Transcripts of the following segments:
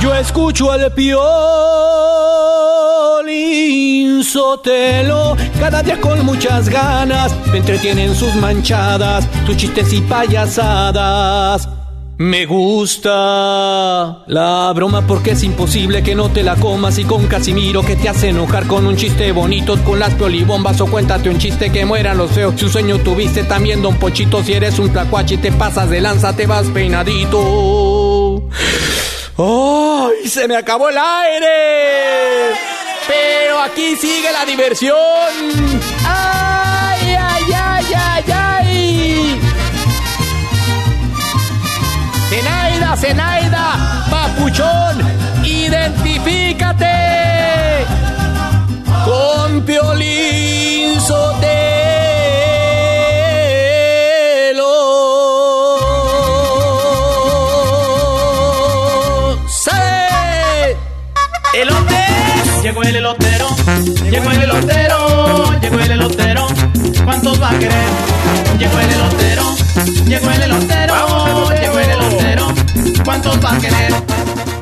Yo escucho al Piolín Sotelo cada día con muchas ganas. Me entretienen sus manchadas, sus chistes y payasadas. Me gusta la broma porque es imposible que no te la comas y con Casimiro que te hace enojar con un chiste bonito con las piolibombas o cuéntate un chiste que mueran los feos. Si un sueño tuviste también don Pochito si eres un tlacuache te pasas de lanza te vas peinadito. ¡Ay! ¡Se me acabó el aire! Pero aquí sigue la diversión. ¡Ay, ay, ay, ay, ay! Zenaida, Zenaida, papuchón, identifícate con Piolín Sotelo. Va a querer? Llegó el elotero, llegó el elotero, llegó el elotero. ¿Cuántos va a querer?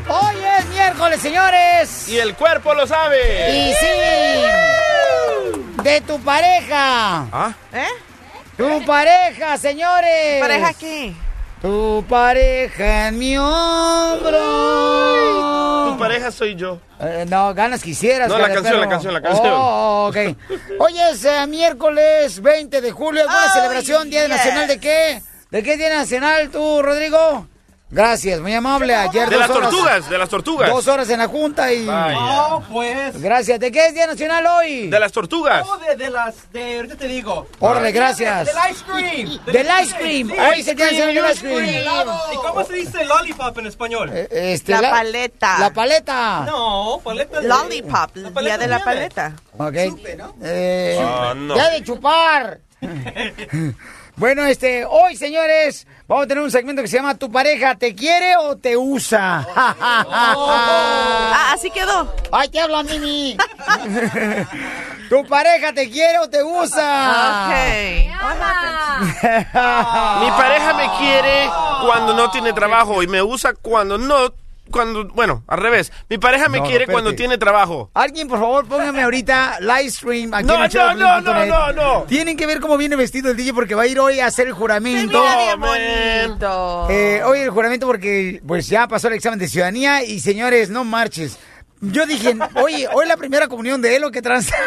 Hoy es miércoles, señores. Y el cuerpo lo sabe. Y sí. De tu pareja. ¿Ah? ¿Eh? Tu pareja, señores. ¿Pareja qué? Tu pareja en mi hombro. Tu pareja soy yo. Eh, no, ganas quisieras. No, la canción, perro. la canción, la canción. Oh, ok. Hoy es eh, miércoles 20 de julio. ¿Alguna Oh, celebración? ¿Día nacional de qué? ¿De qué día nacional tú, Rodrigo? Gracias, muy amable. Ayer De dos las horas- tortugas, de las tortugas. Dos horas en la junta y... Vaya. Oh, pues. Gracias. ¿De qué es día nacional hoy? De las tortugas. Oh, de, de las. De, ahorita te digo. Órale, gracias. Del ice cream. Del ice cream. Hoy es el día nacional del ice cream. ¿Y cómo se dice lollipop en español? Eh, Este, La paleta. La paleta. No, paleta de. Lollipop, La el paleta día de la paleta. Ok. Chupe, ¿no? Eh, Ah, no. Ya de chupar. bueno, este, hoy, señores, vamos a tener un segmento que se llama ¿Tu pareja te quiere o te usa? Ah, así quedó. ¡Ay, te hablan, Mimi! ¿Tu pareja te quiere o te usa? Ok. Mi pareja me quiere cuando no tiene trabajo y me usa cuando no, cuando, bueno, al revés. Mi pareja me No, quiere cuando tiene trabajo. Alguien, por favor, póngame ahorita live stream aquí No, en el no, no, no, no, no. Tienen que ver cómo viene vestido el DJ porque va a ir hoy a hacer el juramento. Eh, hoy el juramento porque pues ya pasó el examen de ciudadanía y señores, no marches. Yo dije, oye, hoy la primera comunión de él o qué trans.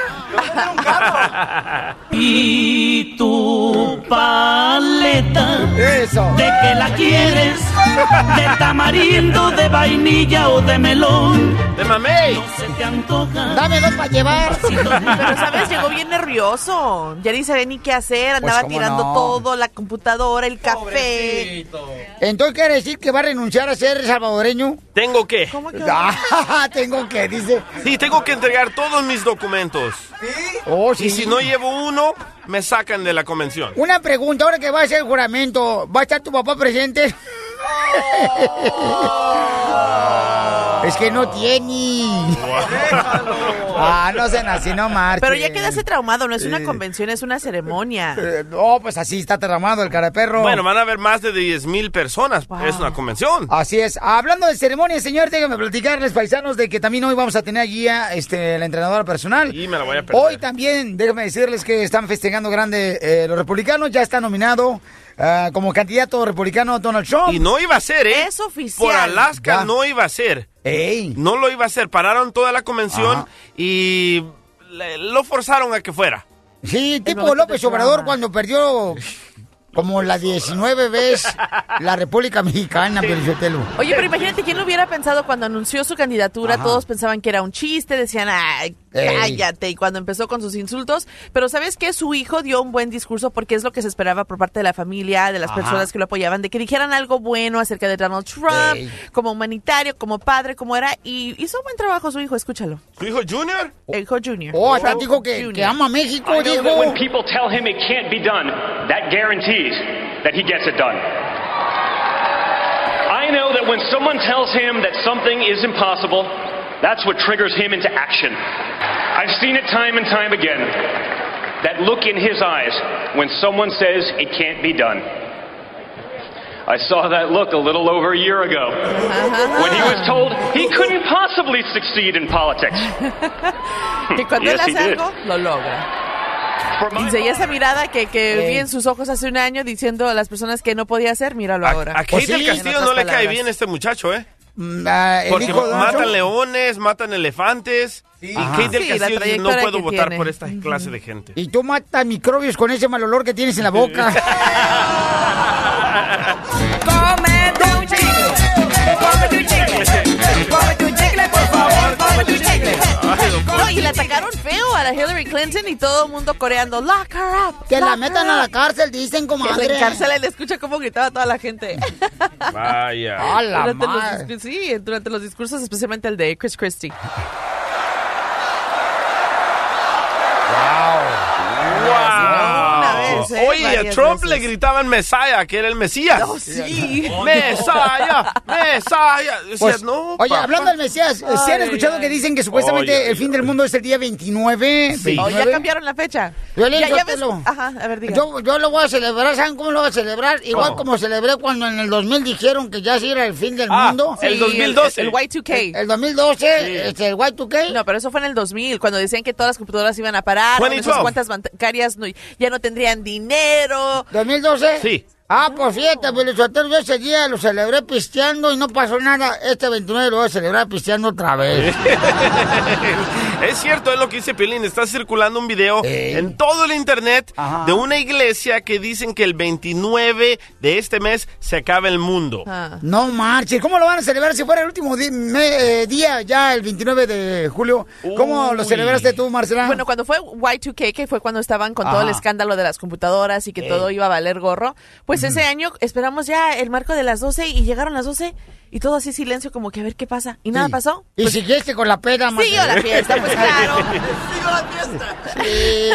Y tu paleta, Eso. ¿de qué la quieres? ¿De tamarindo, de vainilla o de melón? De mamey. Se te antoja. Dame dos para llevar. Pero, ¿sabes? Llegó bien nervioso. Ya ni sabía ni qué hacer. Andaba ¿cómo tirando no? todo, la computadora, el café. Pobrecito. Entonces quiere decir que va a renunciar a ser salvadoreño. ¿Tengo que? ¿Cómo que? Ah, tengo que, dice. Sí, tengo que entregar todos mis documentos. Oh, sí. Y si no llevo uno, me sacan de la convención. Una pregunta, ahora que va a hacer el juramento, ¿va a estar tu papá presente? es que no tiene. ah, no sean así, no marchen. Pero ya quedaste traumado. No es una convención, es una ceremonia. Eh, No, pues así está derramado el cara de perro. Bueno, van a haber más de 10 mil personas. Wow. Es una convención. Así es. Hablando de ceremonia, señor, déjame platicarles, paisanos, de que también hoy vamos a tener allí a este, la entrenadora personal. Y me la voy a perder. Hoy también, déjame decirles que están festejando grande eh, los republicanos. Ya está nominado ah, como candidato republicano Donald Trump. Y no iba a ser, ¿eh? Es oficial. Por Alaska Ya. no iba a ser. ¡Ey! No lo iba a hacer. Pararon toda la convención Ajá. y le- lo forzaron a que fuera. Sí, tipo López Obrador cuando perdió como la 19 veces la República Mexicana, Piolichotelo. Oye, pero imagínate quién lo hubiera pensado cuando anunció su candidatura, Ajá. todos pensaban que era un chiste, decían, ay, Ey. cállate, y cuando empezó con sus insultos, pero ¿sabes qué? Su hijo dio un buen discurso porque es lo que se esperaba por parte de la familia, de las Ajá. personas que lo apoyaban, de que dijeran algo bueno acerca de Donald Trump, Ey. como humanitario, como padre, como era, y hizo un buen trabajo su hijo, escúchalo. ¿Tu hijo Junior? El hijo Junior. Oh, hasta dijo que, que ama a México, I know that when dijo. people tell him it can't be done, that guarantees that he gets it done. I know that when someone tells him that something is impossible, that's what triggers him into action. I've seen it time and time again. That look in his eyes when someone says it can't be done. I saw that look a little over a year ago when he was told he couldn't possibly succeed in politics. Yes, he did. Dice, y esa mirada que, que vi en sus ojos hace un año diciendo a las personas que no podía hacer, míralo A, ahora. a Kate Pues del sí. Castillo no le cae bien este muchacho, ¿eh? Mm, ah, Porque matan leones, matan elefantes. Y Kate del Sí, Castillo dice, no puedo votar tiene. por esta clase de gente. Y tú matas microbios con ese mal olor que tienes en la boca. Cómete un chicle, cómete un chicle, cómete un chicle, por favor, cómete un chicle. No, y atacaron feo a la Hillary Clinton y todo el mundo coreando, lock her up. que la lock metan her a la up". cárcel, dicen, Que la comadre. encarcelen, le escucha cómo gritaba toda la gente. Vaya. A la durante, los, sí, durante los discursos, especialmente el de Chris Christie. Una Wow. ¿Eh? Oye, a Varias Trump veces. le gritaban Messiah, que era el Mesías. Oh, sí. Messiah, Messiah. Decías, Pues, no, oye, papá. hablando del Mesías, ¿se han Ay, escuchado ay. que dicen que supuestamente Oye, el fin del mundo es el día 29? Sí. Oh, ya 29? cambiaron la fecha. Violín, ya, ya ves. Ajá, a ver, diga. Yo, yo lo voy a celebrar, ¿saben cómo lo voy a celebrar? Igual ¿Cómo? como celebré cuando en el 2000 dijeron que ya sí era el fin del Ah, mundo. el Sí, 2012. El, Y2K. El 2012, este, el Y2K. No, pero eso fue en el 2000, cuando decían que todas las computadoras iban a parar, no sé 2012. cuántas bancarias no- ya no tendrían dinero. ¿2012? Sí. Ah, pues fíjate, Pelizotero, yo ese día lo celebré pisteando y no pasó nada. Este 29 lo voy a celebrar pisteando otra vez. Es cierto, es lo que dice Piolín. Está circulando un video Ey. en todo el internet Ajá. de una iglesia que dicen que el 29 de este mes se acaba el mundo. Ah. No marches, ¿cómo lo van a celebrar si fuera el último me- eh, día, ya el 29 de julio? ¿Cómo lo celebraste tú, Marcela? Bueno, cuando fue Y2K, que fue cuando estaban con todo el escándalo de las computadoras y que todo iba a valer gorro, pues ese año esperamos ya el marco de las 12 y llegaron las 12 y todo así silencio como que a ver qué pasa. ¿Y nada Sí. pasó? ¿Y siguiste con la peda, Siguió Marcela? la fiesta, pues claro. Sí.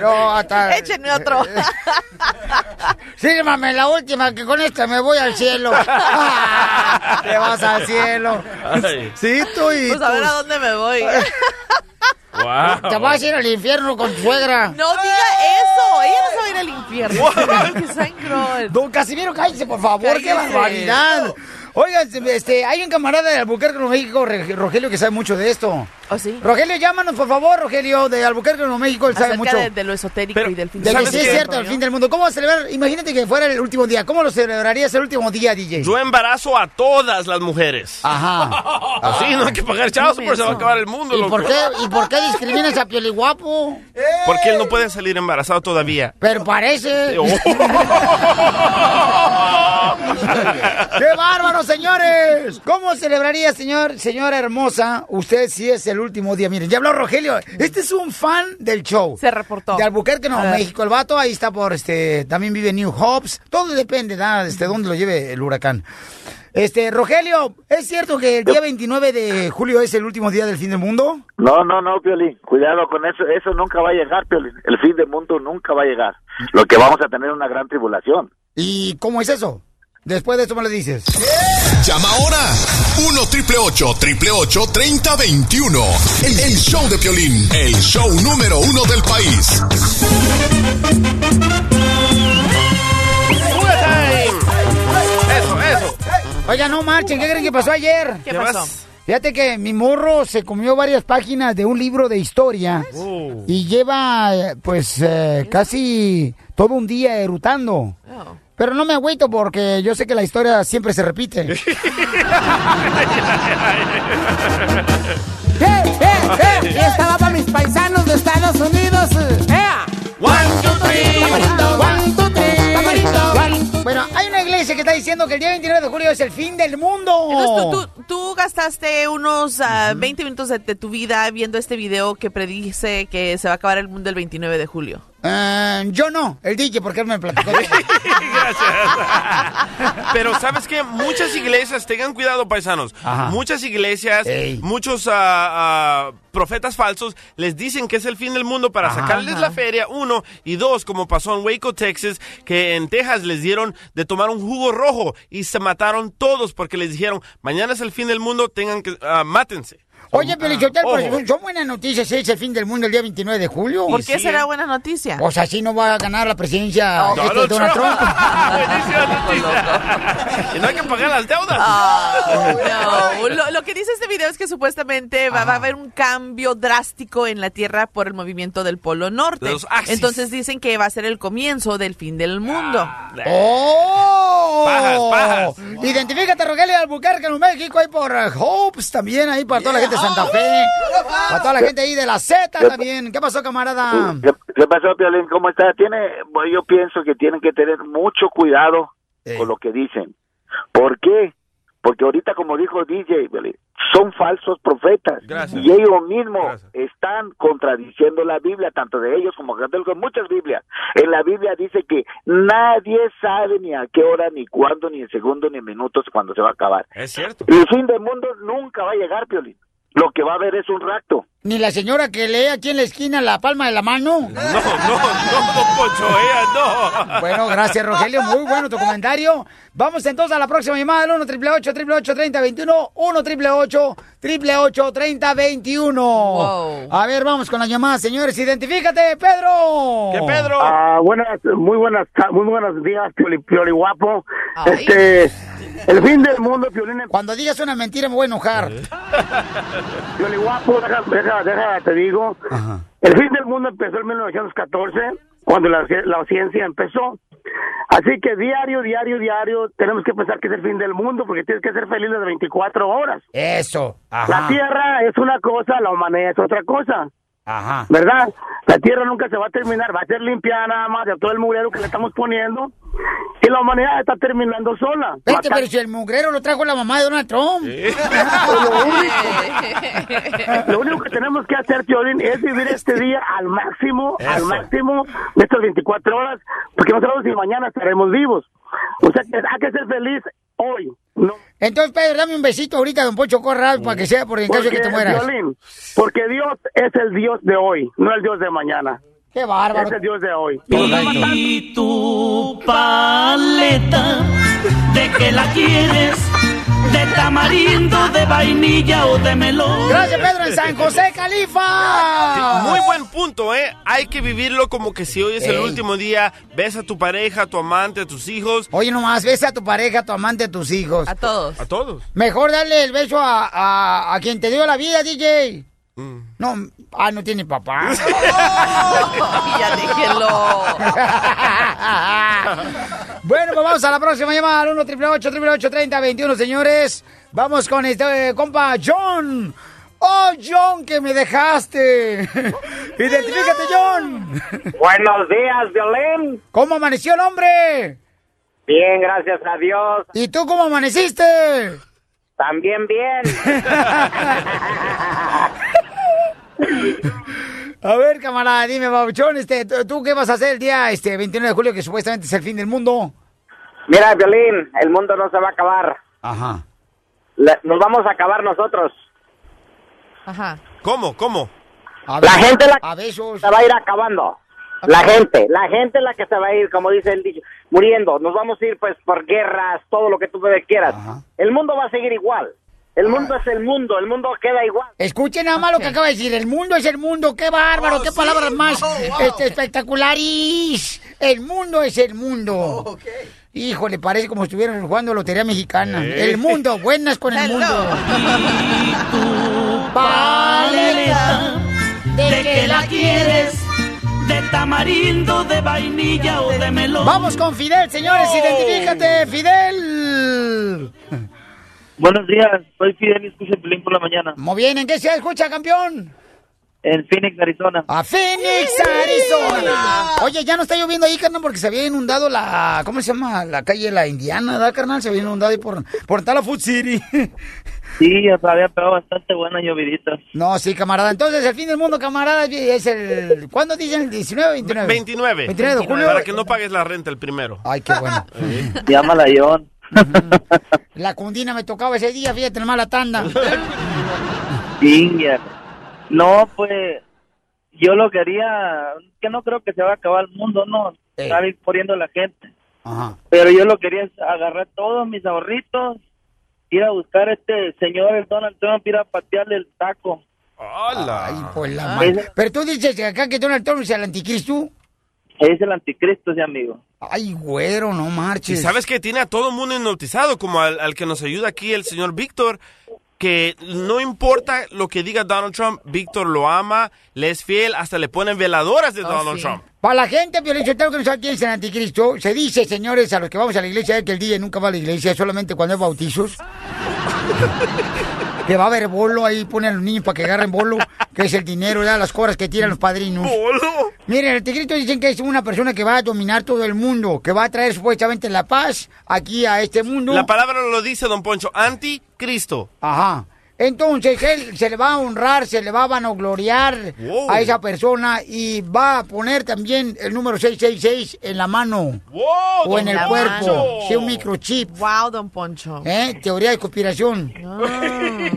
No, hasta... Échenme otro. Sírvame la última, que con esta me voy al cielo. Te vas al cielo. Ay. Sí, tú y Pues a ver a dónde me voy. Wow. Te vas a ir al infierno con tu suegra. No diga eso. Ella no se va a ir al infierno. Don Casimiro, cállese, por favor, qué barbaridad. Oigan, este, hay un camarada de Albuquerque, Nuevo México, Rogelio, que sabe mucho de esto. ¿Oh, sí? Rogelio, llámanos, por favor, Rogelio, de Albuquerque, Nuevo México, él sabe Acerca mucho. de, de lo esotérico Pero, y del fin De que ¿sabes sí es cierto, el fin del mundo. ¿Cómo vas a celebrar? Imagínate que fuera el último día. ¿Cómo lo celebrarías el último día, DJ? Yo embarazo a todas las mujeres. Ajá. Así no hay que pagar chavos, porque se va a acabar el mundo. ¿Y loco. por qué, ¿Y por qué discriminas a Pioli Guapo? Porque él no puede salir embarazado todavía. Pero parece. Oh. ¡Qué bárbaro, señores! ¿Cómo celebraría, señor, señora hermosa, usted si es el último día? Miren, ya habló Rogelio. Este es un fan del show. Se reportó. De Albuquerque, ver. México. El vato ahí está por, este, también vive New Hops. Todo depende, ¿no? Este, dónde lo lleve el huracán. Este, Rogelio, ¿es cierto que el día 29 de julio es el último día del fin del mundo? No, no, no, Piolín. Cuidado con eso. Eso nunca va a llegar, Piolín. El fin del mundo nunca va a llegar. Lo que vamos a tener es una gran tribulación. ¿Y cómo es eso? Después de eso me lo dices. Llama ahora 1 triple 888 3021. El, el show de Piolín, el show número uno del país. Eso, eso. Oiga, no marchen, ¿qué creen que pasó ayer? ¿Qué ¿Qué pasó? Fíjate que mi morro se comió varias páginas de un libro de historia Oh. y lleva eh, pues eh, casi todo un día erutando. Oh. Pero no me agüito porque yo sé que la historia siempre se repite. ¡Eh, eh, eh! Y estaba para mis paisanos de Estados Unidos. ¡Ea! One, two, three. One, two, three. que está diciendo que el día 29 de julio es el fin del mundo. Entonces tú, tú, tú gastaste unos ah, 20 minutos de, de tu vida viendo este video que predice que se va a acabar el mundo el 29 de julio. Eh, yo no, el DJ, porque él me platicó. Pero sabes que muchas iglesias, tengan cuidado paisanos, muchas iglesias, muchos ah, ah, profetas falsos les dicen que es el fin del mundo para Ajá, sacarles ajá. la feria, uno, y dos, como pasó en Waco, Texas, que en Texas les dieron de tomar un jugo rojo y se mataron todos porque les dijeron, mañana es el fin del mundo, tengan que, ah, mátense. Oye, pero yo Ojo. son buenas noticias, ¿sí? es el fin del mundo el día 29 de julio. ¿Por qué será buena noticia? Pues así no va a ganar la presidencia No, este, Donald Donald Trump. Trump. y no hay que pagar las deudas. No, lo, lo que dice este video es que supuestamente va, va a haber un cambio drástico en la Tierra por el movimiento del Polo Norte. De los axis. Entonces dicen que va a ser el comienzo del fin del mundo. ¡Oh! Pajas, pajas. Identifícate, Rogelio Albuquerque, en México, ahí por uh, Hopes también, ahí para toda la gente Santa Fe, para toda la gente ahí de la Z también. ¿Qué pasó, camarada? ¿Qué, qué pasó, Piolín? ¿Cómo está? Tiene, bueno, yo pienso que tienen que tener mucho cuidado con lo que dicen. ¿Por qué? Porque ahorita, como dijo DJ, son falsos profetas. Gracias. Y ellos mismos están contradiciendo la Biblia, tanto de ellos como de muchas Biblias. En la Biblia dice que nadie sabe ni a qué hora, ni cuándo, ni en segundo, ni en minutos cuando se va a acabar. Es cierto. El fin del mundo nunca va a llegar, Piolín. Lo que va a haber es un rapto. Ni la señora que lee aquí en la esquina la palma de la mano. No, no, no, Poncho, ella no. Bueno, gracias, Rogelio. Muy bueno tu comentario. Vamos entonces a la próxima llamada, al 1 888 3021 1 888 888 3021 A ver, vamos con la llamada, señores. Identifícate, Pedro. ¿Qué Pedro? Ah, buenas, muy buenas, muy buenos días, Pioli, Pioli guapo. Este, el fin del mundo, Piolín. Cuando digas una mentira me voy a enojar. Pioli guapo, deja, deja, deja, te digo. El fin del mundo empezó en 1914, cuando la ciencia empezó. Así que diario, diario, diario, tenemos que pensar que es el fin del mundo, porque tienes que ser feliz las 24 horas. Eso. La tierra es una cosa, la humanidad es otra cosa. Ajá. ¿Verdad? La tierra nunca se va a terminar, va a ser limpiada nada más de todo el mugrero que le estamos poniendo. Y la humanidad está terminando sola. Vete, pero si el mugrero lo trajo la mamá de Donald Trump. Lo único que tenemos que hacer, Piolín, es vivir este día al máximo, al máximo de estas 24 horas, porque no sabemos si mañana estaremos vivos. O sea hay que ser feliz hoy. No. Entonces, Pedro, dame un besito ahorita, don Poncho Corral, para que sea por en caso de que te mueras. Piolín, porque Dios es el Dios de hoy, no el Dios de mañana. Qué bárbaro. Es el Dios de hoy. Y tu paleta, ¿de que la quieres? ¿De tamarindo, de vainilla o de melón? Gracias, Pedro, en San José, Califa. Muy buen punto, ¿eh? Hay que vivirlo como que si hoy es el Ey. último día. Ves a tu pareja, a tu amante, a tus hijos. Oye, nomás, besa a tu pareja, a tu amante, a tus hijos. A todos. A todos. Mejor darle el beso a, a, a quien te dio la vida, DJ. Mm. No, ah, no tiene papá. ya déjelo. bueno, pues vamos a la próxima llamada al 1 888 3021 señores. Vamos con este eh, compa John. Oh, John, que me dejaste. Identifícate, John. Buenos días, Violín. ¿Cómo amaneció el hombre? Bien, gracias a Dios. ¿Y tú cómo amaneciste? También bien. A ver, camarada, dime, babuchón, este, ¿tú- ¿tú qué vas a hacer el día este 29 de julio, que supuestamente es el fin del mundo? Mira, Violín, el mundo no se va a acabar. Ajá. La- nos vamos a acabar nosotros. Ajá. ¿Cómo? ¿Cómo? La gente la a besos. se va a ir acabando. La gente, la gente es la que se va a ir, como dice el dicho, muriendo. Nos vamos a ir pues por guerras, todo lo que tú quieras. El mundo va a seguir igual. El mundo es el mundo, el mundo queda igual. Escuchen nada más lo que acaba de decir. El mundo es el mundo. ¡Qué bárbaro! ¡Qué palabras más este, espectaculares! El mundo es el mundo. Híjole, parece como si estuvieran jugando Lotería Mexicana. Eh. El mundo, buenas con el mundo. Paleta, ¿de que la quieres? ¿De tamarindo, de vainilla o de melón? Vamos con Fidel, señores. Oh. Identifícate, Fidel. Buenos días, soy Fidel y escucho el Pelín por la mañana. Muy bien, ¿en qué ciudad escucha, campeón? En Phoenix, Arizona. ¡A Phoenix, Arizona! Oye, ya no está lloviendo ahí, carnal, porque se había inundado la... ¿Cómo se llama? La calle La Indiana, ¿verdad, carnal? Se había inundado ahí por, por tal la Food City. Sí, ya había pegado bastante buena llovidita. No, sí, camarada. Entonces, el fin del mundo, camarada, es el... ¿Cuándo dicen? ¿El 19 o 29? 29. 29 de julio. Para que no pagues la renta el primero. Ay, qué bueno. Llámala, John. La cundina me tocaba ese día, fíjate, nomás la tanda. No, pues yo lo quería, que no creo que se va a acabar el mundo, no, está poniendo la gente. Ajá. Pero yo lo quería es agarrar todos mis ahorritos, ir a buscar a este señor, el Donald Trump, ir a patearle el taco. Ay, pues la madre. Pero tú dices que acá que Donald Trump es el anticristo. Es el anticristo ese amigo. Ay, güero, no Y marches. sabes que tiene a todo el mundo hipnotizado, como al, al que nos ayuda aquí el señor Víctor, que no importa lo que diga Donald Trump, Víctor lo ama, le es fiel, hasta le ponen veladoras de Donald Trump. Para la gente, Piolichotelo, que no sabe quién es el anticristo, se dice, señores, a los que vamos a la iglesia, que el día nunca va a la iglesia, solamente cuando hay bautizos. que va a haber bolo, ahí ponen a los niños para que agarren bolo, que es el dinero, ya las cobras que tiran los padrinos. ¿Bolo? Miren, el anticristo dicen que es una persona que va a dominar todo el mundo, que va a traer supuestamente la paz aquí a este mundo. La palabra lo dice, don Poncho, anticristo. Ajá. Entonces, él se le va a honrar, se le va a vanagloriar Wow. a esa persona y va a poner también el número 666 en la mano o don en el cuerpo. mano. Sí, un microchip. Wow, don Poncho. ¿Eh? Teoría de conspiración. Ah,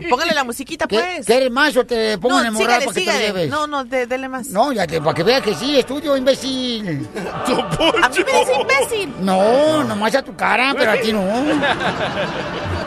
póngale la musiquita, ¿Qué- pues. ¿Quieres más o te pongo no, en el morral sígale, para que te lleves? No, no, de- dele más. No, ya te, para que veas que sí, estudio, imbécil. A mí me dice imbécil. No, nomás a tu cara, pero a ti no.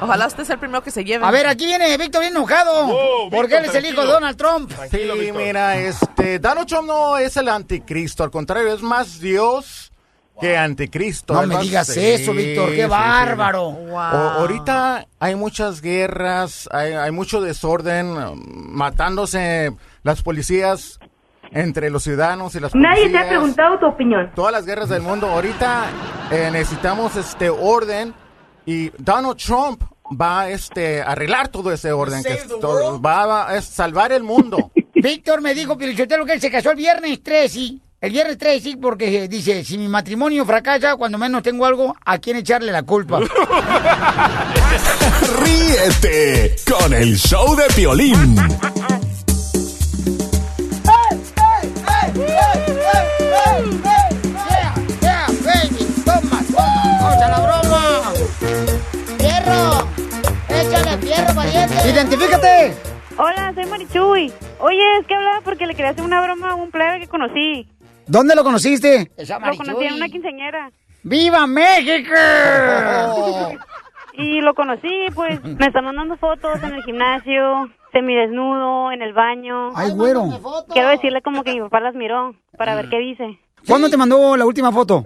Ojalá usted sea el primero que se lleve. A ver, aquí viene Víctor bien enojado. Wow, porque él es el hijo de Donald Trump. Sí, mira, este, Donald Trump no es el anticristo, al contrario, es más Dios que anticristo. No me digas sí, eso, Víctor, qué sí, sí. bárbaro. O- ahorita hay muchas guerras, hay, hay mucho desorden, um, matándose las policías entre los ciudadanos y las Nadie policías. te ha preguntado tu opinión. Todas las guerras del mundo. Ahorita eh, necesitamos este orden y Donald Trump va este, a arreglar todo ese orden. Que es todo- va, a salvar el mundo. Víctor me dijo, Pilichotelo, que él se casó el viernes 13. El viernes 13, porque eh, dice, si mi matrimonio fracasa, cuando menos tengo algo, ¿a quién echarle la culpa? Ríete con el show de Piolín. ¡Fierro! ¡Échale fierro, valiente! ¡Identifícate! Hola, soy Marichuy. Oye, es que hablaba porque le quería hacer una broma a un plebe que conocí. ¿Dónde lo conociste? Lo conocí en una quinceañera. ¡Viva México! Y lo conocí, pues, me están mandando fotos en el gimnasio, semidesnudo, en el baño. Ay, güero. Quiero decirle como que mi papá las miró para ver qué dice. ¿Cuándo te mandó la última foto?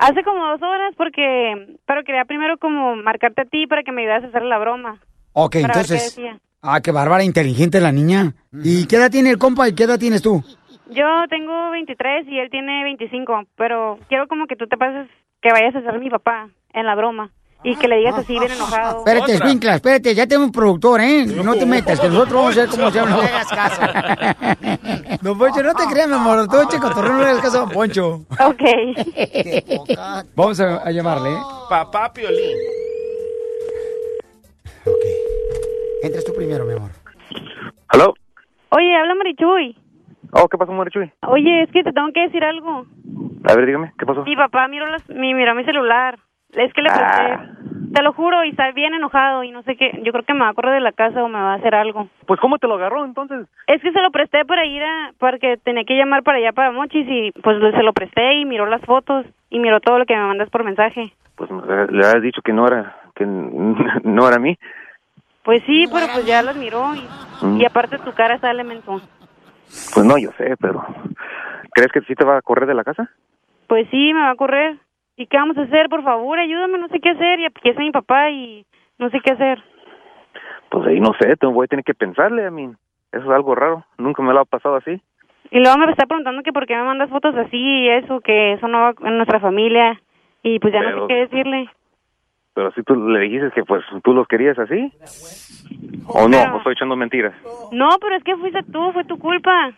Hace como dos horas porque... Pero quería primero como marcarte a ti para que me ayudas a hacer la broma. Ok, Para ver qué entonces... decía. Ah, qué bárbara, inteligente la niña. ¿Y qué edad tiene el compa y qué edad tienes tú? Yo tengo 23 y él tiene 25, pero quiero como que tú te pases, que vayas a ser mi papá en la broma y que le digas así bien enojado. Espérate, Escuincla, espérate, ya tengo un productor, ¿eh? No te metas, que nosotros vamos a ver cómo se habla. No le hagas caso. Don Poncho, no te creas, mi amor. Tú, che, cotorreo, no le hagas caso a Don Poncho. Ok. Vamos a, a llamarle, ¿eh? Papá Piolín. Entras tú primero, mi amor. ¿Aló? Oye, habla Marichuy. Oh, ¿qué pasó, Marichuy? Oye, es que te tengo que decir algo. A ver, dígame, ¿qué pasó? Mi papá miró, las, mi, miró mi celular. Es que le presté. Te lo juro, y está bien enojado y no sé qué. Yo creo que me va a correr de la casa o me va a hacer algo. Pues, ¿cómo te lo agarró, entonces? Es que se lo presté para ir a... Porque tenía que llamar para allá para Mochis y pues se lo presté y miró las fotos y miró todo lo que me mandas por mensaje. Pues le has dicho que no era, que no era mí. Pues sí, pero pues ya las miró y, Mm. y aparte tu cara sale mentón. Pues no, yo sé, pero... ¿Crees que sí te va a correr de la casa? Pues sí, me va a correr. ¿Y qué vamos a hacer? Por favor, ayúdame, no sé qué hacer. Y aquí está mi papá y no sé qué hacer. Pues ahí no sé, voy a tener que pensarle, a mí. Eso es algo raro, nunca me lo ha pasado así. Y luego me está preguntando que por qué me mandas fotos así y eso, que eso no va en nuestra familia. Y pues ya no sé qué decirle. Pero si tú le dijiste que pues tú los querías así. ¿O no? ¿O estoy echando mentiras? No, pero es que fuiste tú, fue tu culpa.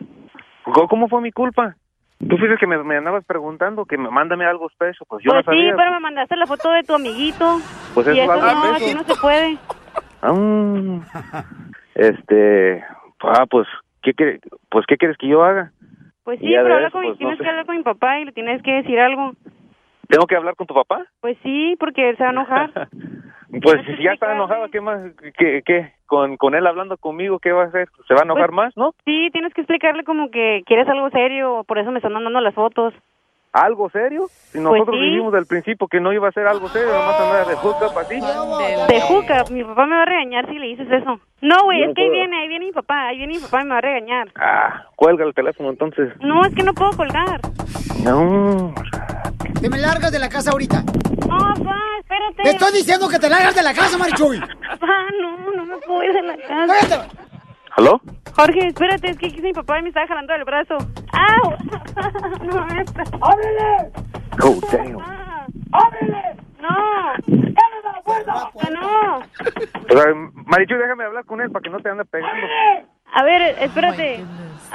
¿Cómo- ¿Cómo fue mi culpa? Tú fuiste que me, me andabas preguntando que me, mándame algo special. Pues yo pues no sí, sabía. pero me mandaste la foto de tu amiguito. Pues y eso eso algo no, eso. no se puede. Ah, este, ah, pues, ¿qué, pues, ¿qué quieres que yo haga? Pues sí, Y pero habla eso, con, pues, no tienes sé. que hablar con mi papá y le tienes que decir algo. ¿Tengo que hablar con tu papá? Pues sí, porque él se va a enojar. Pues si ya está enojado, ¿qué más? ¿Qué, qué? Con, con él hablando conmigo, ¿qué va a hacer? ¿Se va a enojar Pues- más, no? Sí, tienes que explicarle como que quieres algo serio, por eso me están mandando las fotos. ¿Algo serio? Si nosotros Pues sí. dijimos del principio que no iba a ser algo serio, nomás andar de hookup así. De juca, mi papá me va a regañar si le dices eso. No, güey, es que ahí viene, ahí viene mi papá, ahí viene mi papá y me va a regañar. Ah, cuelga el teléfono entonces. No, es que no puedo colgar. No. Te me largas de la casa ahorita. No, papá, espérate. Te estoy diciendo que te largas de la casa, Marichuy. Papá, no, no me puedo ir de la casa. ¿Aló? Jorge, espérate, es que aquí está mi papá y me estaba jalando del brazo. ¡Au! no, esta. ¡Ábrele! Oh, damn. ¡Ábrele! ¡No! ¡Ábrele la puerta! ¡Que no! Pues, a ver, Marichu, déjame hablar con él para que no te ande pegando. A ver, espérate.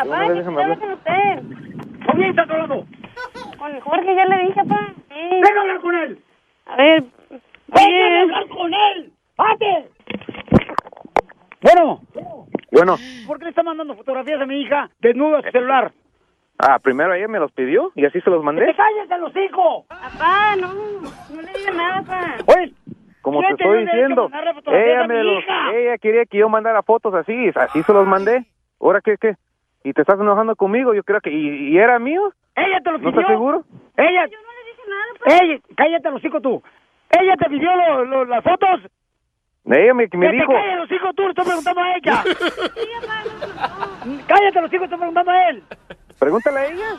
Una vez que déjame hablar con usted. ¿Con quién estás hablando? Con Jorge, ya le dije, papá. Sí. Venga a hablar con él. A ver. Oye. hablar con él! ¡Pate! Bueno, Bueno, ¿por qué le está mandando fotografías a mi hija desnuda a su celular? ah, primero ella me los pidió y así se los mandé. calles de los hijos! Papá, no. No le digas nada, papá. Oye, Como ¿quién te estoy diciendo, ella, me los- ella quería que yo mandara fotos así, así se los mandé. ¿Ahora qué, qué? ¿Y te estás enojando conmigo? Yo creo que... ¿Y, y era mío? ¿Ella te lo ¿No pidió? estás seguro? Ella. Yo no le dije nada, Ella, cállate los hijos tú. ¿Ella te pidió lo- lo- las fotos? Ella me, me que dijo... te calles los hijos tú, le estoy preguntando a ella. cállate los hijos, estoy preguntando a él. Pregúntale a ella.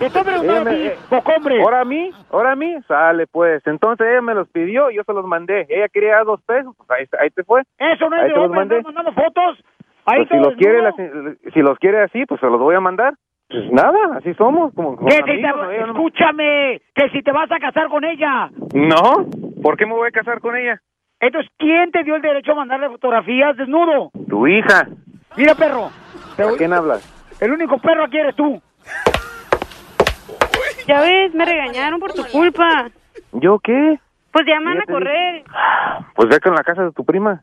Te estoy preguntando Ella a ti, eh. ¿Ahora a mí? ¿Ahora a mí? Sale pues. Entonces ella me los pidió y yo se los mandé. Ella quería dos pesos, pues ahí, ahí te fue. Eso no es ahí de te los hombre, mandé. mandando fotos. Ahí Pues si todo los quiere, si los quiere así, pues se los voy a mandar. Pues nada, así somos, como, si te- ¿no? Escúchame, que si te vas a casar con ella. No, ¿por qué me voy a casar con ella? Entonces, ¿quién te dio el derecho a mandarle fotografías desnudo? Tu hija. Mira, perro. te ¿A quién hablas? El único perro aquí eres tú. Ya ves, me regañaron por tu culpa. ¿Yo qué? Pues ya me van a correr. Pues ve con la casa de tu prima.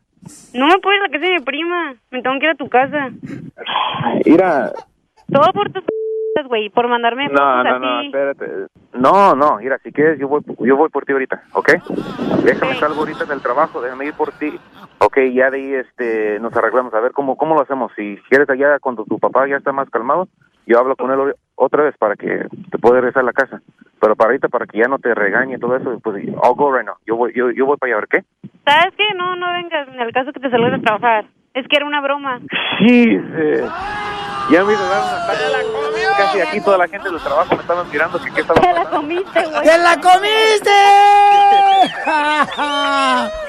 No me puedes a la casa de mi prima. Me tengo que ir a tu casa. Mira, Todo por tus güey, por mandarme no, no, no, espérate. No, no, mira, si quieres, yo voy, yo voy por ti ahorita, ¿ok? Déjame salgo ahorita del trabajo, déjame ir por ti. Ok, ya de ahí este, nos arreglamos, a ver cómo, cómo lo hacemos. Si quieres allá, cuando tu papá ya está más calmado, yo hablo con él otra vez para que te pueda regresar a la casa. Pero para ahorita, para que ya no te regañe y todo eso, pues I'll go right now. Yo voy, yo, yo voy para allá, a ver qué. ¿Sabes qué? No, no vengas en el caso que te salgas de trabajar. Es que era una broma. Sí, eh, ya me hizo dar un ataque. Casi aquí toda la gente del trabajo me estaban mirando que qué estaba Te la comiste, güey. ¡Te la comiste!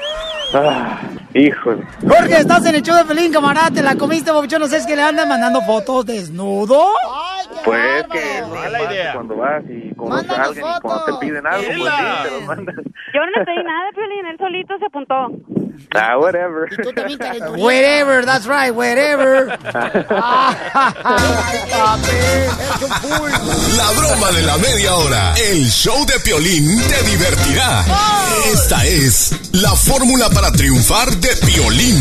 Ah, híjole. Jorge, estás en el show de Pelín, camarada. ¿Te la comiste, Bobuchón? ¿No sabes que le andan mandando fotos desnudo? Pues que mala idea. Cuando vas y conoces a alguien y cuando te piden algo, pues sí, te los mandan. Yo no le pedí nada, Piolín. Él solito se apuntó. Ah, whatever. Wherever, that's right, wherever. La broma de la media hora. El show de Piolín te divertirá. Esta es la fórmula para triunfar de Piolín.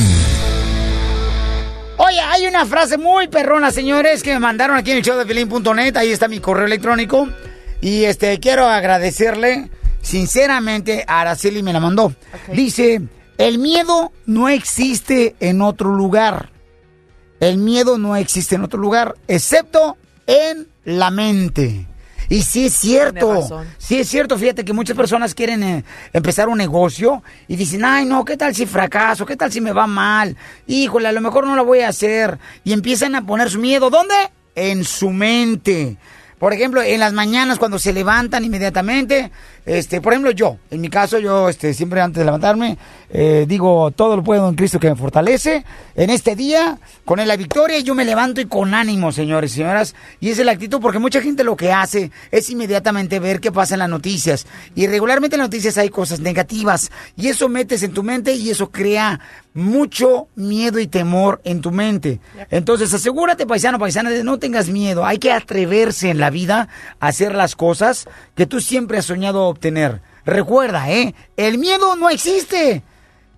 Oye, hay una frase muy perrona, señores, que me mandaron aquí en el show de Pelín.net. Ahí está mi correo electrónico. Y este, quiero agradecerle, sinceramente, a Araceli me la mandó. Dice, el miedo no existe en otro lugar. El miedo no existe en otro lugar, excepto en la mente. Y sí es cierto, sí es cierto, fíjate que muchas personas quieren eh, empezar un negocio y dicen, ay no, ¿qué tal si fracaso? ¿Qué tal si me va mal? Híjole, a lo mejor no lo voy a hacer. Y empiezan a poner su miedo, ¿dónde? En su mente. Por ejemplo, en las mañanas cuando se levantan inmediatamente, este, por ejemplo, yo, en mi caso, yo este, siempre antes de levantarme, eh, digo, todo lo puedo en Cristo que me fortalece. En este día, con la victoria, yo me levanto y con ánimo, señores y señoras. Y es la actitud, porque mucha gente lo que hace es inmediatamente ver qué pasa en las noticias. Y regularmente en las noticias hay cosas negativas. Y eso metes en tu mente y eso crea mucho miedo y temor en tu mente. Entonces, asegúrate, paisano, paisana, de no tengas miedo. Hay que atreverse en la vida a hacer las cosas que tú siempre has soñado obtener. Recuerda, ¿eh? El miedo no existe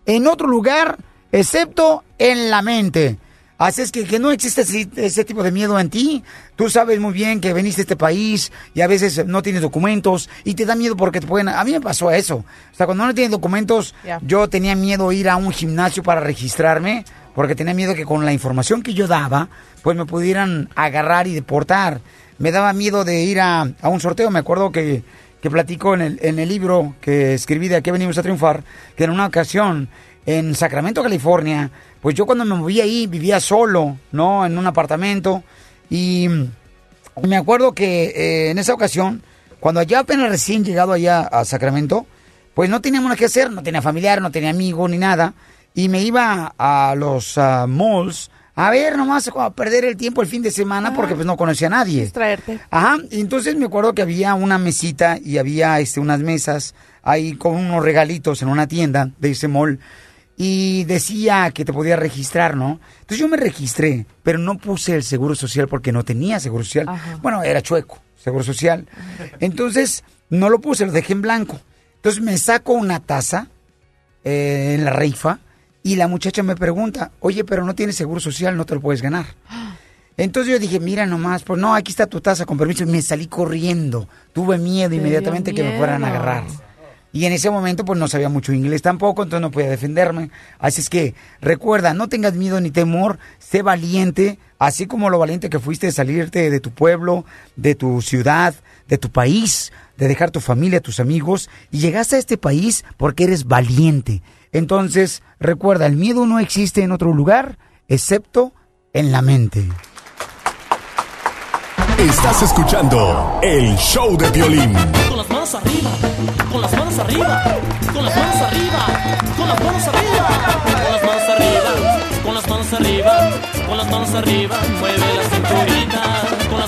en otro lugar excepto en la mente. Así es que, que no existe ese, ese tipo de miedo en ti. Tú sabes muy bien que veniste a este país y a veces no tienes documentos y te da miedo porque te pueden... A mí me pasó eso. O sea, cuando no tienes documentos, yo tenía miedo ir a un gimnasio para registrarme porque tenía miedo que con la información que yo daba, pues me pudieran agarrar y deportar. Me daba miedo de ir a, a un sorteo. Me acuerdo que, que platico en el, en el libro que escribí de Aquí venimos a triunfar, que en una ocasión en Sacramento, California, pues yo cuando me moví ahí vivía solo, ¿no? En un apartamento. Y me acuerdo que eh, en esa ocasión, cuando ya apenas recién llegado allá a Sacramento, pues no teníamos nada que hacer, no tenía familiar, no tenía amigo ni nada. Y me iba a los ah, malls a ver nomás a perder el tiempo el fin de semana porque pues no conocía a nadie. Distraerte. Ajá, y entonces me acuerdo que había una mesita y había este, unas mesas ahí con unos regalitos en una tienda de ese mall y decía que te podía registrar, ¿no? Entonces yo me registré, pero no puse el seguro social porque no tenía seguro social. Bueno, era chueco, seguro social. Entonces no lo puse, lo dejé en blanco. Entonces me saco una taza eh, en la rifa y la muchacha me pregunta, oye, pero no tienes seguro social, no te lo puedes ganar. Entonces yo dije, mira nomás, pues no, aquí está tu taza, con permiso, y me salí corriendo. Tuve miedo inmediatamente que me fueran a agarrar. Y en ese momento pues no sabía mucho inglés tampoco, entonces no podía defenderme. Así es que recuerda, no tengas miedo ni temor, sé valiente, así como lo valiente que fuiste de salirte de tu pueblo, de tu ciudad, de tu país, de dejar tu familia, tus amigos, y llegaste a este país porque eres valiente. Entonces, recuerda, el miedo no existe en otro lugar, excepto en la mente. Estás escuchando el show de violín. Con las manos arriba, con las manos arriba, con las manos arriba, con las manos arriba, con las manos arriba, con las manos arriba, con las manos arriba, mueve la cinturita,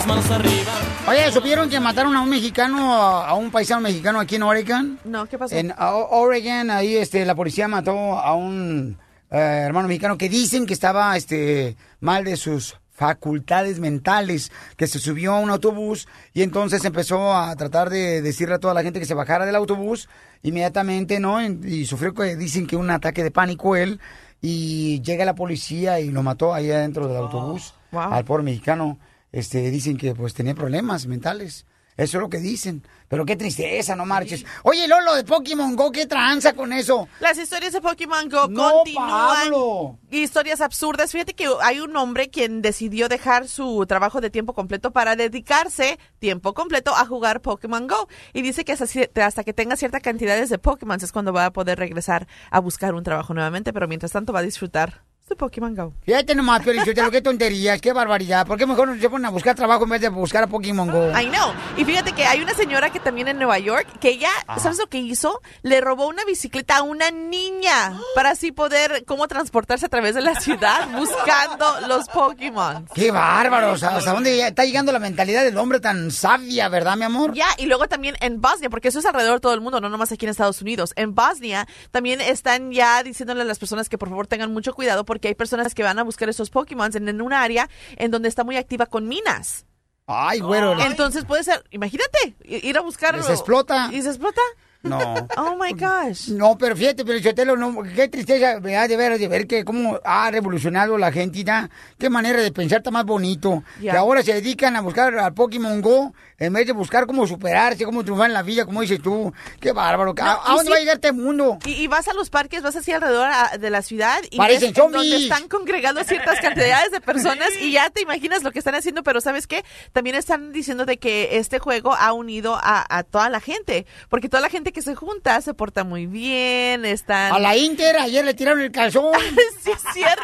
las manos arriba. Oye, ¿supieron que mataron a un mexicano, a un paisano mexicano aquí en Oregon? No, ¿qué pasó? En Oregon, ahí este, la policía mató a un eh, hermano mexicano que dicen que estaba este, mal de sus facultades mentales, que se subió a un autobús y entonces empezó a tratar de decirle a toda la gente que se bajara del autobús inmediatamente, ¿no? Y, sufrió, que dicen que un ataque de pánico él y llega la policía y lo mató ahí adentro del autobús wow. al pobre mexicano. Este, dicen que pues tenía problemas mentales. Eso es lo que dicen. Pero qué tristeza, no marches. Oye, Lolo, de Pokémon Go, ¿qué tranza con eso? Las historias de Pokémon Go No, continúan. Pablo. Historias absurdas. Fíjate que hay un hombre quien decidió dejar su trabajo de tiempo completo para dedicarse tiempo completo a jugar Pokémon Go. Y dice que hasta, que tenga ciertas cantidades de Pokémon es cuando va a poder regresar a buscar un trabajo nuevamente. Pero mientras tanto va a disfrutar de Pokémon Go. Fíjate nomás, pero yo qué tonterías, qué barbaridad. ¿Por qué mejor no se ponen a buscar trabajo en vez de buscar a Pokémon Go? I know. Y fíjate que hay una señora que también en Nueva York, que ella, ¿sabes lo que hizo? Le robó una bicicleta a una niña para así poder, cómo transportarse a través de la ciudad buscando los Pokémon. Qué bárbaro. O sea, ¿hasta dónde está llegando la mentalidad del hombre tan sabia, verdad, mi amor? Ya, y luego también en Bosnia, porque eso es alrededor de todo el mundo, no nomás aquí en Estados Unidos. En Bosnia también están ya diciéndole a las personas que por favor tengan mucho cuidado porque hay personas que van a buscar esos Pokémon en, en un área en donde está muy activa con minas. Ay, güero. Entonces puede ser, imagínate, ir a buscarlo. ¿Se explota? ¿Y se explota? No. Oh my gosh. No, pero fíjate, pero Chotelo, no, qué tristeza me da de ver, de ver que cómo ha revolucionado la gente, ya. Qué manera de pensar está más bonito. Ya. Que ahora se dedican a buscar al Pokémon Go en vez de buscar cómo superarse, cómo triunfar en la vida, como dices tú. Qué bárbaro. ¿A, No, a y dónde sí. va a llegar este mundo? Y, y vas a los parques, vas así alrededor a- de la ciudad y Parecen ves en donde están congregando ciertas cantidades de personas y ya te imaginas lo que están haciendo, pero ¿sabes qué? También están diciendo de que este juego ha unido a, a toda la gente, porque toda la gente gente que se junta se porta muy bien, están... A la Inter ayer le tiraron el calzón. sí, es cierto.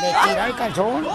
Le tiraron el calzón.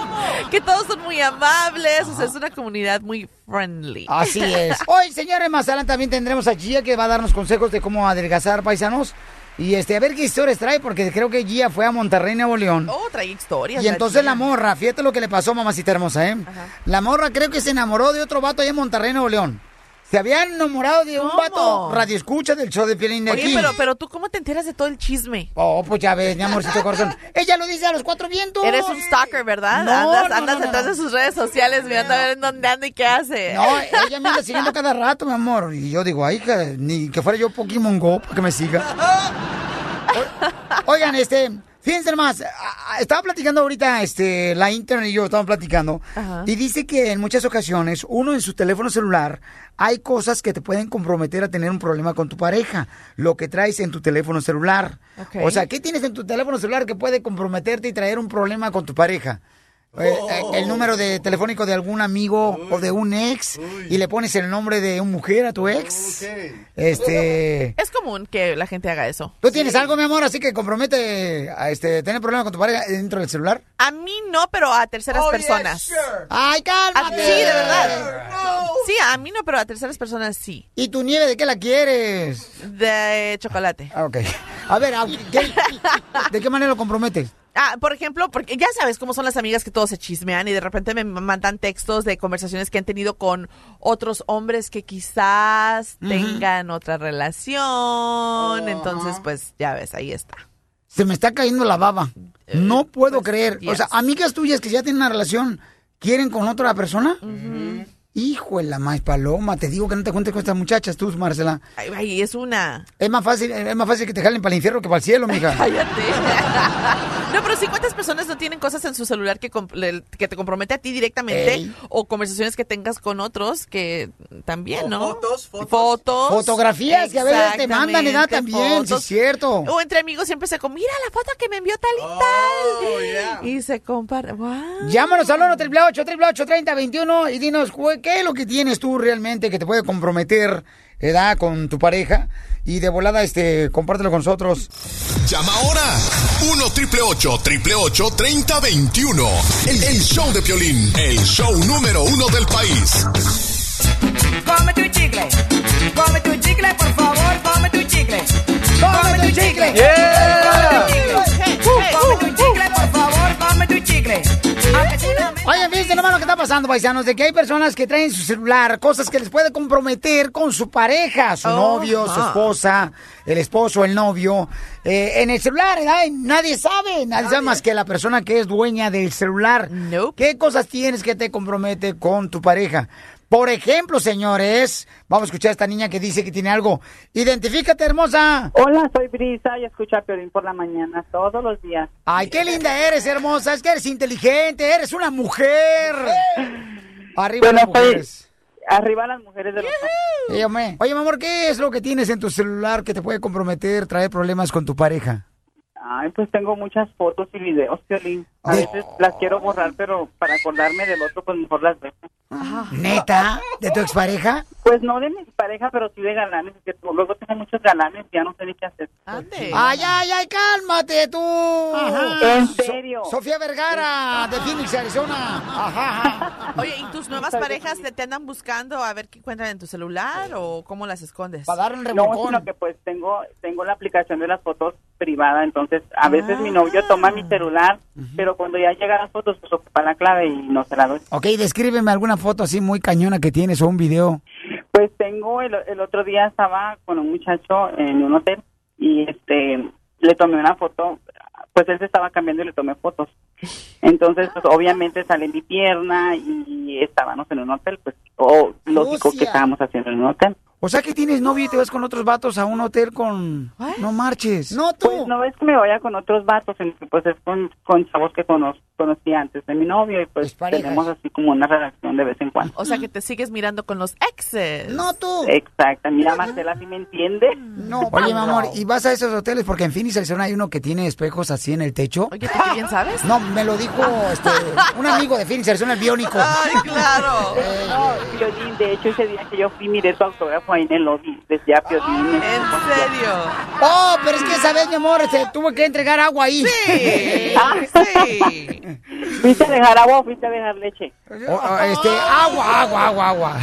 Que todos son muy amables, o sea, es una comunidad muy friendly. Así es. Hoy, señores, más adelante también tendremos a Gia que va a darnos consejos de cómo adelgazar paisanos. Y este, a ver qué historias trae, porque creo que Gia fue a Monterrey, Nuevo León. Oh, trae historias. Y entonces la morra, fíjate lo que le pasó, mamacita hermosa, ¿eh? La morra creo que se enamoró de otro vato allá en Monterrey, Nuevo León. Se había enamorado de un ¿Cómo? vato radio escucha del show de Pielín de Oye, aquí. pero, pero tú, ¿cómo te enteras de todo el chisme? Oh, pues ya ves, mi amorcito corazón. Ella lo dice a los cuatro vientos. Eres un stalker, ¿verdad? No, andas no, andas no, detrás de sus redes sociales mirando a ver en dónde anda y qué hace. No, ella me anda siguiendo cada rato, mi amor. Y yo digo, ay, que ni que fuera yo Pokémon Go para que me siga. Oigan, este, fíjense más, estaba platicando ahorita, este, la internet y yo estábamos platicando, Ajá. y dice que en muchas ocasiones uno en su teléfono celular hay cosas que te pueden comprometer a tener un problema con tu pareja, lo que traes en tu teléfono celular. O sea, ¿qué tienes en tu teléfono celular que puede comprometerte y traer un problema con tu pareja? Eh, eh, el número de telefónico de algún amigo o de un ex y le pones el nombre de una mujer a tu ex. Este, Es común que la gente haga eso. ¿tú tienes algo, mi amor, así que compromete a este tener problemas con tu pareja dentro del celular? A mí no, pero a terceras Oh, personas. Ay, A- cálmate. sí, de verdad. Sí, a mí no, pero a terceras personas sí. ¿Y tu nieve de qué la quieres? De chocolate. Ah, ok. A ver, ¿a- qué- ¿de qué manera lo comprometes? Ah, por ejemplo, porque ya sabes cómo son las amigas que todos se chismean y de repente me mandan textos de conversaciones que han tenido con otros hombres que quizás tengan otra relación. Entonces, pues ya ves, ahí está. Se me está cayendo la baba. No puedo creer. O sea, amigas tuyas que ya tienen una relación, ¿quieren con otra persona? Hijo de la más paloma, te digo que no te cuentes con estas muchachas tú, Marcela. Ay, ay, es una... Es más fácil, es más fácil que te jalen para el infierno que para el cielo, mija. Cállate. no, pero si cuántas personas no tienen cosas en su celular que, que te compromete a ti directamente Ey. o conversaciones que tengas con otros que también, ¿no? fotos, fotos. Fotos. Fotografías que a veces te mandan, edad también, sí fotos. es cierto. O entre amigos siempre se com- mira la foto que me envió tal y tal. Y se compara. Wow. Llámanos al 1 888 3021 y dinos güey, qué es lo que tienes tú realmente que te puede comprometer edad con tu pareja y de volada este compártelo con nosotros. Llama ahora 1 triple 888 3021. El, el show de Piolín, el show número uno del país. Come tu chicle, come tu chicle, por favor, come tu chicle. Come tu chicle. Yeah. Come tu chicle, por favor, Oigan, fíjense nomás lo que está pasando, paisanos, de que hay personas que traen su celular cosas que les puede comprometer con su pareja, su Oh, novio, su ah. esposa, el esposo, el novio, eh, en el celular, nadie sabe, nadie, sabe más que la persona que es dueña del celular. ¿Qué cosas tienes que te compromete con tu pareja? Por ejemplo, señores, vamos a escuchar a esta niña que dice que tiene algo. Identifícate, hermosa. Hola, soy Brisa y escucho a Piolín por la mañana todos los días. Ay, qué linda eres, hermosa. Es que eres inteligente, eres una mujer. Arriba Bueno, las mujeres. arriba las mujeres de los Sí. Oye, mi amor, ¿qué es lo que tienes en tu celular que te puede comprometer, traer problemas con tu pareja? Ay, pues tengo muchas fotos y videos, Piolín. A veces las quiero borrar, pero para acordarme del otro, pues mejor las dejo. ¿Neta? ¿De tu expareja? Pues no de mi pareja, pero sí de galanes, que luego tengo muchos galanes, ya no sé ni qué hacer. Ande. Ay, ay, ay, cálmate tú. ¿En So- serio? Sofía Vergara, de Phoenix, Arizona. Ajá, ajá. Oye, ¿y tus nuevas parejas te, te andan buscando a ver qué encuentran en tu celular o cómo las escondes? Para dar un No, sino que pues tengo tengo la aplicación de las fotos privada, entonces a veces mi novio toma mi celular, pero cuando ya llegan las fotos, pues ocupa la clave y no se la doy. Ok, descríbeme alguna foto así muy cañona que tienes o un video. Pues tengo, el, el otro día estaba con un muchacho en un hotel y este le tomé una foto, pues él se estaba cambiando y le tomé fotos. Entonces, pues obviamente sale mi pierna y estábamos en un hotel, pues, o lógico que estábamos haciendo en un hotel. O sea que tienes novio y te vas con otros vatos a un hotel con... No marches. No tú. Pues no es que me vaya con otros vatos, pues es con, con chavos que conozco. Conocí antes de mi novio y pues parejas. tenemos así como una relación de vez en cuando. O sea que te sigues mirando con los exes. No tú. Exacto, mira Marcela, ¿sí me entiende? No, Oye, mi amor, ¿y vas a esos hoteles? Porque en Phoenix, Arizona, hay uno que tiene espejos así en el techo. Oye, ¿tú qué bien sabes? No, me lo dijo este, un amigo de Phoenix, Arizona, el biónico. Ay, claro. No, Piolín, de hecho ese día que yo fui miré tu autógrafo ahí en el lobby, decía Piolín. ¿En serio? Oh, pero es que esa vez, mi amor, este, tuve que entregar agua ahí. Sí, Ah, sí. ¿Fuiste a dejar agua o fuiste a dejar leche? O- este, agua, agua, agua, agua.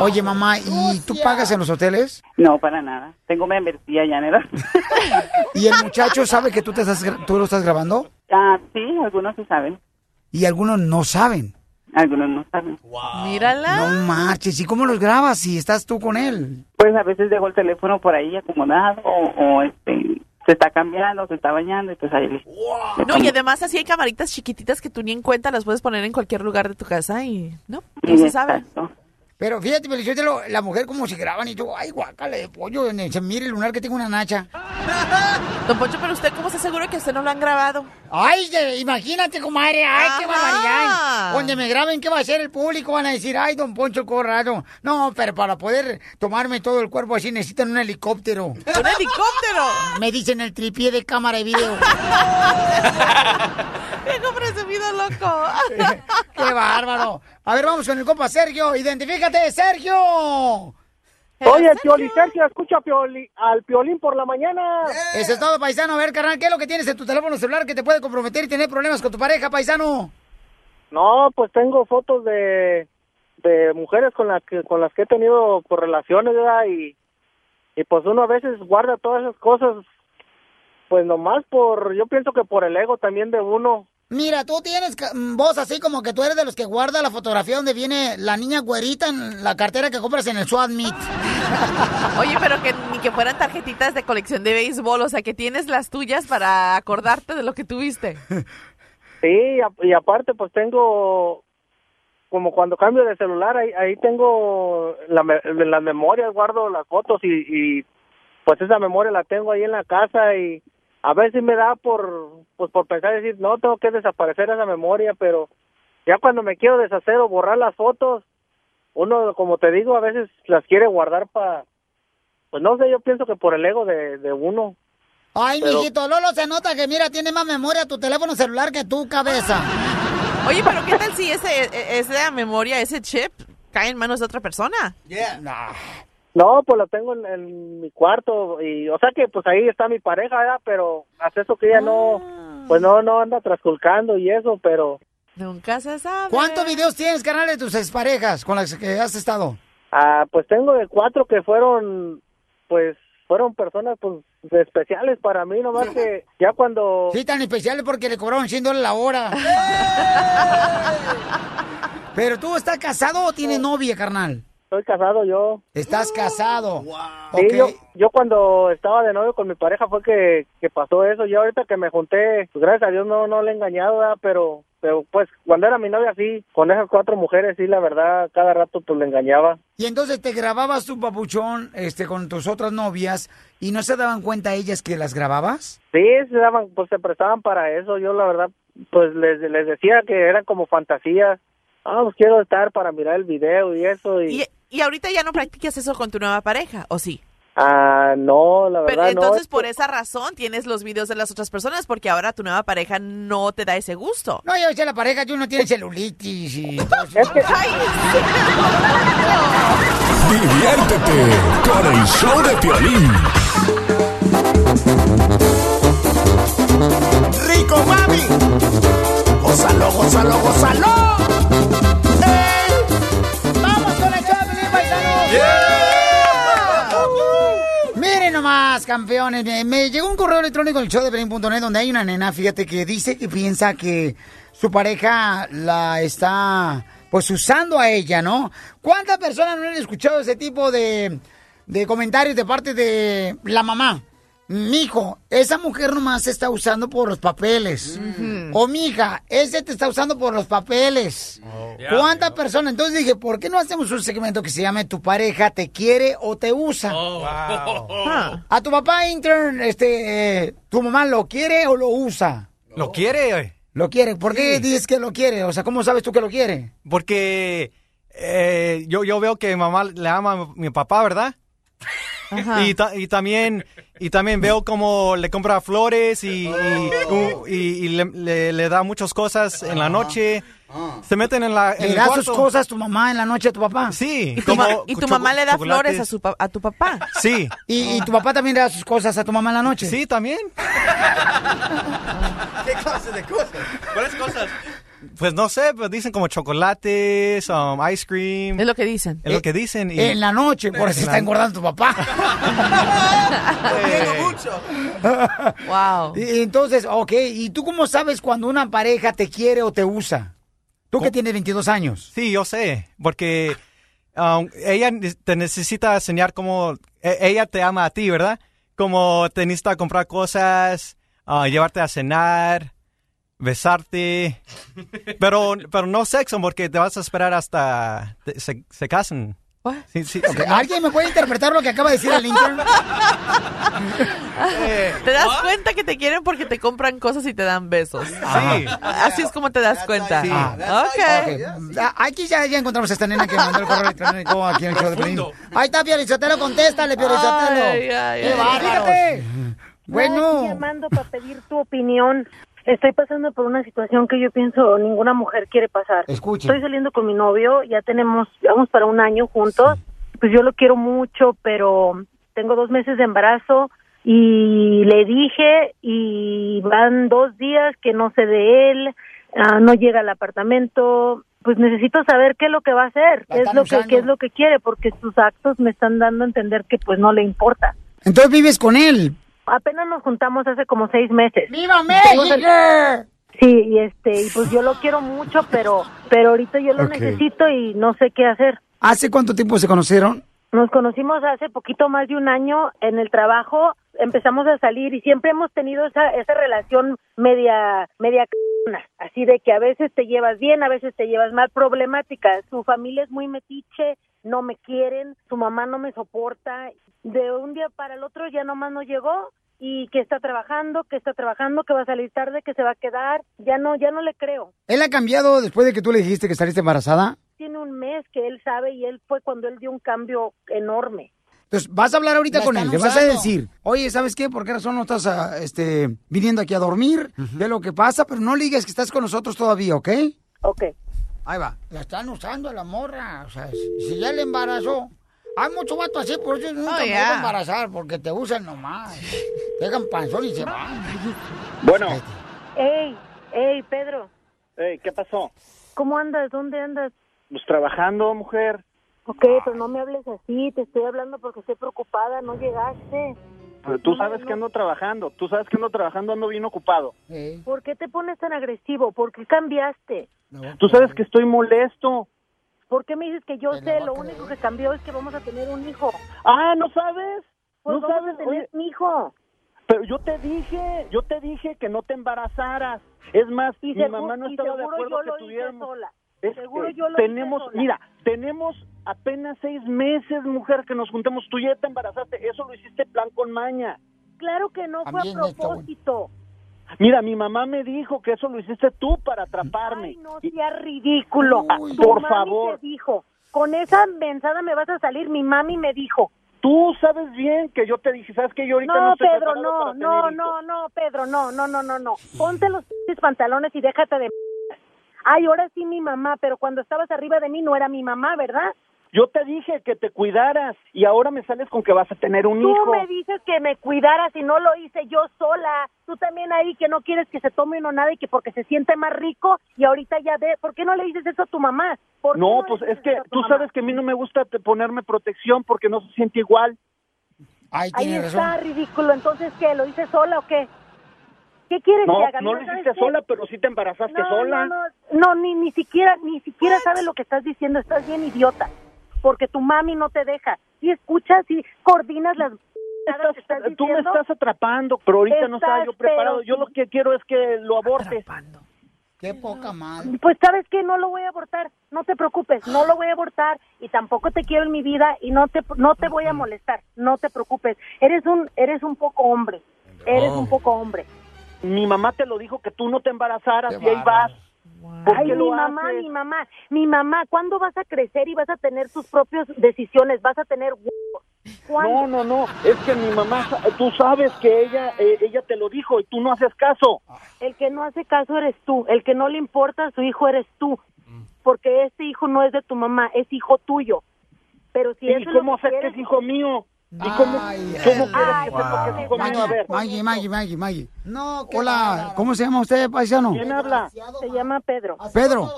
Oye, mamá, ¿y tú pagas en los hoteles? No, para nada. Tengo membresía ya, ¿no? ¿Y el muchacho sabe que tú, te estás, tú lo estás grabando? Ah, sí, algunos sí saben. Y algunos no saben. Algunos no saben. Mírala. No marches. ¿Y cómo los grabas si estás tú con él? Pues a veces dejo el teléfono por ahí acomodado o, o, este, se está cambiando, se está bañando y pues ahí le- No, y además así hay camaritas chiquititas que tú ni en cuenta las puedes poner en cualquier lugar de tu casa y no, no se sabe. Pero fíjate, Felicitelo, la mujer como se graban y yo, ay, guácale de pollo, en el- se mire el lunar que tengo una nacha. Don Poncho, pero usted cómo se asegura que usted no lo han grabado? Ay, de- imagínate, comadre, ay, qué barbaridad. Donde me graben, ¿qué va a hacer el público? Van a decir, ay, don Poncho el Corrado. No, pero para poder tomarme todo el cuerpo así necesitan un helicóptero. ¿Un helicóptero? Me dicen el tripié de cámara y video. Vengo presumido, loco. ¡Qué bárbaro! A ver, vamos con el compa Sergio. Identifícate, Sergio. Oye, Pioli Sergio, escucha Pioli- al Piolín por la mañana. Ese es todo, paisano. A ver, carnal, ¿qué es lo que tienes en tu teléfono celular que te puede comprometer y tener problemas con tu pareja, paisano? No, pues tengo fotos de, de mujeres con las que con las que he tenido por relaciones, ¿verdad? Y, y pues uno a veces guarda todas esas cosas, pues nomás por, yo pienso que por el ego también de uno. Mira, tú tienes ca- mm, voz así como que tú eres de los que guarda la fotografía donde viene la niña güerita en la cartera que compras en el SWAT Meet. Oye, pero que ni que fueran tarjetitas de colección de béisbol, o sea, que tienes las tuyas para acordarte de lo que tuviste. Sí, y, aparte pues tengo, como cuando cambio de celular, ahí, ahí tengo la, las memorias, guardo las fotos y, y pues esa memoria la tengo ahí en la casa y a veces me da por, pues por pensar decir, no, tengo que desaparecer esa memoria, pero ya cuando me quiero deshacer o borrar las fotos, uno, como te digo, a veces las quiere guardar para, pues no sé, yo pienso que por el ego de, de uno. Ay, Pero- mijito, Lolo, se nota que, mira, tiene más memoria tu teléfono celular que tu cabeza. Oye, pero ¿qué tal si ese, e- esa memoria, ese chip, cae en manos de otra persona? No, pues lo tengo en, en mi cuarto y, o sea que pues ahí está mi pareja, ¿verdad? Pero hace eso que ella no, pues no, no anda trasculcando y eso, pero... Nunca se sabe. ¿Cuántos videos tienes, carnal, de tus exparejas con las que has estado? Ah, pues tengo de cuatro que fueron, pues, fueron personas, pues, especiales para mí, nomás que ya cuando... Sí, tan especiales porque le cobraron 100 dólares la hora. Pero tú estás casado o tienes novia, carnal? Estoy casado yo. Estás casado. Sí, Ok. yo, yo cuando estaba de novio con mi pareja fue que, que pasó eso. Yo ahorita que me junté, pues gracias a Dios no, no le he engañado, ¿verdad? pero pero pues cuando era mi novia sí, con esas cuatro mujeres sí, la verdad, cada rato pues le engañaba. Y entonces te grababas tu papuchón este, con tus otras novias y no se daban cuenta ellas que las grababas? Sí, se daban, pues se prestaban para eso. Yo la verdad, pues les, les decía que eran como fantasías. Ah, pues quiero estar para mirar el video y eso. Y, Y, y ahorita ya no practicas eso con tu nueva pareja, ¿o sí? ah, no, la Pero verdad entonces no. por esa razón tienes los videos de las otras personas porque ahora tu nueva pareja no te da ese gusto. No, ya ves, la pareja que uno tiene celulitis y todo eso. Diviértete con el show de Piolín. ¡Rico, mami! ¡Gózalo, gózalo, gózalo! Campeones. Me, me llegó un correo electrónico al show de Pelín.net donde hay una nena, fíjate, que dice que piensa que su pareja la está, pues, usando a ella, ¿no? ¿Cuántas personas no han escuchado ese tipo de, de comentarios de parte de la mamá? Mijo, esa mujer nomás se está usando por los papeles. O mija, ese te está usando por los papeles. ¿Cuántas personas? Entonces dije, ¿por qué no hacemos un segmento que se llame Tu pareja te quiere o te usa? Ah. A tu papá intern, este, eh, ¿tu mamá lo quiere o lo usa? ¿Lo quiere? Lo quiere. ¿Por qué dices que lo quiere? O sea, ¿cómo sabes tú que lo quiere? Porque eh, yo, yo veo que mi mamá le ama a mi papá, ¿verdad? Ajá. Y, ta- y también y también veo como le compra flores y, y- u- y- y le, le- le da muchas cosas en la noche. Se meten en la en ¿Le das sus cosas tu mamá en la noche a tu papá? Sí. Y tu, ma- y tu mamá le da flores a, su pa- a tu papá. Sí. ¿Y, y tu papá también le da sus cosas a tu mamá en la noche? Sí, también. ¿Qué clase de cosas? ¿Cuáles cosas? Pues no sé, pues dicen como chocolates, um, ice cream. Es lo que dicen. Es lo que dicen. y- En la noche, por eso En está la- engordando tu papá. wow. Y entonces, ok, ¿y tú cómo sabes cuando una pareja te quiere o te usa? Tú que tienes 22 años. Sí, yo sé, porque um, ella te necesita enseñar cómo e- ella te ama a ti, ¿verdad? Como te necesita comprar cosas, ah, llevarte a cenar, besarte, pero pero no sexo porque te vas a esperar hasta te- se, se casen. Sí, ¿Alguien me puede interpretar lo que acaba de decir el intern? ¿Te das cuenta que te quieren porque te compran cosas y te dan besos? Sí. Así es como te das cuenta. Sí. Ok. Ok. Ah, Aquí ya, ya encontramos a esta nena que mandó el correo electrónico aquí en el show de Pelín. Ahí está, Piolizotelo, contéstale, ay, ¡Qué ay. bárbaros! Estoy Bueno, llamando para pedir tu opinión. Estoy pasando por una situación que yo pienso ninguna mujer quiere pasar. Estoy saliendo con mi novio, ya tenemos, vamos para un año juntos. Pues yo lo quiero mucho, pero tengo dos meses de embarazo y le dije y van dos días que no sé de él, ah, no llega al apartamento. Pues necesito saber qué es lo que va a hacer, qué es lo que, qué es lo que quiere, porque sus actos me están dando a entender que pues no le importa. entonces vives con él. Apenas nos juntamos hace como seis meses. ¡Viva México! Sí, y este, y pues yo lo quiero mucho, pero, pero ahorita yo lo necesito y no sé qué hacer. ¿Hace cuánto tiempo se conocieron? Nos conocimos hace poquito más de un año en el trabajo, empezamos a salir y siempre hemos tenido esa, esa relación media, media así de que a veces te llevas bien, a veces te llevas mal, problemática. Su familia es muy metiche, no me quieren, su mamá no me soporta. De un día para el otro ya nomás no llegó y que está trabajando, que está trabajando, que va a salir tarde, que se va a quedar. Ya no, ya no le creo. ¿Él ha cambiado después de que tú le dijiste que saliste embarazada? Tiene un mes que él sabe y él fue cuando él dio un cambio enorme. Entonces, vas a hablar ahorita con él, le vas a decir, oye, ¿sabes qué? ¿Por qué razón no estás ah, este, viniendo aquí a dormir? Ve lo que pasa, pero no le digas que estás con nosotros todavía, ¿ok? Ok. Ahí va. La están usando a la morra, o sea, si ya le embarazó. Hay mucho vato así, por eso nunca Oh, me yeah. voy a embarazar, porque te usan nomás. Dejan panzón y se van. Bueno. Ey, ey, Pedro, Ey, ¿qué pasó? ¿cómo andas? ¿Dónde andas? Pues trabajando, mujer. Ok, pero no me hables así, te estoy hablando porque estoy preocupada, no llegaste. Pero Tú sabes que ando trabajando, tú sabes que ando trabajando, ando bien ocupado. ¿Por qué te pones tan agresivo? ¿Por qué cambiaste? Tú sabes que estoy molesto. ¿Por qué me dices que yo sé? Lo único que cambió es que vamos a tener un hijo. Ah, ¿no sabes? Pues ¿No vamos sabes? a tener un hijo. Pero yo te dije, yo te dije que no te embarazaras. Es más, Y mi mamá no estaba de acuerdo yo que lo hice tuviéramos. sola. Es Seguro que yo lo hice tenemos, sola. mira, tenemos apenas seis meses, mujer, que nos juntemos. Tú ya te embarazaste. Eso lo hiciste plan con maña. Claro que no fue a propósito. Mira, mi mamá me dijo que eso lo hiciste tú para atraparme. Ay, no seas ridículo. Tu por mami favor. te dijo, con esa mensada me vas a salir, mi mami me dijo. Tú sabes bien que yo te dije, ¿sabes que Yo ahorita no, No, estoy Pedro, no, para no, tener hijos. no, no, Pedro, no, no, no, no, no. Ponte los pantalones y déjate de... Ay, ahora sí mi mamá, pero cuando estabas arriba de mí no era mi mamá, ¿verdad? Yo te dije que te cuidaras y ahora me sales con que vas a tener un Tú hijo. me dices que me cuidaras y no lo hice yo sola. Tú también ahí que no quieres que se tome uno nada y que porque se siente más rico y ahorita ya ve. ¿Por qué no le dices eso a tu mamá? ¿Por No, le pues es que tú mamá? sabes que a mí no me gusta ponerme protección porque no se siente igual. Ahí Ahí está, ridículo. Entonces, ¿qué? ¿Lo hice sola o qué? ¿Qué quieres No, que haga? no lo ¿sabes hiciste qué? sola, pero sí te embarazaste No, sola. No, no, no, ni, ni siquiera, ni siquiera sabe lo que estás diciendo. Estás bien idiota. Porque tu mami no te deja. Si escuchas, si coordinas las... Estás- tú me estás atrapando, pero ahorita no estaba yo preparado. pero- Yo lo que quiero es que lo abortes. Qué poca madre. Pues sabes que no lo voy a abortar, no te preocupes, no lo voy a abortar y tampoco te quiero en mi vida y no te no te voy a molestar, no te preocupes. Eres un eres un poco hombre, eres Oh. un poco hombre. Mi mamá te lo dijo que tú no te embarazaras y ahí vas. ¿Por Ay, mi mamá, haces? mi mamá, mi mamá, ¿cuándo vas a crecer y vas a tener tus propias decisiones? ¿Vas a tener? ¿Cuándo? No, no, no, es que mi mamá, tú sabes que ella, eh, ella te lo dijo y tú no haces caso. El que no hace caso eres tú, el que no le importa a su hijo eres tú, porque este hijo no es de tu mamá, es hijo tuyo. Pero si ¿Y eso es lo cómo que sé que es hijo mío? ¿Y cómo, cómo quieres que sepa que es hijo mío? A ver. Maggie, Maggie, Maggie, Maggie. No, Hola, ¿cómo se llama usted, paisano? ¿Quién habla? Se llama Pedro. Pedro.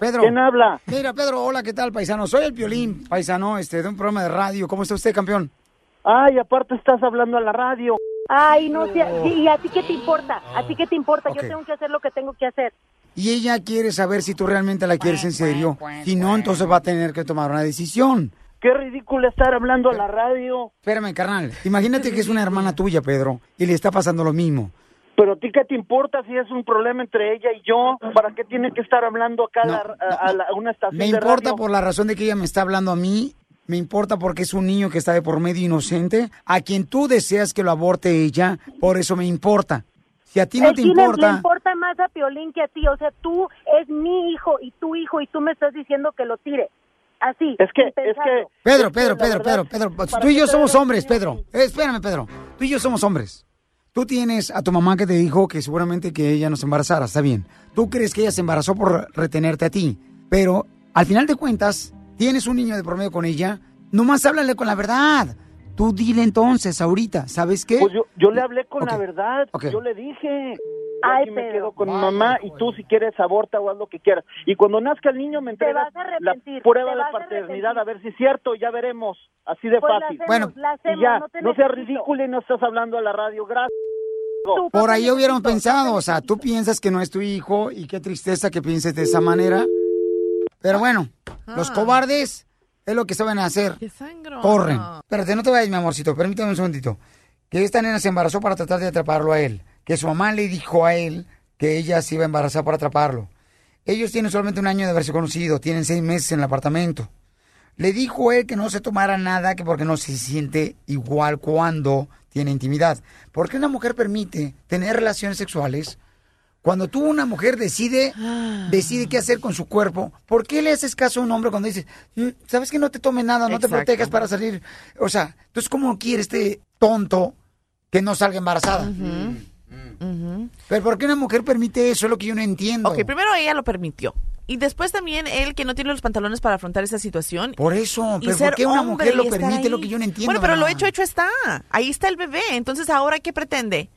Pedro. ¿Quién habla? Mira, Pedro, hola, ¿qué tal, paisano? Soy el Piolín, paisano, este, de un programa de radio. ¿Cómo está usted, campeón? Ay, aparte estás hablando a la radio. Ay, no sé, ¿y a ti qué te importa? ¿A ti qué te importa? Yo tengo que hacer lo que tengo que hacer. Y ella quiere saber si tú realmente la quieres en serio. Si no, entonces va a tener que tomar una decisión. Qué ridículo estar hablando a la radio. Espérame, carnal. Imagínate que es una hermana tuya, Pedro, y le está pasando lo mismo. Pero a ti qué te importa si es un problema entre ella y yo? ¿Para qué tiene que estar hablando acá a la- a, a la- a una estación Me de importa radio? por la razón de que ella me está hablando a mí. Me importa porque es un niño que está de por medio inocente, a quien tú deseas que lo aborte ella, por eso me importa. Si a ti no te importa, importa más a Piolín que a ti. O sea, tú es mi hijo y tu hijo y tú me estás diciendo que lo tire. Así. Es que, es que... Pedro, Pedro, Pedro, Pedro, Pedro, pues, ¿para tú y yo somos hombres, Pedro. Eh, espérame, Pedro. Tú y yo somos hombres. Tú tienes a tu mamá que te dijo que seguramente que ella nos embarazara, está bien. Tú crees que ella se embarazó por retenerte a ti, pero al final de cuentas, tienes un niño de promedio con ella, nomás háblale con la verdad. Tú dile entonces, ahorita, ¿sabes qué? Pues yo, yo le hablé con la verdad. Yo le dije. Ay, Ay, me Pedro. quedo con mi mamá y tú si quieres aborta o haz lo que quieras. Y cuando nazca el niño me entregas la arrepentir, prueba de a paternidad a ver si es cierto, ya veremos. Así de Pues la fácil. hacemos, Bueno. la hacemos, ya, no seas ridículo y no estás hablando a la radio. Gracias. Por ahí hubieran pensado, o sea, tú piensas que no es tu hijo y qué tristeza que pienses de esa manera. Pero bueno, los Ah. cobardes es lo que saben hacer. Qué sangro. Corren. Espérate, no te vayas, mi amorcito, permítame un segundito. Que esta nena se embarazó para tratar de atraparlo a él. Que su mamá le dijo a él que ella se iba a embarazar para atraparlo. Ellos tienen solamente un año de haberse conocido, tienen seis meses en el apartamento. Le dijo él que no se tomara nada, que porque no se siente igual cuando tiene intimidad. ¿Por qué una mujer permite tener relaciones sexuales cuando tú, una mujer, decide, decide qué hacer con su cuerpo? ¿Por qué le haces caso a un hombre cuando dices, "Mm, sabes que no te tomes nada, no te protejas para salir? O sea, entonces, ¿cómo quiere este tonto que no salga embarazada? Pero ¿por qué una mujer permite eso? Es lo que yo no entiendo. Ok, primero ella lo permitió. Y después también él que no tiene los pantalones para afrontar esa situación. Por eso, pero ¿por qué una mujer lo permite? ahí. Lo que yo no entiendo. Bueno, pero lo hecho, hecho está. Ahí está el bebé. Entonces, ¿ahora qué pretende?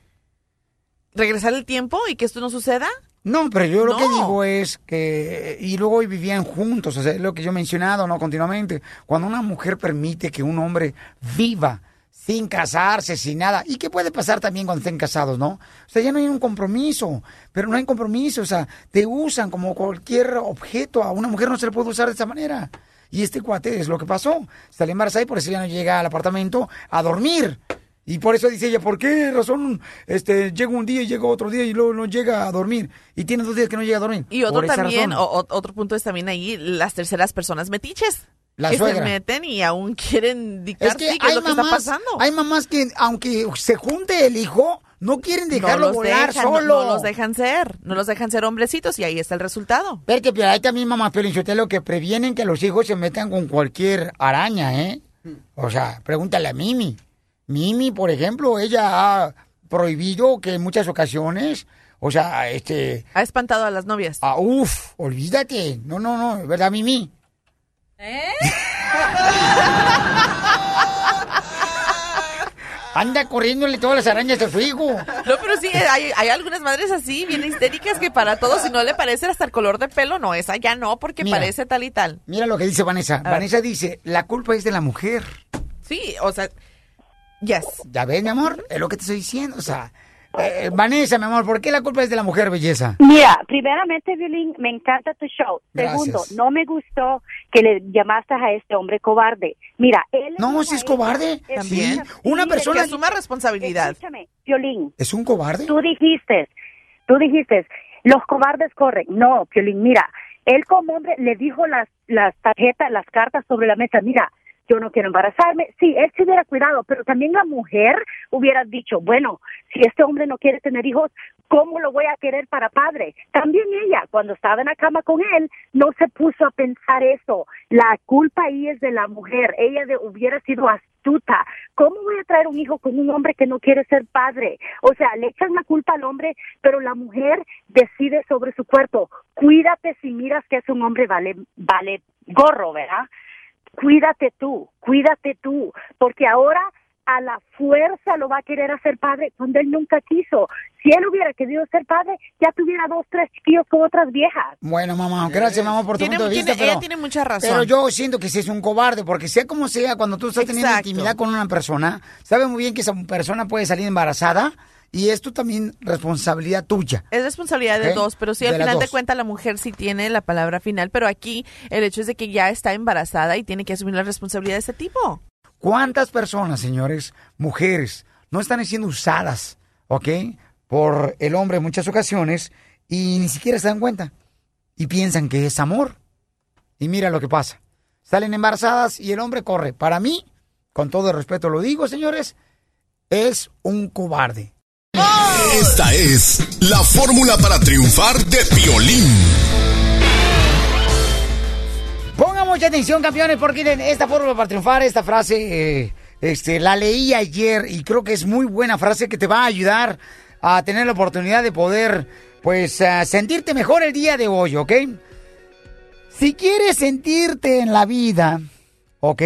¿Regresar el tiempo y que esto no suceda? No, pero yo lo que digo es que, y luego vivían juntos, o sea, es lo que yo he mencionado, ¿no? Continuamente. Cuando una mujer permite que un hombre viva sin casarse, sin nada, ¿y qué puede pasar también cuando estén casados, no? O sea, ya no hay un compromiso, pero no hay compromiso, o sea, te usan como cualquier objeto, a una mujer no se le puede usar de esa manera. Y este cuate es lo que pasó, salió embarazada y por eso ya no llega al apartamento a dormir. Y por eso dice ella, ¿por qué razón este, llega un día y llega otro día y luego no llega a dormir? Y tiene dos días que no llega a dormir. Y otro también, o- otro punto es también ahí las terceras personas metiches. La que suegra. se meten y aún quieren dictar Es que sí, qué es hay lo que está mamás, pasando. hay mamás que aunque se junte el hijo, no quieren dejarlo no los volar dejan, solo. No, los dejan ser, no los dejan ser hombrecitos y ahí está el resultado. Pero hay también mamás lo que previenen que los hijos se metan con cualquier araña, ¿eh? O sea, pregúntale a Mimi. Mimi, por ejemplo, ella ha prohibido que en muchas ocasiones, o sea, este... Ha espantado a las novias. Ah, uf, olvídate. No, no, no, ¿verdad, Mimi? Anda corriéndole todas las arañas a su hijo. No, pero sí, hay, hay algunas madres así, bien histéricas, que para todos, si no le parece hasta el color de pelo, no, esa ya no, porque Mira. parece tal y tal. Mira lo que dice Vanessa. ver. Vanessa dice, la culpa es de la mujer. Sí, o sea, yes. Ya ves, mi amor, es lo que te estoy diciendo. O sea, eh, Vanessa, mi amor, ¿por qué la culpa es de la mujer, belleza? Mira, primeramente, Violín, me encanta tu show. Gracias. Segundo, no me gustó que le llamaste a este hombre cobarde. Mira, él... No, si es cobarde. También. Sí, una Sí, persona... Que asuma responsabilidad. Escúchame, Violín, ¿Es un cobarde? tú dijiste, tú dijiste, los cobardes corren. No, Violín, mira, él como hombre le dijo las, las tarjetas, las cartas sobre la mesa. Mira, yo no quiero embarazarme. Sí, él se hubiera cuidado, pero también la mujer hubiera dicho, bueno, si este hombre no quiere tener hijos, ¿cómo lo voy a querer para padre? También ella, cuando estaba en la cama con él, no se puso a pensar eso. La culpa ahí es de la mujer. Ella hubiera sido astuta. ¿Cómo voy a traer un hijo con un hombre que no quiere ser padre? O sea, le echan la culpa al hombre, pero la mujer decide sobre su cuerpo. Cuídate si miras que es un hombre vale, vale gorro, ¿verdad? Cuídate tú, cuídate tú, porque ahora a la fuerza lo va a querer hacer padre cuando él nunca quiso. Si él hubiera querido ser padre, ya tuviera dos, tres chiquillos con otras viejas. Bueno, mamá, gracias, mamá, por tu Tiene- punto de tiene- vista. ella pero- tiene mucha razón. Pero yo siento que sí es un cobarde, porque sea como sea, cuando tú estás teniendo intimidad con una persona, sabe muy bien que esa persona puede salir embarazada y esto también responsabilidad tuya. Es responsabilidad de dos, pero sí de al final de cuentas la mujer sí tiene la palabra final, pero aquí el hecho es de que ya está embarazada y tiene que asumir la responsabilidad de ese tipo. ¿Cuántas personas, señores, mujeres, no están siendo usadas, ok, por el hombre en muchas ocasiones y ni siquiera se dan cuenta y piensan que es amor? Y mira lo que pasa. Salen embarazadas y el hombre corre. Para mí, con todo el respeto lo digo, señores, es un cobarde. Esta es la fórmula para triunfar de Piolín. Pongan mucha atención, campeones, porque miren, esta fórmula para triunfar, esta frase, eh, este, la leí ayer y creo que es muy buena frase que te va a ayudar a tener la oportunidad de poder, pues, ah, sentirte mejor el día de hoy, ¿ok? Si quieres sentirte en la vida, ¿ok?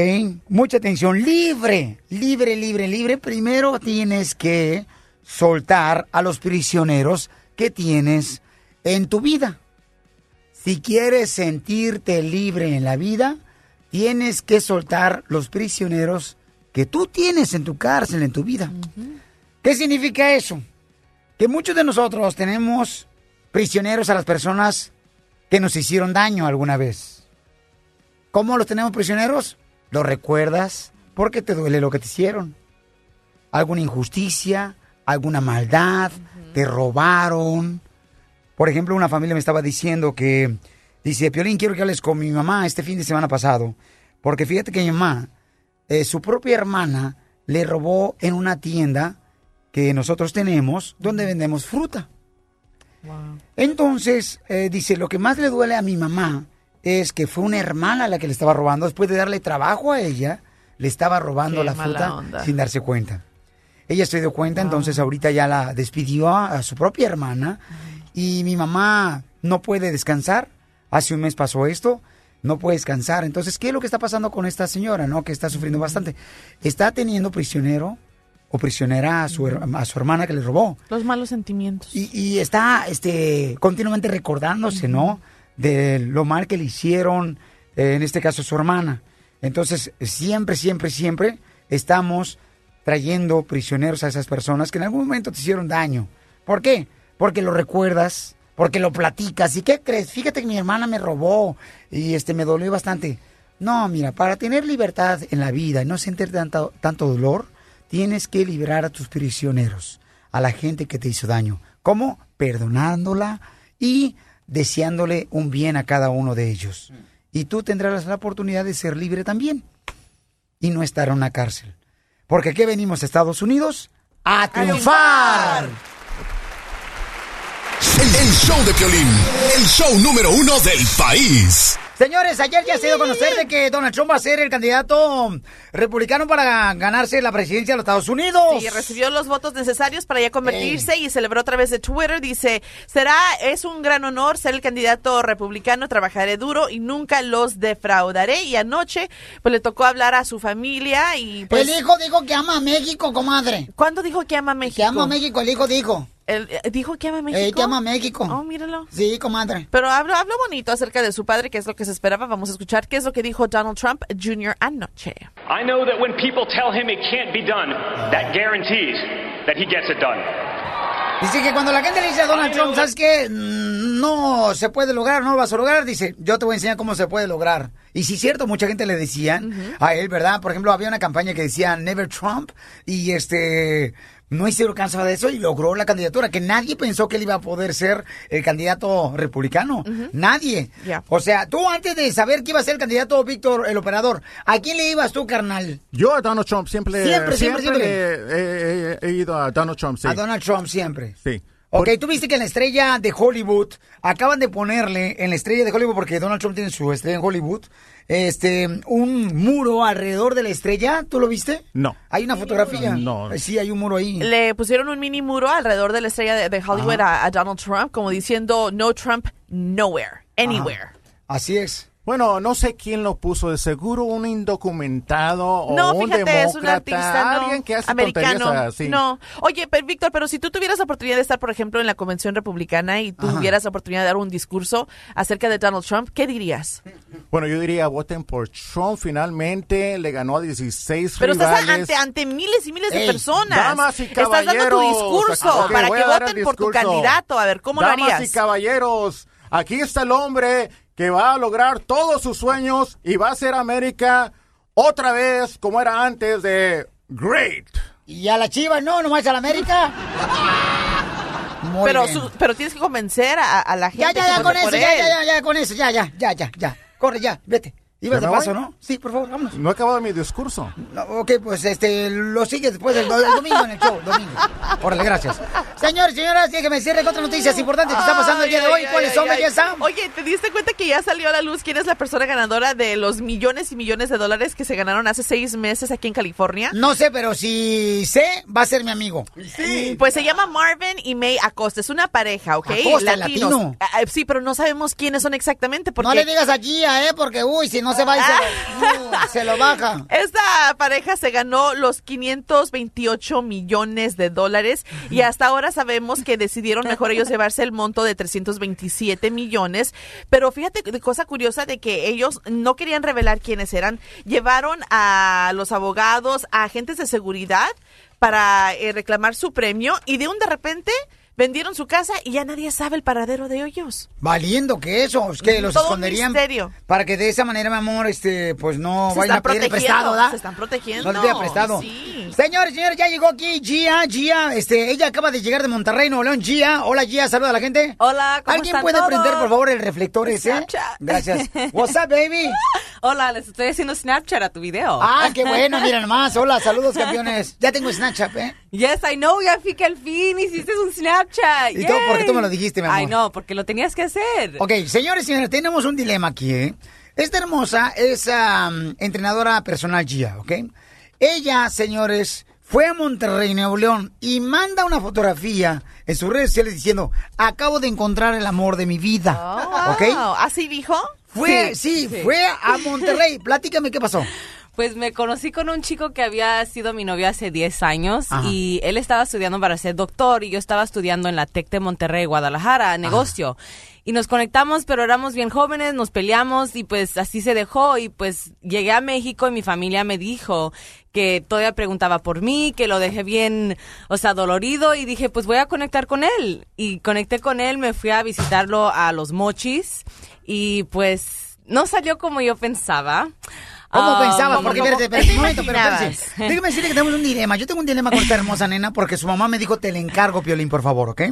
Mucha atención, libre, libre, libre, libre, primero tienes que soltar a los prisioneros que tienes en tu vida. Si quieres sentirte libre en la vida, tienes que soltar los prisioneros que tú tienes en tu cárcel, en tu vida. ¿Qué significa eso? Que muchos de nosotros tenemos prisioneros a las personas que nos hicieron daño alguna vez. ¿Cómo los tenemos prisioneros? Los recuerdas porque te duele lo que te hicieron. Alguna injusticia, alguna maldad, te robaron. Por ejemplo, una familia me estaba diciendo que, dice, Piolín, quiero que hables con mi mamá este fin de semana pasado. Porque fíjate que mi mamá, eh, su propia hermana, le robó en una tienda que nosotros tenemos donde vendemos fruta. Entonces, eh, dice, lo que más le duele a mi mamá es que fue una hermana la que le estaba robando. Después de darle trabajo a ella, le estaba robando Qué la fruta onda. sin darse cuenta. Ella se dio cuenta, entonces ahorita ya la despidió a, a su propia hermana y mi mamá no puede descansar. Hace un mes pasó esto, no puede descansar. Entonces, ¿qué es lo que está pasando con esta señora, no? Que está sufriendo bastante. Está teniendo prisionero o prisionera a su, a su hermana que le robó. Los malos sentimientos. Y, y está este, continuamente recordándose, ¿no? De lo mal que le hicieron, eh, en este caso su hermana. Entonces, siempre, siempre, siempre estamos trayendo prisioneros a esas personas que en algún momento te hicieron daño. ¿Por qué? Porque lo recuerdas, porque lo platicas. ¿Y qué crees? Fíjate que mi hermana me robó y este me dolió bastante. No, mira, para tener libertad en la vida y no sentir tanto, tanto dolor, tienes que liberar a tus prisioneros, a la gente que te hizo daño. ¿Cómo? Perdonándola y deseándole un bien a cada uno de ellos. Y tú tendrás la oportunidad de ser libre también y no estar en una cárcel. Porque aquí venimos a Estados Unidos a triunfar. El, el show de Piolín, el show número uno del país. Señores, ayer ya se dio a conocer de que Donald Trump va a ser el candidato republicano para ganarse la presidencia de los Estados Unidos. Sí, recibió los votos necesarios para ya convertirse y celebró a través de Twitter. Dice, será, es un gran honor ser el candidato republicano, trabajaré duro y nunca los defraudaré. Y anoche, pues le tocó hablar a su familia y pues... el hijo dijo que ama a México, comadre. ¿Cuándo dijo que ama a México? Que ama a México, el hijo dijo. El- eh, ¿Dijo que ama a México? Eh, que ama a México. Oh, míralo. Sí, comadre. Pero habló, habló bonito acerca de su padre, que es lo que se esperaba. Vamos a escuchar qué es lo que dijo Donald Trump Jr. anoche. I know that when people tell him it can't be done, that guarantees that he gets it done. Dice que cuando la gente le dice a Donald Trump, ¿sabes qué? Mm, No se puede lograr, no lo vas a lograr. Dice, yo te voy a enseñar cómo se puede lograr. Y sí, cierto, mucha gente le decían a él, ¿verdad? Por ejemplo, había una campaña que decía Never Trump. Y este, no hicieron caso de eso y logró la candidatura, que nadie pensó que él iba a poder ser el candidato republicano. Nadie. Ya. O sea, tú antes de saber que iba a ser el candidato Víctor, el operador, ¿a quién le ibas tú, carnal? Yo a Donald Trump siempre, Siempre, siempre, siempre. He, he- he ido a Donald Trump, sí. A Donald Trump siempre. Sí. Ok, tú viste que en la estrella de Hollywood acaban de ponerle en la estrella de Hollywood, porque Donald Trump tiene su estrella en Hollywood, este, un muro alrededor de la estrella. ¿Tú lo viste? No. Hay una fotografía. No. Eh, Sí, hay un muro ahí. Le pusieron un mini muro alrededor de la estrella de, de Hollywood a, a Donald Trump, como diciendo no Trump nowhere, anywhere. Así es. Bueno, no sé quién lo puso, de seguro un indocumentado o No, un fíjate, es un demócrata, artista no, alguien que hace americano. así. No. Oye, pero Víctor, pero si tú tuvieras la oportunidad de estar, por ejemplo, en la convención republicana y tuvieras la oportunidad de dar un discurso acerca de Donald Trump, ¿qué dirías? Bueno, yo diría, voten por Trump, finalmente le ganó a 16 Pero estás rivales. ante, ante miles y miles de Ey, personas. damas y estás dando tu caballeros, discurso ok, para que voten por tu candidato. A ver, ¿cómo Damas lo harías? y caballeros, aquí está el hombre que va a lograr todos sus sueños y va a hacer América otra vez como era antes de Great. ¿Y a la chiva no? ¿Nomás a la América? Muy pero, bien. su- pero tienes que convencer a, a la gente. Ya, ya, ya, con eso, ya, ya, ya, ya, con eso, ya, ya, ya, ya, ya. Corre, ya, vete. Ibas ¿Ya de paso, voy? ¿no? Sí, por favor, vámonos. No he acabado mi discurso. No, ok, pues este, lo sigue después el domingo en el show, domingo. Órale, gracias. Señores, señoras, déjenme decirle otras noticias importantes que están pasando el día de hoy. ay, ¿Cuáles ay, son, belleza? Oye, ¿te diste cuenta que ya salió a la luz quién es la persona ganadora de los millones y millones de dólares que se ganaron hace seis meses aquí en California? No sé, pero si sé, va a ser mi amigo. Sí. Pues se llama Marvin y May Acosta. Es una pareja, ¿ok? Acosta, Latinos. latino. Ah, ah, sí, pero no sabemos quiénes son exactamente. Porque No le digas a Gia, ¿eh? Porque, uy, si no se va y se, lo, se lo baja. Esta pareja se ganó los 528 millones de dólares y hasta ahora sabemos que decidieron mejor ellos llevarse el monto de 327 millones. Pero fíjate cosa curiosa de que ellos no querían revelar quiénes eran. Llevaron a los abogados, a agentes de seguridad para eh, reclamar su premio y de un de repente vendieron su casa y ya nadie sabe el paradero de ellos. Valiendo que eso, es que los Todo esconderían. Para que de esa manera, mi amor, este, pues no Se vayan a pedir prestado, ¿verdad? se están protegiendo. No prestado. Sí. Señores, señores, ya llegó aquí Gia, Gia, este, ella acaba de llegar de Monterrey, Nuevo León, Gia. Hola, Gia, saluda a la gente. Hola, ¿cómo ¿Alguien están puede todos? prender, por favor, el reflector ese? Snapchat. Gracias. What's up, baby? Hola, les estoy haciendo Snapchat a tu video. Ah, qué bueno, mira nomás. Hola, saludos, campeones. Ya tengo Snapchat, ¿eh? Yes, I know, ya fui que al fin hiciste un Snapchat. ¿Y todo Yay. porque tú me lo dijiste, mi amor? Ay, no, porque lo tenías que hacer. Ok, señores y señores, tenemos un dilema aquí, ¿eh? Esta hermosa es am, entrenadora personal Gia, ¿ok? Ella, señores, fue a Monterrey, Nuevo León, y manda una fotografía en sus redes sociales diciendo, acabo de encontrar el amor de mi vida, ¿ok? Wow, ¿Así dijo? Fue, sí, fue a Monterrey. Platícame qué pasó. Pues me conocí con un chico que había sido mi novio hace 10 años Ajá. y él estaba estudiando para ser doctor y yo estaba estudiando en la TEC de Monterrey, Guadalajara, negocio. Y nos conectamos, pero éramos bien jóvenes, nos peleamos y pues así se dejó y pues llegué a México y mi familia me dijo que todavía preguntaba por mí, que lo dejé bien, o sea, dolorido y dije, pues voy a conectar con él. Y conecté con él, me fui a visitarlo a los mochis y pues no salió como yo pensaba. ¿Cómo Ah, pensabas? ¿cómo- Porque, espérate, espérate, ¿qué un momento, pero espérense. Déjame decirle que tenemos un dilema. Yo tengo un dilema con esta hermosa nena porque su mamá me dijo, te le encargo, Piolín, por favor, ¿ok?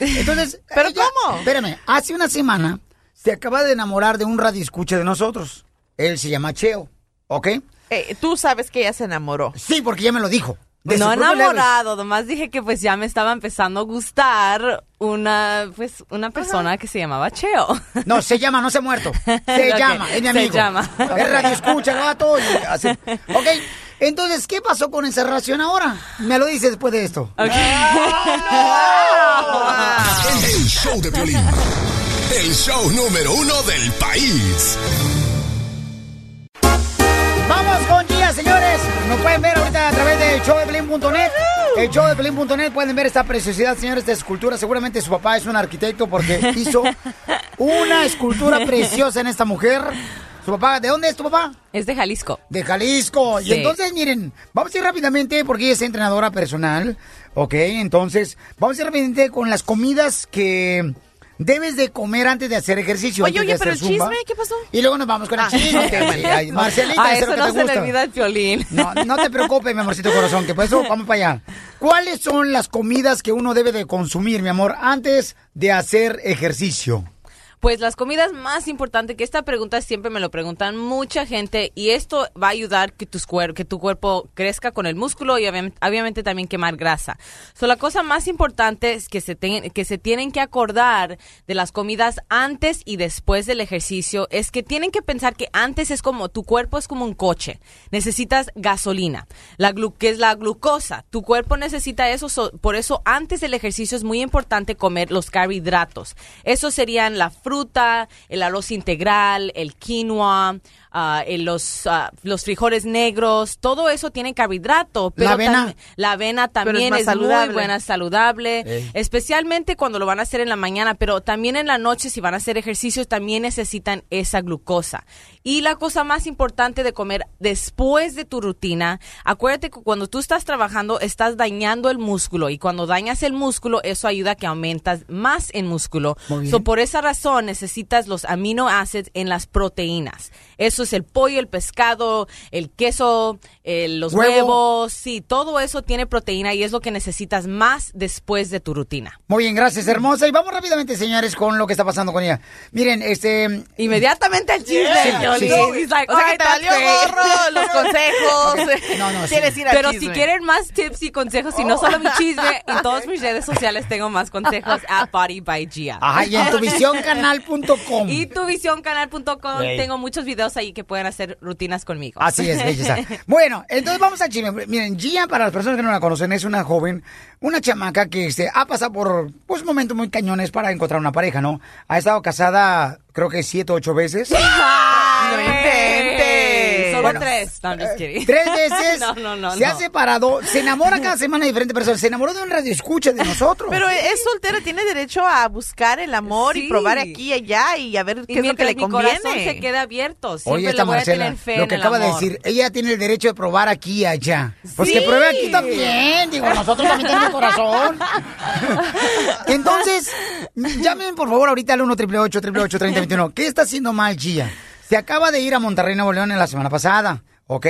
Entonces... ¿Pero cómo? Espérame, hace una semana se acaba de enamorar de un radioescucha de nosotros. Él se llama Cheo, ¿ok? Eh, Tú sabes que ella se enamoró. Sí, porque ya me lo dijo. De no enamorado, nomás dije que pues ya me estaba empezando a gustar una pues una persona que se llamaba Cheo. No, se llama, no se ha muerto. Se llama, es mi se amigo. llama. Es radio escucha, y así. Ok, entonces, ¿qué pasó con esa relación ahora? Me lo dices después de esto. El show de Piolín. El show número uno del país. Vamos con señores. Nos pueden ver ahorita a través de showdeplin.net. El show de pueden ver esta preciosidad, señores, de escultura. Seguramente su papá es un arquitecto porque hizo una escultura preciosa en esta mujer. Su papá, ¿de dónde es tu papá? Es de Jalisco. De Jalisco. Y entonces, miren, vamos a ir rápidamente porque ella es entrenadora personal. Ok, entonces, vamos a ir rápidamente con las comidas que debes de comer antes de hacer ejercicio. Oye, oye, pero el zumba. chisme, ¿qué pasó? Y luego nos vamos con el Ah. chisme. ay, Marcelita, A eso es eso no te se le gusta. olvida el violín. No, no te preocupes, mi amorcito corazón, que por eso vamos para allá. ¿cuáles son las comidas que uno debe de consumir, mi amor, antes de hacer ejercicio? Pues las comidas más importantes, que esta pregunta siempre me lo preguntan mucha gente y esto va a ayudar que, tus cuer- que tu cuerpo crezca con el músculo y obviamente, también quemar grasa. So, la cosa más importante es que se, que se tienen que acordar de las comidas antes y después del ejercicio es que tienen que pensar que antes es como, tu cuerpo es como un coche, necesitas gasolina, la glu- que es la glucosa, tu cuerpo necesita eso, so- por eso antes del ejercicio es muy importante comer los carbohidratos. Esos serían la fruta, el arroz integral, el quinoa, el- los, ah, los frijoles negros, todo eso tiene carbohidrato. Pero ¿La avena? también- la avena es también es, muy buena, saludable, Ey. especialmente cuando lo van a hacer en la mañana, pero también en la noche si van a hacer ejercicios también necesitan esa glucosa. Y la cosa más importante de comer después de tu rutina, acuérdate que cuando tú estás trabajando estás dañando el músculo y cuando dañas el músculo eso ayuda a que aumentas más en músculo. So, por esa razón necesitas los aminoácidos en las proteínas. Eso es el pollo, el pescado, el queso, el- los Huevo. huevos, sí, todo eso tiene proteína y es lo que necesitas más después de tu rutina. Muy bien, gracias, hermosa. Y vamos rápidamente, señores, con lo que está pasando con ella. Miren, este... Inmediatamente el chisme, Sí, sí, like, O sea, que "Alright, te valió great". gorro, los consejos. No, no, sí. Ir al Pero chisme. si quieren más tips y consejos, y no solo mi chisme, en todas mis redes sociales tengo más consejos at Body by Gia. Ajá, y en tuvisioncanal.com. Y tuvisioncanal.com tengo muchos videos ahí que pueden hacer rutinas conmigo. Así es, belleza. Bueno, entonces vamos al chisme. Miren, Gia, para las personas que no la conocen, es una joven, una chamaca que este, ha pasado por pues, momentos muy cañones para encontrar una pareja, ¿no? Ha estado casada, creo que siete o ocho veces. No inventes. Solo Bueno, tres. No, I'm just kidding. Tres veces No, no, no. se no. ha separado, se enamora cada semana de diferentes personas. Se enamoró de un radio escucha de nosotros. Pero es soltera, tiene derecho a buscar el amor y probar aquí y allá y a ver Y qué es lo que le mi conviene. corazón se queda abierto, siempre Oye, le esta voy a tener fe lo en que el acaba de decir, ella tiene el derecho de probar aquí y allá. Pues que Sí. pruebe aquí también, digo, nosotros también tenemos corazón. Entonces, llamen por favor ahorita al 1 888 3021 ¿Qué está haciendo mal Gia? Se acaba de ir a Monterrey, Nuevo León en la semana pasada, ¿ok?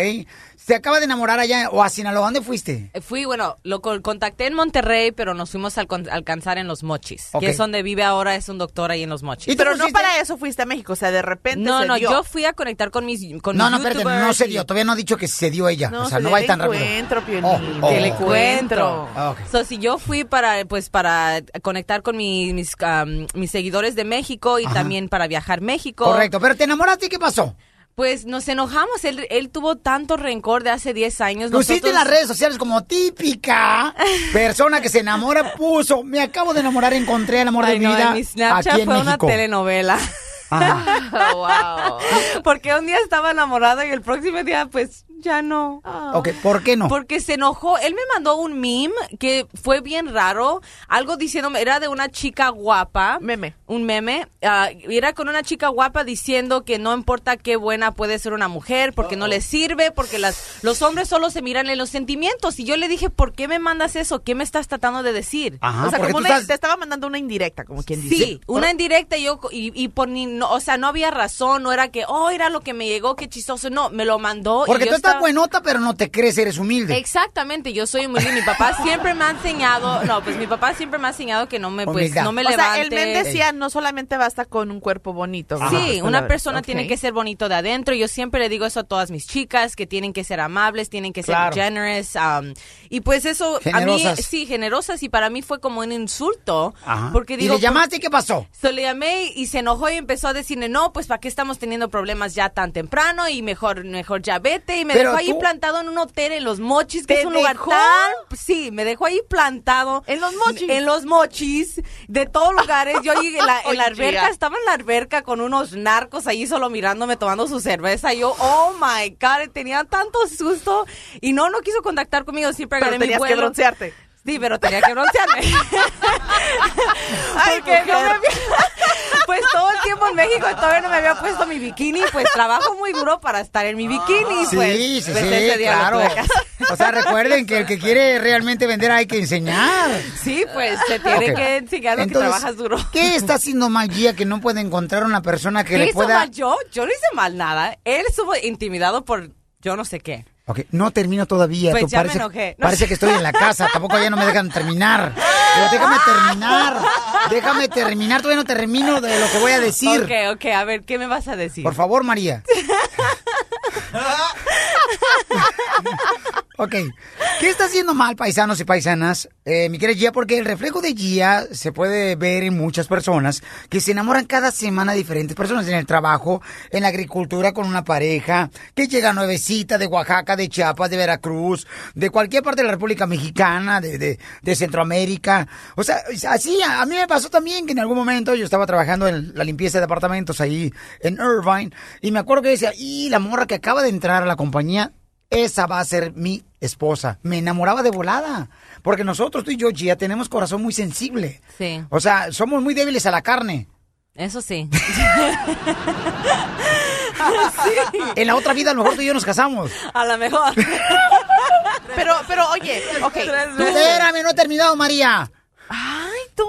Se acaba de enamorar allá, o a Sinaloa, ¿dónde fuiste? Eh, Fui, bueno, lo co- contacté en Monterrey, pero nos fuimos a alcan- alcanzar en Los Mochis, que es donde vive ahora, es un doctor ahí en Los Mochis. ¿Y Pero no para eso fuiste a México, o sea, de repente No, se no, dio. yo fui a conectar con mis con No, mis no, espérate, no se y- dio, todavía no ha dicho que se dio ella. No, o sea, se no va tan rápido. encuentro, Oh, que el oh. encuentro. Ah, ok. So, si yo fui para, pues, para conectar con mi- mis, um, mis seguidores de México y Ajá. también para viajar México. Correcto, pero te enamoraste y ¿qué pasó? Pues nos enojamos. Él, él tuvo tanto rencor de hace 10 años. Pusiste en las Nosotros- redes sociales como típica persona que se enamora, puso, me acabo de enamorar, encontré el amor de Ay, mi no, vida en mi Snapchat aquí en fue una México. telenovela. Ajá. wow. Porque un día estaba enamorada y el próximo día, pues, ya no. Ok, ¿por qué no? Porque se enojó. Él me mandó un meme que fue bien raro. Algo diciéndome, era de una chica guapa. Meme. Un meme. ah, era con una chica guapa diciendo que no importa qué buena puede ser una mujer, porque no le sirve, porque las, los hombres solo se miran en los sentimientos. Y yo le dije, ¿por qué me mandas eso? ¿Qué me estás tratando de decir? Ajá, o sea, como tú una- estás- te estaba mandando una indirecta, como quien dice. Sí, una indirecta y yo y, y por ni no, o sea, no había razón, no era que, oh, era lo que me llegó, qué chistoso, no, me lo mandó y yo tú estás buenota, pero no te crees, eres humilde. Exactamente, yo soy humilde. Mi papá siempre me ha enseñado, no, pues mi papá siempre me ha enseñado que no me, pues, Humildad. no me o sea, levante. el men decía, no solamente basta con un cuerpo bonito. Sí, ¿verdad? una persona Ok. tiene que ser bonito de adentro. Yo siempre le digo eso a todas mis chicas, que tienen que ser amables, tienen que ser Claro. generous. um, y pues eso, a Generosas. mí, sí, generosas. Y para mí fue como un insulto. Ajá. Porque ¿Y digo, le llamaste y qué pasó? So, le llamé y se enojó y empezó a decirle, no, pues ¿para qué estamos teniendo problemas ya tan temprano? Y mejor, mejor ya vete. Y me dejó ahí tú- plantado en un hotel en Los Mochis, que ¿Te es un lugar tan... Sí, me dejó ahí plantado. En Los Mochis. En Los Mochis, de todos lugares. Yo llegué en la, en la Oye, alberca, estaba en la alberca con unos narcos ahí solo mirándome, tomando su cerveza. Y yo, oh my God, tenía tanto susto. Y no, no quiso contactar conmigo, siempre Pero agarré mi tenías que vuelo. broncearte. Sí, pero tenía que broncearme. Ay, Porque no me mujer. había- pues todo el tiempo en México todavía no me había puesto mi bikini, pues trabajo muy duro para estar en mi bikini. Sí, pues, sí, pues, sí, ese día lo claro. O sea, recuerden que el que quiere realmente vender hay que enseñar. Sí, pues se tiene que enseñar lo Entonces, que trabajas duro. ¿Qué está haciendo mal Gia que no puede encontrar una persona que ¿Qué le hizo pueda... mal yo? Yo no hice mal nada. Él estuvo intimidado por yo no sé qué. Ok, no termino todavía. Pues tú ya me parece, enojé. No. parece que estoy en la casa. Tampoco ya no me dejan terminar. Pero déjame terminar. Déjame terminar. Todavía no termino de lo que voy a decir. Ok, ok, a ver, ¿qué me vas a decir? Por favor, María. Ok. ¿Qué está haciendo mal, paisanos y paisanas? Eh, mi querida Gia, porque el reflejo de Gia se puede ver en muchas personas que se enamoran cada semana de diferentes personas en el trabajo, en la agricultura con una pareja, que llega nuevecita de Oaxaca, de Chiapas, de Veracruz, de cualquier parte de la República Mexicana, de, de, Centroamérica. O sea, así a, a mí me pasó también que en algún momento yo estaba trabajando en la limpieza de apartamentos ahí en Irvine y me acuerdo que decía, y la morra que acaba de entrar a la compañía esa va a ser mi esposa. Me enamoraba de volada. Porque nosotros, tú y yo, Gia, tenemos corazón muy sensible. Sí. O sea, somos muy débiles a la carne. Eso sí. En la otra vida, a lo mejor tú y yo nos casamos. A lo mejor. Pero, pero, oye, ok. Tú, espérame, no he terminado, María. Ay, tú.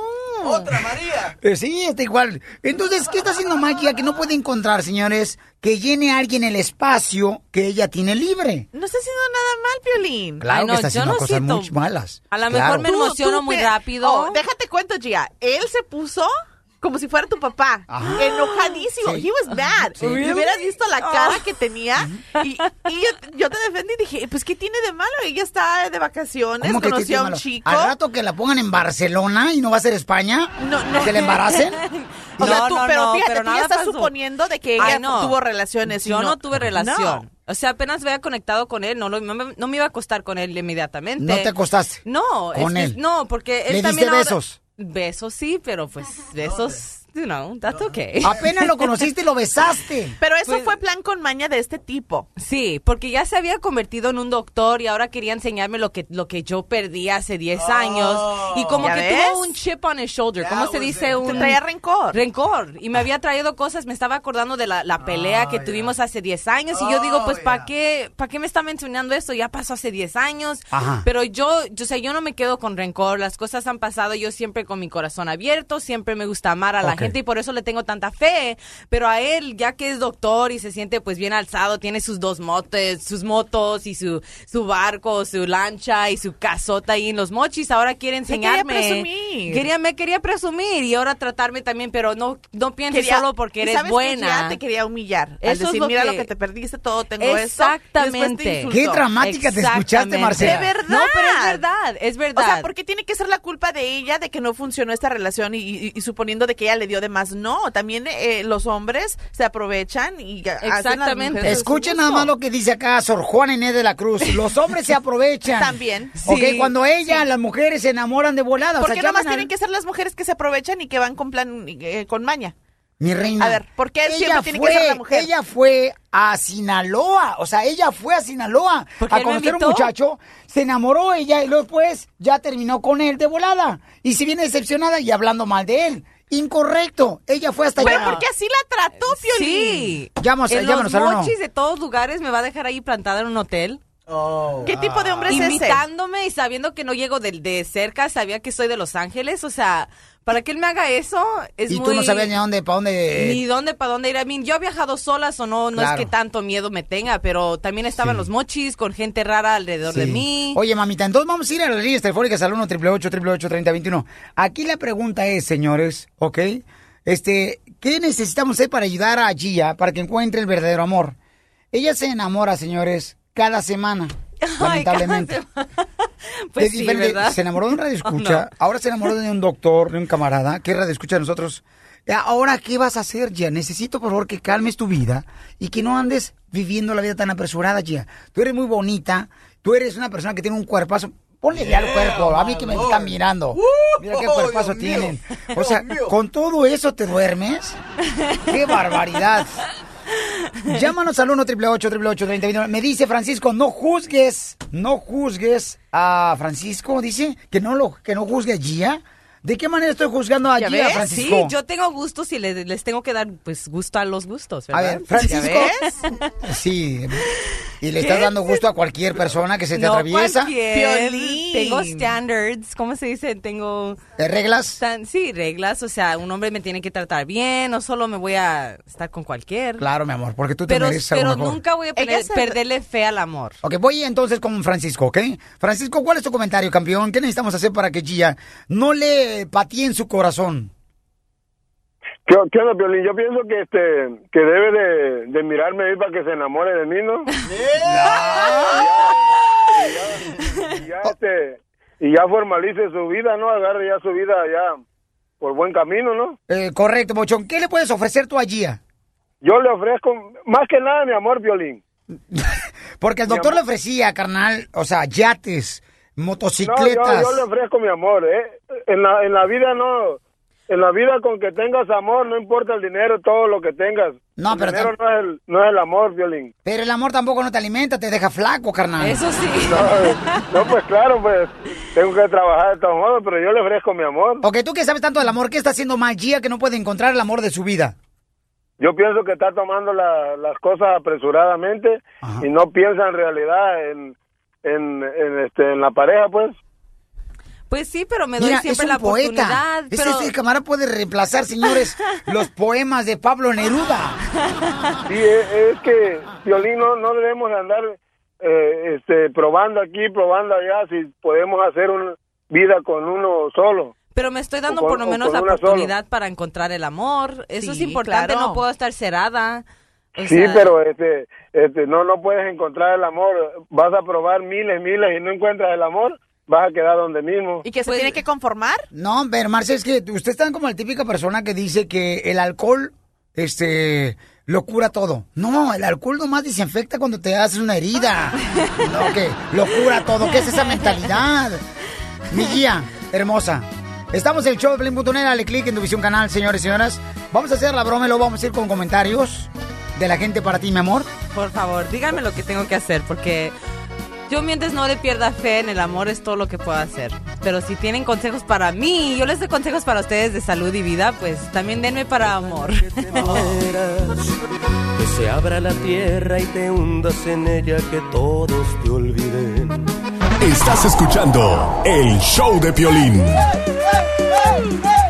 Otra María. Eh, sí, está igual. Entonces, ¿qué está haciendo Magia que no puede encontrar, señores, que llene a alguien el espacio que ella tiene libre? No está haciendo nada mal, Piolín. Claro Ay, no, que está yo haciendo no cosas siento- muy malas. A lo Claro. mejor me emociono muy pi- rápido. Oh, déjate cuento, Gia. Él se puso como si fuera tu papá. Enojadísimo. Sí. He was mad. Sí. Le hubieras visto la cara Oh. que tenía. Y, y yo, yo te defendí y dije, pues, ¿qué tiene de malo? Ella está de vacaciones, ¿Cómo que qué conoció a un chico. Al rato que la pongan en Barcelona y no va a ser España, No, no. que la embaracen. O sea, No, tú, no, pero no, fíjate, pero tú ya estás pasó. suponiendo de que ella Ay, no. tuvo relaciones. Yo no, tuve relación. No. O sea, apenas había conectado con él, no, lo- no, me, no me iba a acostar con él inmediatamente. No te acostaste No, con que- él. no, porque él ¿Le diste también ahora- besos? Besos sí, pero pues besos, you know, that's okay. Apenas lo conociste y lo besaste. Pero eso Pues- fue plan con maña de este tipo. Sí, porque ya se había convertido en un doctor y ahora quería enseñarme lo que, lo que yo perdí hace 10 años. Y como ¿Ya que ves? tuvo un chip on his shoulder. ¿Cómo se dice? Te Un... traía rencor. Rencor. Y me había traído cosas, me estaba acordando de la, la pelea que tuvimos hace 10 años. Y yo digo, pues, ¿para qué, ¿para qué me está mencionando esto? Ya pasó hace 10 años. Ajá. Pero yo, yo sé, yo no me quedo con rencor. Las cosas han pasado. Yo siempre con mi corazón abierto. Siempre me gusta amar a la Ok. Gente y por eso le tengo tanta fe. Pero a él, ya que es doctor y se siente pues bien alzado, tiene sus dos motos, sus motos y su, su barco, su lancha y su casota ahí en los mochis, ahora quiere Te quería enseñarme. presumir. Quería, me quería presumir y ahora tratarme también, pero no, no pienses Quería- solo porque ¿y eres sabes buena. Ya te quería humillar. Al Eso es decir, lo mira que- lo que te perdiste, todo tengo esto. y después te Exactamente. Qué dramática te escuchaste, Exactamente. Marcela. De verdad. No, pero es verdad, es verdad. O sea, ¿por qué tiene que ser la culpa de ella de que no funcionó esta relación y, y- y suponiendo de que ella le dio de más? No, también eh, los hombres se aprovechan y Exactamente. Escuchen nada más lo que dice acá Sor Juana Inés de la Cruz. Los hombres se aprovechan. También. Ok, Sí, cuando ella, las mujeres se enamoran de volada. o ¿Por sea, qué nomás al- tienen que ser las mujeres que se aprovechan y que van con plan, eh, con maña? Mi reina. A ver, ¿por qué ella siempre tiene que fue, ser la mujer? Ella fue a Sinaloa. O sea, ella fue a Sinaloa ¿Por qué a conocer a un muchacho. Se enamoró ella y luego después ya terminó con él de volada. Y se viene decepcionada y hablando mal de él. Incorrecto. Ella fue hasta Pero allá. porque así la trató, Piolín. Sí. Llámanos, en llámanos los mochis de todos lugares me va a dejar ahí plantada en un hotel. ¿Qué tipo de hombre es ese? Invitándome y sabiendo que no llego de, de cerca, sabía que soy de Los Ángeles. O sea, para que él me haga eso es y muy... tú no sabías ni a dónde, para dónde. Ni dónde, para dónde ir. I mean, yo he viajado sola, o no, no Claro. es que tanto miedo me tenga, pero también estaban Sí. los mochis con gente rara alrededor de mí. Oye, mamita, entonces vamos a ir a las líneas telefónicas al 1 888 3021 Aquí la pregunta es, señores, ¿ok? Este, ¿qué necesitamos hacer para ayudar a Gia para que encuentre el verdadero amor? Ella se enamora, señores, cada semana, Ay, cada lamentablemente. Pues De sí, ¿verdad? Se enamoró de un radio escucha, Oh, no. ahora se enamoró de un doctor, de un camarada, ¿qué radio escucha de nosotros? Ahora, ¿qué vas a hacer, Gia? Necesito, por favor, que calmes tu vida y que no andes viviendo la vida tan apresurada, Gia. Tú eres muy bonita, tú eres una persona que tiene un cuerpazo. Ponle ya al cuerpo, a mí que me están mirando. Mira qué cuerpazo tienen. O sea, con todo eso te duermes. ¡Qué barbaridad! Llámanos al 1 888 3021 Me dice Francisco, no juzgues, no juzgues a Francisco, dice, que no lo, que no juzgue a Gia. ¿De qué manera estoy juzgando a ¿Ya Gia, ves? Francisco? Sí, yo tengo gustos y les, les tengo que dar pues gusto a los gustos, A ¿verdad? ver, Francisco. Sí. y le estás dando gusto a cualquier persona que se te no atraviesa. cualquier. Piolín. Tengo standards, ¿cómo se dice? Tengo... ¿De reglas? tan- sí, reglas, o sea, un hombre me tiene que tratar bien, no solo me voy a estar con cualquier. Claro, mi amor, porque tú te Pero, mereces pero mejor. nunca voy a Ella perder- se- perderle fe al amor. Ok, voy entonces con Francisco, ¿ok? Francisco, ¿cuál es tu comentario, campeón? ¿Qué necesitamos hacer para que Gia no le patee en su corazón? ¿Qué, qué onda, Piolín? Yo pienso que este que debe de, de mirarme ahí para que se enamore de mí, ¿no? Y ya, este, y ya formalice su vida, ¿no? Agarre ya su vida ya por buen camino, ¿no? Eh, correcto, Bochón. ¿Qué le puedes ofrecer tú a Gia? Yo le ofrezco más que nada mi amor, Piolín. Porque el doctor le ofrecía, carnal, o sea, yates, No, motocicletas. yo, yo le ofrezco mi amor, ¿eh? En la, en la vida no... En la vida con que tengas amor, no importa el dinero, todo lo que tengas. No, el pero dinero no es el, no es el amor, Violín. Pero el amor tampoco no te alimenta, te deja flaco, carnal. Eso sí. No, no, pues claro, pues tengo que trabajar de todos modos, pero yo le ofrezco mi amor. Ok, tú que sabes tanto del amor, ¿qué está haciendo mal Gia que no puede encontrar el amor de su vida? Yo pienso que está tomando la- las cosas apresuradamente y no piensa en realidad en, en, en, este, en la pareja, pues. Pues sí, pero me doy Mira, siempre es un la poeta. oportunidad. Ese, pero... ese camarada puede reemplazar, señores, los poemas de Pablo Neruda. Sí, es, es que, Violín, no, no debemos de andar eh, este, probando aquí, probando allá, si podemos hacer una vida con uno solo. Pero me estoy dando con- por lo menos la oportunidad para encontrar el amor. Eso es Sí, importante, claro. no puedo estar cerrada. O Sí, sea, pero este, este, no, no puedes encontrar el amor. Vas a probar miles, miles y no encuentras el amor, vas a quedar donde mismo. ¿Y que Pues se tiene que conformar? No, pero Marce, es que usted está como la típica persona que dice que el alcohol, este, lo cura todo. No, el alcohol nomás desinfecta cuando te haces una herida. No, que lo cura todo. ¿Qué es esa mentalidad? Mi guía, hermosa. Estamos en el show de Pelín.net, dale click en tu visión canal, señores y señoras. Vamos a hacer la broma y luego vamos a ir con comentarios de la gente para ti, mi amor. Por favor, díganme lo que tengo que hacer, porque yo mientras no le pierda fe en el amor es todo lo que puedo hacer. Pero si tienen consejos para mí, yo les doy consejos para ustedes de salud y vida, pues también denme para amor. Que se abra la tierra y te hundas en ella, que todos te olviden. Estás escuchando el show de Piolín. ¡Vamos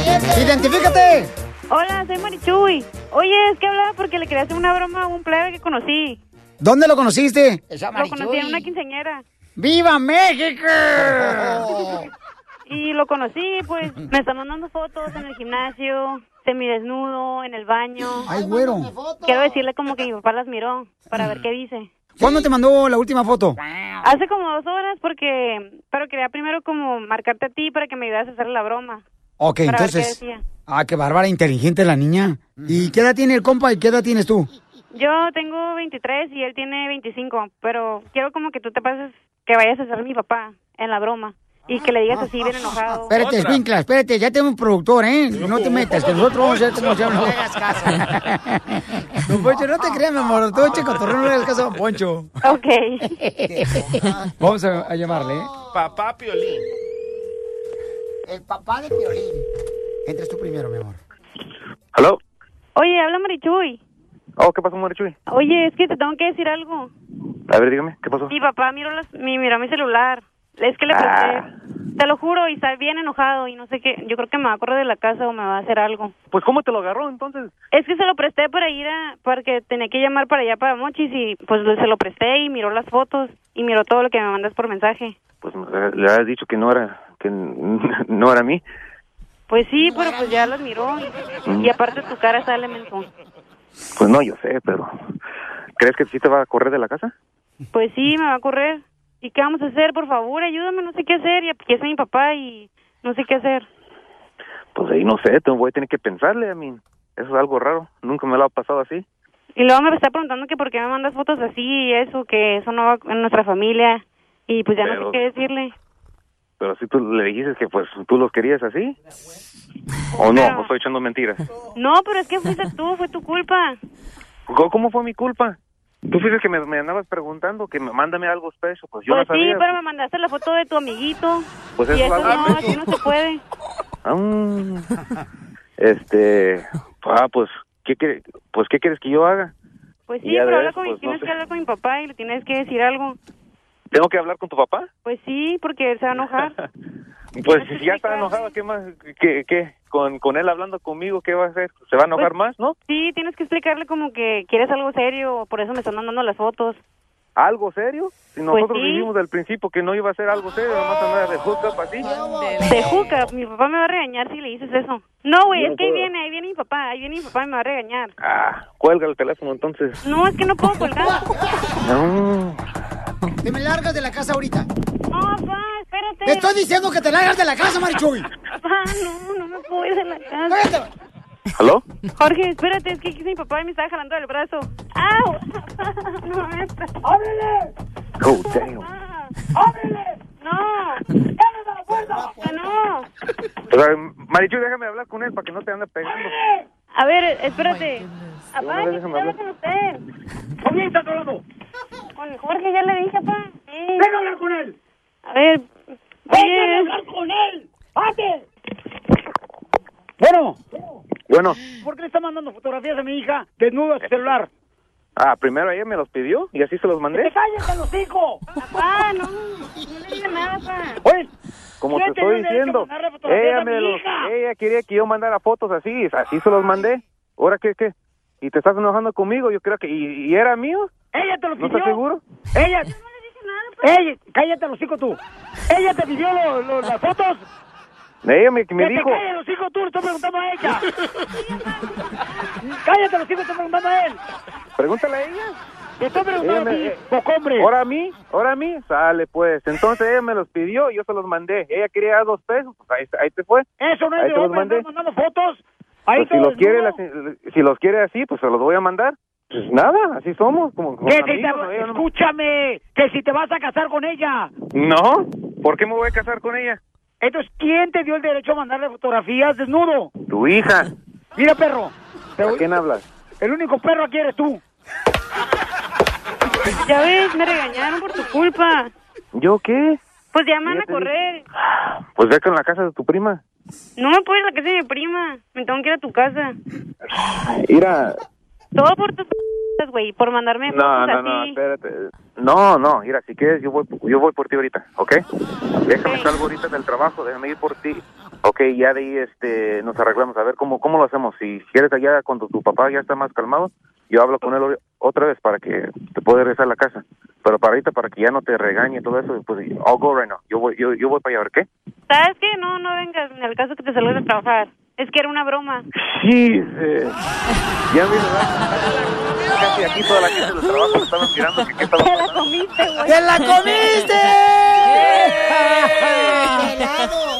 ¡Identifícate! Hola, soy Marichuy. Oye, es que hablaba porque le quería hacer una broma a un plebe que conocí. ¿Dónde lo conociste? Lo conocí en una quinceañera. ¡Viva México! Y lo conocí, pues, me están mandando fotos en el gimnasio, semidesnudo, en el baño. Ay, güero. Quiero decirle como que mi papá las miró para ver qué dice. ¿Cuándo te mandó la última foto? Hace como dos horas porque... Pero quería primero como marcarte a ti para que me ayudas a hacer la broma. Ok, Para ver entonces. qué decía. Ah, qué bárbara, inteligente la niña. ¿Y qué edad tiene el compa y qué edad tienes tú? Yo tengo 23 y él tiene 25, pero quiero como que tú te pases, que vayas a ser mi papá en la broma y que le digas así bien enojado. Espérate, Escuincla, espérate, ya tenemos un productor, ¿eh? No te metas, que nosotros vamos a ver cómo se habla. Don Poncho, no te creas, mi amor, tú, cotorreo, no le hagas caso a Don Poncho. Ok. Vamos a, a llamarle, ¿eh? Papá Piolín. El papá de Piolín. Entres tú primero, mi amor. ¿Aló? Oye, habla Marichuy. Oh, ¿qué pasó, Marichuy? Oye, es que te tengo que decir algo. A ver, dígame, ¿qué pasó? Mi papá miró, las, mi, miró mi celular. Es que le presté. Te lo juro, y está bien enojado y no sé qué. Yo creo que me va a correr de la casa o me va a hacer algo. Pues, ¿cómo te lo agarró, entonces? Es que se lo presté para ir a... Porque tenía que llamar para allá para Mochis y pues se lo presté y miró las fotos y miró todo lo que me mandas por mensaje. Pues le has dicho que no era, que no era mí. Pues sí, pero pues ya las miró. Y, Mm. y aparte tu cara sale mentón. Pues no, yo sé, pero... ¿Crees que sí te va a correr de la casa? Pues sí, me va a correr. ¿Y qué vamos a hacer? Por favor, ayúdame, no sé qué hacer. Y aquí está mi papá y no sé qué hacer. Pues ahí no sé, voy a tener que pensarle a mí. Eso es algo raro, nunca me lo ha pasado así. Y luego me está preguntando que por qué me mandas fotos así y eso, que eso no va en nuestra familia. Y pues ya no sé qué decirle. Pero si tú le dijiste que pues tú los querías así. ¿O no? Pero- ¿O estoy echando mentiras? No, pero es que fuiste tú, fue tu culpa. ¿Cómo, fue mi culpa? Tú fuiste que me, me andabas preguntando que me, mándame algo special, pues yo pues no sí, sabía. pero me mandaste la foto de tu amiguito. Pues y eso no, así no se puede. Ah, este, ah, pues, ¿qué, qué- pues, ¿qué quieres que yo haga? Pues sí, pero ves, habla con, pues, no tienes sé. que hablar con mi papá y le tienes que decir algo. ¿Tengo que hablar con tu papá? Pues sí, porque él se va a enojar. Pues si ya está enojado, ¿qué más? ¿Qué, qué? Con, con él hablando conmigo, ¿qué va a hacer? ¿Se va a enojar Pues, más, no? Sí, tienes que explicarle como que quieres algo serio, por eso me están mandando las fotos. ¿Algo serio? Si nosotros Pues sí. dijimos del principio que no iba a ser algo serio, nomás andar de hookup así. De juca, mi papá me va a regañar si le dices eso. No, güey, no es que ahí viene, ahí viene mi papá, ahí viene mi papá y me va a regañar. Ah, cuelga el teléfono entonces. No, es que no puedo colgar. No. Te me largas de la casa ahorita. No, papá, espérate. Te estoy diciendo que te largas de la casa, Marichuy. Papá, no, no me puedo ir de la casa. ¿Aló? Jorge, espérate, es que mi papá y me estaba jalando del brazo. ¡Au! No, ¡Ábrele! Oh, damn. ¡Ábrele! ¡No! ¡Ábrele la puerta! ¡No! O sea, Marichu, déjame hablar con él para que no te ande pegando. A ver, espérate. Una Papá, que hablar con usted. ¿Con quién estás hablando? Con Jorge, ya le dije, papá. Sí. Venga a hablar con él. A ver. Venga a hablar con él. ¡Pate! Bueno, Bueno, ¿por qué le está mandando fotografías a mi hija desnuda a su celular? ah, primero ella me los pidió y así se los mandé. ¡Cállate los hijos! Papá, no. No le diga nada, papá. Oye, Como ¿Quién te estoy diciendo, me los, ella quería que yo mandara fotos así, así se los mandé. ¿Ahora qué, qué? ¿Y te estás enojando conmigo? Yo creo que... ¿Y, y era mío? ¿Ella te lo ¿No pidió? estás seguro? Ella. Ella, cállate los hijos tú. Ella te pidió lo- lo- las fotos. Ella me, me que dijo... te calles los hijos tú, le estoy preguntando a ella. cállate los hijos, estoy preguntando a él. Pregúntale a ella. Te estoy preguntando Ella a ti, eh, hombre. ¿Ahora a mí? ¿Ahora a mí? Sale pues. Entonces ella me los pidió y yo se los mandé. Ella quería dos pesos, pues ahí, ahí te fue. Eso no es ahí de te los hombre, mandé. mandando fotos. Pues si los quiere, las- si los quiere así, pues se los voy a mandar. Pues nada, así somos, como, escúchame, que si te vas a casar con ella. No, ¿por qué me voy a casar con ella? Entonces, ¿quién te dio el derecho a mandarle fotografías desnudo? Tu hija. Mira, perro, te ¿A voy- quién hablas? el único perro aquí eres tú. Ya ves, me regañaron por tu culpa. ¿Yo qué? Pues ya me van Ya a correr. Pues ve con la casa de tu prima. No me puedes la casa de mi prima. Me tengo que ir a tu casa. Mira, Todo por tus güey, por mandarme no, no, no, espérate. No, no, mira, si quieres, yo voy, yo voy por ti ahorita, ¿ok? Déjame salgo ahorita del trabajo, déjame ir por ti. Ok, ya de ahí este, nos arreglamos, a ver cómo, cómo lo hacemos. Si quieres allá, cuando tu papá ya está más calmado, yo hablo con él otra vez para que te pueda regresar a la casa. Pero para ahorita, para que ya no te regañe y todo eso, pues I'll go right now. Yo voy, yo, voy para allá, ¿a ver qué? ¿Sabes qué? No, no vengas ni al caso que te salgas de trabajar. Es que era una broma. Sí, eh, ya mira, casi aquí toda la gente del trabajo me estaban mirando que qué estaba Te la comiste, güey. ¡Te la comiste!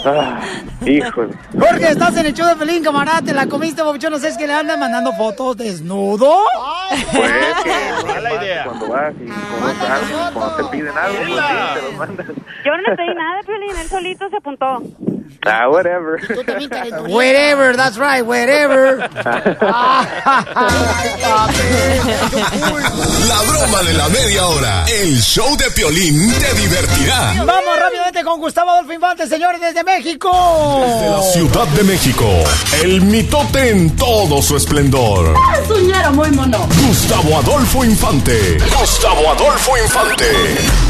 Ah, híjole. Jorge, estás en el show de Pelín, camarada. ¿Te la comiste, Bobuchón? ¿No sabes que le andan mandando fotos desnudo? Pues que mala idea. Cuando vas y cuando te piden algo, pues sí, te los mandas. Yo no le pedí nada, Piolín. Él solito se apuntó. Ah, whatever. Wherever, that's right, wherever. La broma de la media hora. El show de Piolín te divertirá. Vamos rápidamente con Gustavo Adolfo Infante, señores, desde México. De la Ciudad de México. El mitote en todo su esplendor. Es un muy mono. Gustavo Adolfo Infante. Gustavo Adolfo Infante.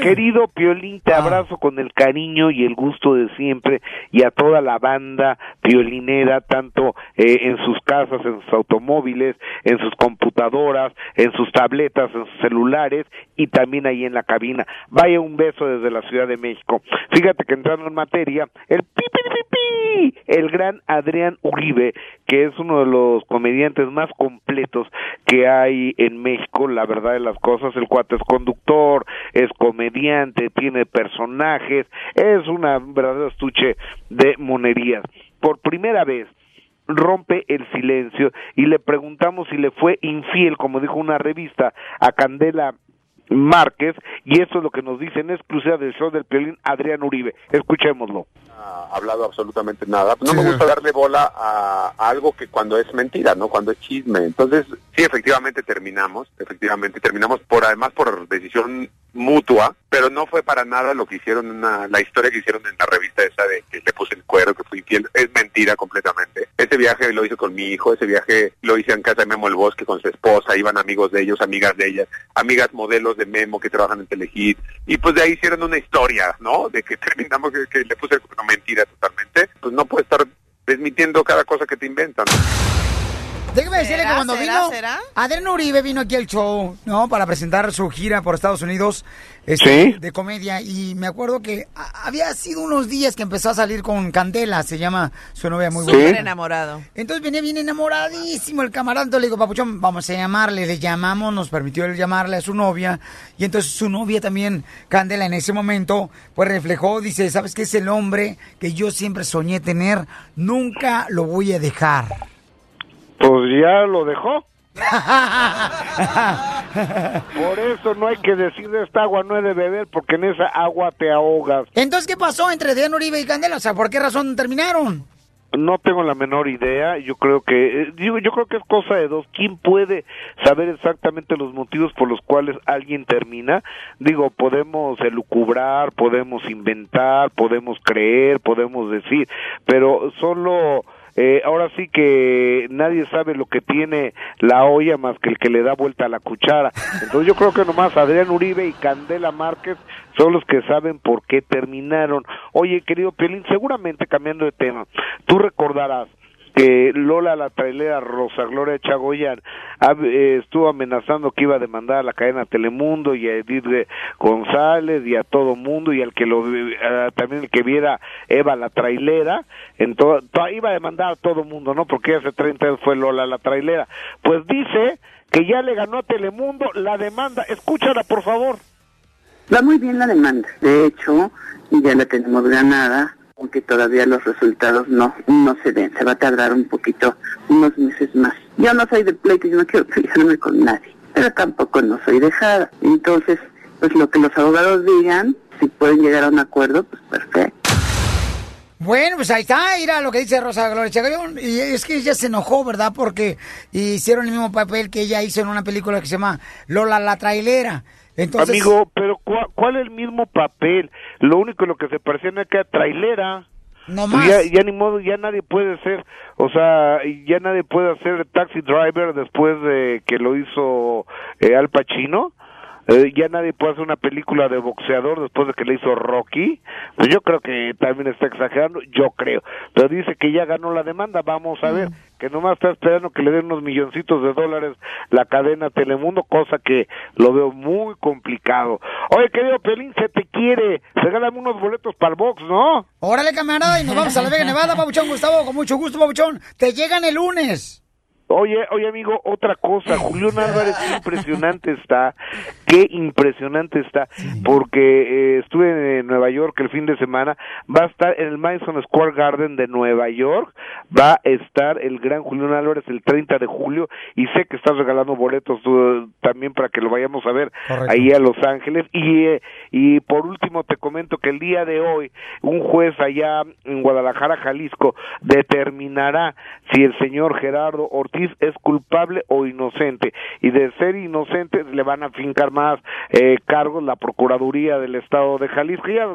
Querido Piolín, te abrazo con el cariño y el gusto de siempre y a toda la banda piolinera, tanto eh, en sus casas, en sus automóviles, en sus computadoras, en sus tabletas, en sus celulares y también ahí en la cabina. Vaya un beso desde la Ciudad de México. Fíjate que entrando en materia, el pi, pi, pi, pi, el gran Adrián Uribe, que es uno de los comediantes más completos que hay en México, la verdad de las cosas, el cuate es conductor, es comediante, tiene personajes, es una verdadera estuche de monerías. Por primera vez rompe el silencio y le preguntamos si le fue infiel, como dijo una revista, a Candela Márquez y esto es lo que nos dice en exclusiva del show del Piolín Adrián Uribe. Escuchémoslo. ha hablado absolutamente nada. No me gusta darle bola a, a algo que cuando es mentira, ¿no? Cuando es chisme. Entonces, sí, efectivamente terminamos, efectivamente terminamos por además por decisión mutua, pero no fue para nada lo que hicieron, en una- la historia que hicieron en la revista esa de que le puse el cuero, que fui infiel, es mentira completamente. Ese viaje lo hice con mi hijo, ese viaje lo hice en casa de Memo el Bosque con su esposa, iban amigos de ellos, amigas de ellas, amigas modelos de Memo que trabajan en Telehit, y pues de ahí hicieron una historia, ¿no? De que terminamos, que, que le puse el cuerno, mentira totalmente, pues no puedes estar desmitiendo cada cosa que te inventan. Déjeme decirle que ¿Será, cuando será, vino será? Adrián Uribe vino aquí al show, ¿no? Para presentar su gira por Estados Unidos este, Sí. de comedia. Y me acuerdo que había sido unos días que empezó a salir con Candela, se llama su novia muy Súper buena. enamorado. Entonces venía bien enamoradísimo el camarada. Entonces le digo, papuchón, vamos a llamarle. Le llamamos, nos permitió él llamarle a su novia. Y entonces su novia también, Candela, en ese momento, pues reflejó, dice, ¿sabes qué es el hombre que yo siempre soñé tener? Nunca lo voy a dejar. Pues ya lo dejó. Por eso no hay que decir de esta agua no he de beber porque en esa agua te ahogas. Entonces, ¿qué pasó entre Adrián Uribe y Candela? O sea, ¿por qué razón terminaron? No tengo la menor idea. Yo creo que eh, digo, yo creo que es cosa de dos. ¿Quién puede saber exactamente los motivos por los cuales alguien termina? Digo, podemos elucubrar, podemos inventar, podemos creer, podemos decir, pero solo eh, ahora sí que nadie sabe lo que tiene la olla más que el que le da vuelta a la cuchara. Entonces yo creo que nomás Adrián Uribe y Candela Márquez son los que saben por qué terminaron. Oye, querido Pelín, seguramente cambiando de tema, tú recordarás que Lola la trailera Rosa Gloria Chagoyan ha- eh, estuvo amenazando que iba a demandar a la cadena Telemundo y a Edith González y a todo mundo y al que lo eh, también el que viera Eva la trailera en iba a demandar a todo mundo no porque hace 30 años fue Lola la trailera. Pues dice que ya le ganó a Telemundo la demanda. Escúchala por favor. Va muy bien la demanda. De hecho, ya la tenemos ganada, aunque todavía los resultados no, no se ven. Se va a tardar un poquito, unos meses más. Yo no soy de pleito, yo no quiero pelearme con nadie, pero tampoco no soy dejada. Entonces, pues lo que los abogados digan, si pueden llegar a un acuerdo, pues perfecto. Bueno, pues ahí está, mira lo que dice Rosa Gloria Chagallón. Y es que ella se enojó, ¿verdad? Porque hicieron el mismo papel que ella hizo en una película que se llama Lola la trailera. Entonces, amigo pero ¿cuál, cuál es el mismo papel lo único lo que se parecía era que era trailera No Pues más. Ya, ya ni modo, ya nadie puede ser, o sea, ya nadie puede hacer taxi driver después de que lo hizo eh, Al Pacino. Eh, ya nadie puede hacer una película de boxeador después de que le hizo Rocky. Pues yo creo que también está exagerando, yo creo. Pero dice que ya ganó la demanda, vamos a ver, que nomás está esperando que le den unos milloncitos de dólares la cadena Telemundo, cosa que lo veo muy complicado. Oye, querido Pelín, se te quiere, regálame unos boletos para el box, ¿no? órale camarada y nos vamos a la Vega Nevada, Pabuchón Gustavo, con mucho gusto, Pabuchón. Te llegan el lunes. Oye, oye amigo, otra cosa, Julián Álvarez, impresionante está, qué impresionante está, porque eh, estuve en Nueva York el fin de semana, va a estar en el Madison Square Garden de Nueva York, va a estar el gran Julián Álvarez el 30 de julio, y sé que estás regalando boletos también para que lo vayamos a ver Correcto. ahí a Los Ángeles, y, eh, y por último te comento que el día de hoy, un juez allá en Guadalajara, Jalisco, determinará si el señor Gerardo Ortiz es culpable o inocente. Y de ser inocente le van a fincar más eh, cargos la Procuraduría del Estado de Jalisco. Ya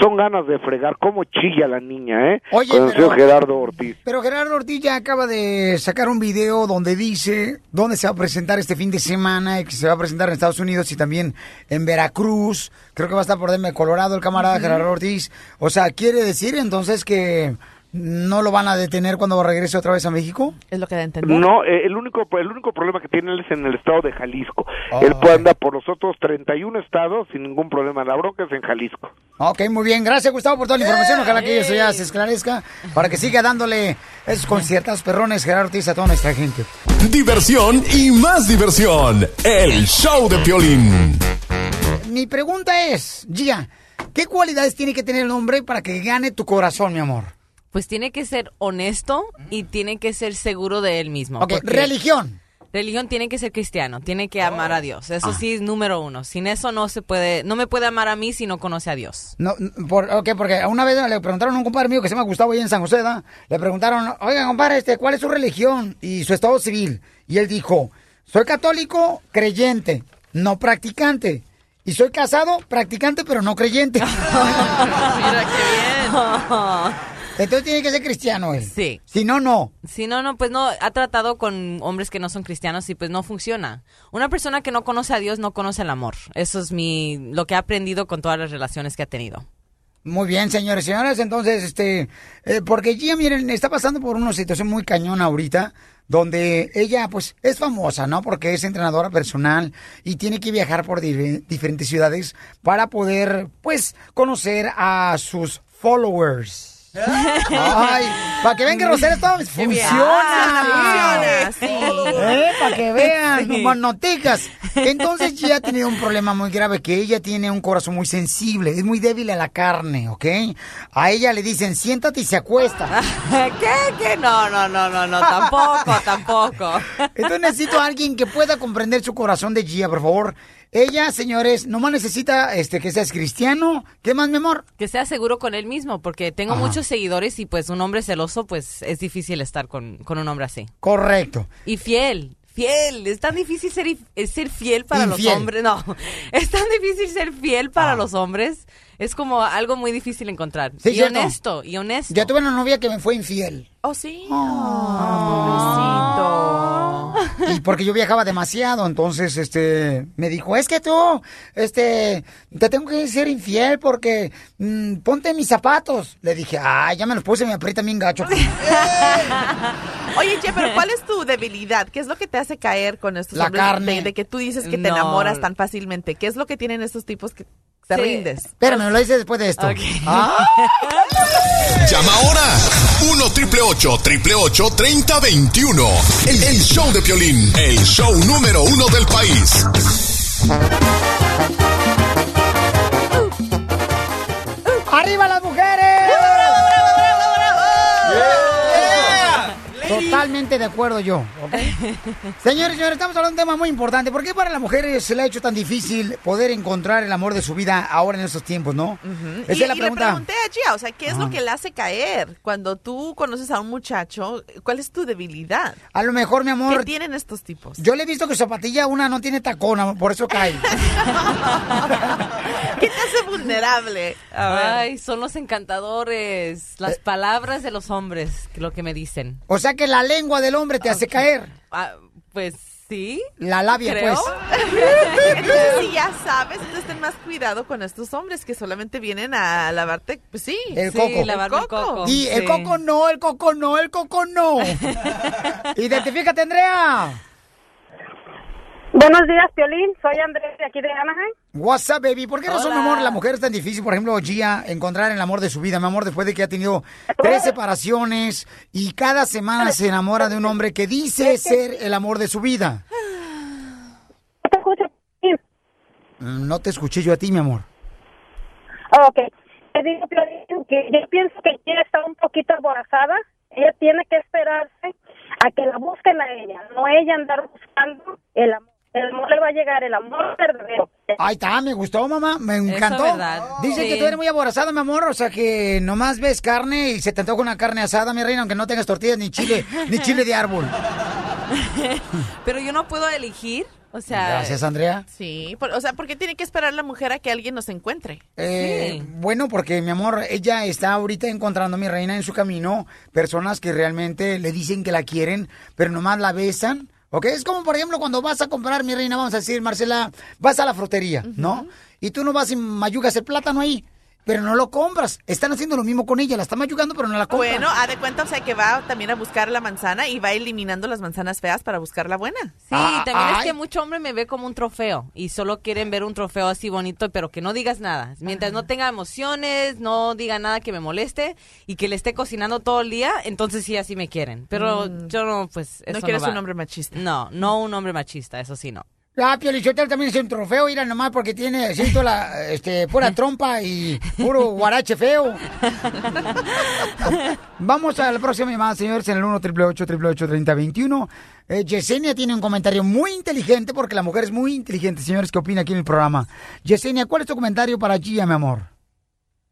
son ganas de fregar. ¿Cómo chilla la niña, eh? Oye, Con el pero- Gerardo Ortiz. Pero Gerardo Ortiz ya acaba de sacar un video donde dice dónde se va a presentar este fin de semana y que se va a presentar en Estados Unidos y también en Veracruz. Creo que va a estar por Denver, Colorado, el camarada. Gerardo Ortiz. O sea, ¿quiere decir entonces que no lo van a detener cuando regrese otra vez a México? Es lo que da a entender. No, eh, el único el único problema que tiene él es en el estado de Jalisco. Ah. Él puede andar por los otros 31 estados sin ningún problema. La bronca es en Jalisco. Ok, muy bien. Gracias, Gustavo, por toda la información. Ojalá que eso ya se esclarezca para que siga dándole esos conciertos perrones Gerardo Ortiz a toda nuestra gente. Diversión y más diversión. El show de Piolín. Mi pregunta es, Gia, ¿qué cualidades tiene que tener el hombre para que gane tu corazón, mi amor? Pues tiene que ser honesto y tiene que ser seguro de él mismo. Ok, religión. religión tiene que ser cristiano, tiene que amar a Dios. Eso Ah. sí es número uno. Sin eso no se puede, no me puede amar a mí si no conoce a Dios. No, por, ok, porque una vez le preguntaron a un compadre mío que se llama Gustavo ahí en San José, ¿da? Le preguntaron, oiga, compadre, este, ¿cuál es su religión y su estado civil? Y él dijo, soy católico, creyente, no practicante. Y soy casado, practicante, pero no creyente. Mira qué bien. Entonces tiene que ser cristiano él. Sí. Si no, no. Si no, no, pues no, ha tratado con hombres que no son cristianos y pues no funciona. Una persona que no conoce a Dios no conoce el amor. Eso es mi, lo que ha aprendido con todas las relaciones que ha tenido. Muy bien, señores y señoras. Entonces, este, eh, porque Gia, miren, está pasando por una situación muy cañona ahorita, donde ella, pues, es famosa, ¿no? Porque es entrenadora personal y tiene que viajar por di- diferentes ciudades para poder, pues, conocer a sus followers. Ay, para que vean que Rosero todo funciona. Ah, funciona, sí. Eh, para que vean, Sí. noticas. Entonces Gia ha tenido un problema muy grave, que ella tiene un corazón muy sensible, es muy débil a la carne, ¿ok? A ella le dicen, siéntate y se acuesta. ¿Qué? ¿Qué? No, no, no, no, no, tampoco, tampoco. Entonces necesito a alguien que pueda comprender su corazón de Gia, por favor. Ella, señores, nomás necesita este que seas cristiano. ¿Qué más, mi amor? Que sea seguro con él mismo, porque tengo Ajá. muchos seguidores y pues un hombre celoso, pues es difícil estar con, con un hombre así. Correcto. Y fiel, fiel. Es tan difícil ser, ser fiel para Infiel. los hombres. No, es tan difícil ser fiel para los hombres. Es como algo muy difícil encontrar. Sí, y cierto. honesto, y honesto. Yo tuve una novia que me fue infiel. Oh, sí. Y porque yo viajaba demasiado, entonces este me dijo, es que tú, este, te tengo que ser infiel porque mm, ponte mis zapatos. Le dije, ah, ya me los puse, me aprieta bien gacho. Oye, Che, pero ¿cuál es tu debilidad? ¿Qué es lo que te hace caer con estos La hombres? carne. De, de que tú dices que te No. enamoras tan fácilmente. ¿Qué es lo que tienen estos tipos que te Sí. rindes? Espérame, me lo dice después de esto. Ah, Llama ahora. 1 triple 8 triple 8 30 21. El, el show de El show número uno del país. ¡Arriba las mujeres! Totalmente de acuerdo yo, ¿ok? Señores, señores, estamos hablando de un tema muy importante. ¿Por qué para las mujeres se le ha hecho tan difícil poder encontrar el amor de su vida ahora en estos tiempos, no? Esa y, es la y le pregunta. pregunté a Gia, o sea, ¿qué es lo que le hace caer? Cuando tú conoces a un muchacho, ¿cuál es tu debilidad? A lo mejor, mi amor, ¿Qué tienen estos tipos? yo le he visto que su zapatilla una no tiene tacón, por eso cae. ¿Qué te hace vulnerable? A ver. Ay, son los encantadores, las palabras de los hombres, lo que me dicen. O sea que la lengua del hombre te hace caer. Ah, pues sí. La labia, Creo. pues. Entonces, si ya sabes, entonces ten más cuidado con estos hombres que solamente vienen a lavarte, pues sí. El sí, coco. lavarme el coco. Y el coco no, el coco no, el coco no. Identifícate, Andrea. Buenos días, Piolín. Soy Andrés de aquí de Anaheim. What's up, baby? ¿Por qué razón, mi Hola. amor, la mujer es tan difícil, por ejemplo, Gia, encontrar el amor de su vida, mi amor, después de que ha tenido tres separaciones y cada semana se enamora de un hombre que dice ser el amor de su vida? Mm, No te escuché yo a ti, mi amor. Ok. Te digo, Piolín, que yo pienso que ella está un poquito aborazada. Ella tiene que esperarse a que la busquen a ella, no ella andar buscando el amor. El amor le va a llegar, el amor verdadero. Ahí está, me gustó, mamá, me encantó. verdad. Dice Sí. que tú eres muy aborazada, mi amor, o sea que nomás ves carne y se te antoja una carne asada, mi reina, aunque no tengas tortillas ni chile, ni chile de árbol. Pero yo no puedo elegir, o sea... Gracias, Andrea. Sí, por- o sea, ¿por qué tiene que esperar la mujer a que alguien nos encuentre? Eh, Bueno, porque mi amor, ella está ahorita encontrando, mi reina, en su camino personas que realmente le dicen que la quieren, pero nomás la besan. ¿Ok? Es como, por ejemplo, cuando vas a comprar, mi reina, vamos a decir, Marcela, vas a la frutería, ¿no? Y tú no vas y mayugas el plátano ahí, pero no lo compras. Están haciendo lo mismo con ella, la están mayugando, pero no la compran. Bueno, haz de cuenta, o sea, que va también a buscar la manzana y va eliminando las manzanas feas para buscar la buena. Sí, también es que mucho hombre me ve como un trofeo y solo quieren ver un trofeo así bonito, pero que no digas nada. Mientras no tenga emociones, no diga nada que me moleste y que le esté cocinando todo el día, entonces sí, así me quieren. Pero Mm. yo no, pues No eso quieres va. un hombre machista. No, no un hombre machista, eso sí no. Ah, Pio Lichotelo también es un trofeo, mira nomás porque tiene siento la, este, pura trompa y puro guarache feo. Vamos a la próxima llamada, señores, en el 1 888 3021 eh, Yesenia tiene un comentario muy inteligente porque la mujer es muy inteligente, señores, ¿qué opina aquí en el programa? Yesenia, ¿cuál es tu comentario para Gia, mi amor?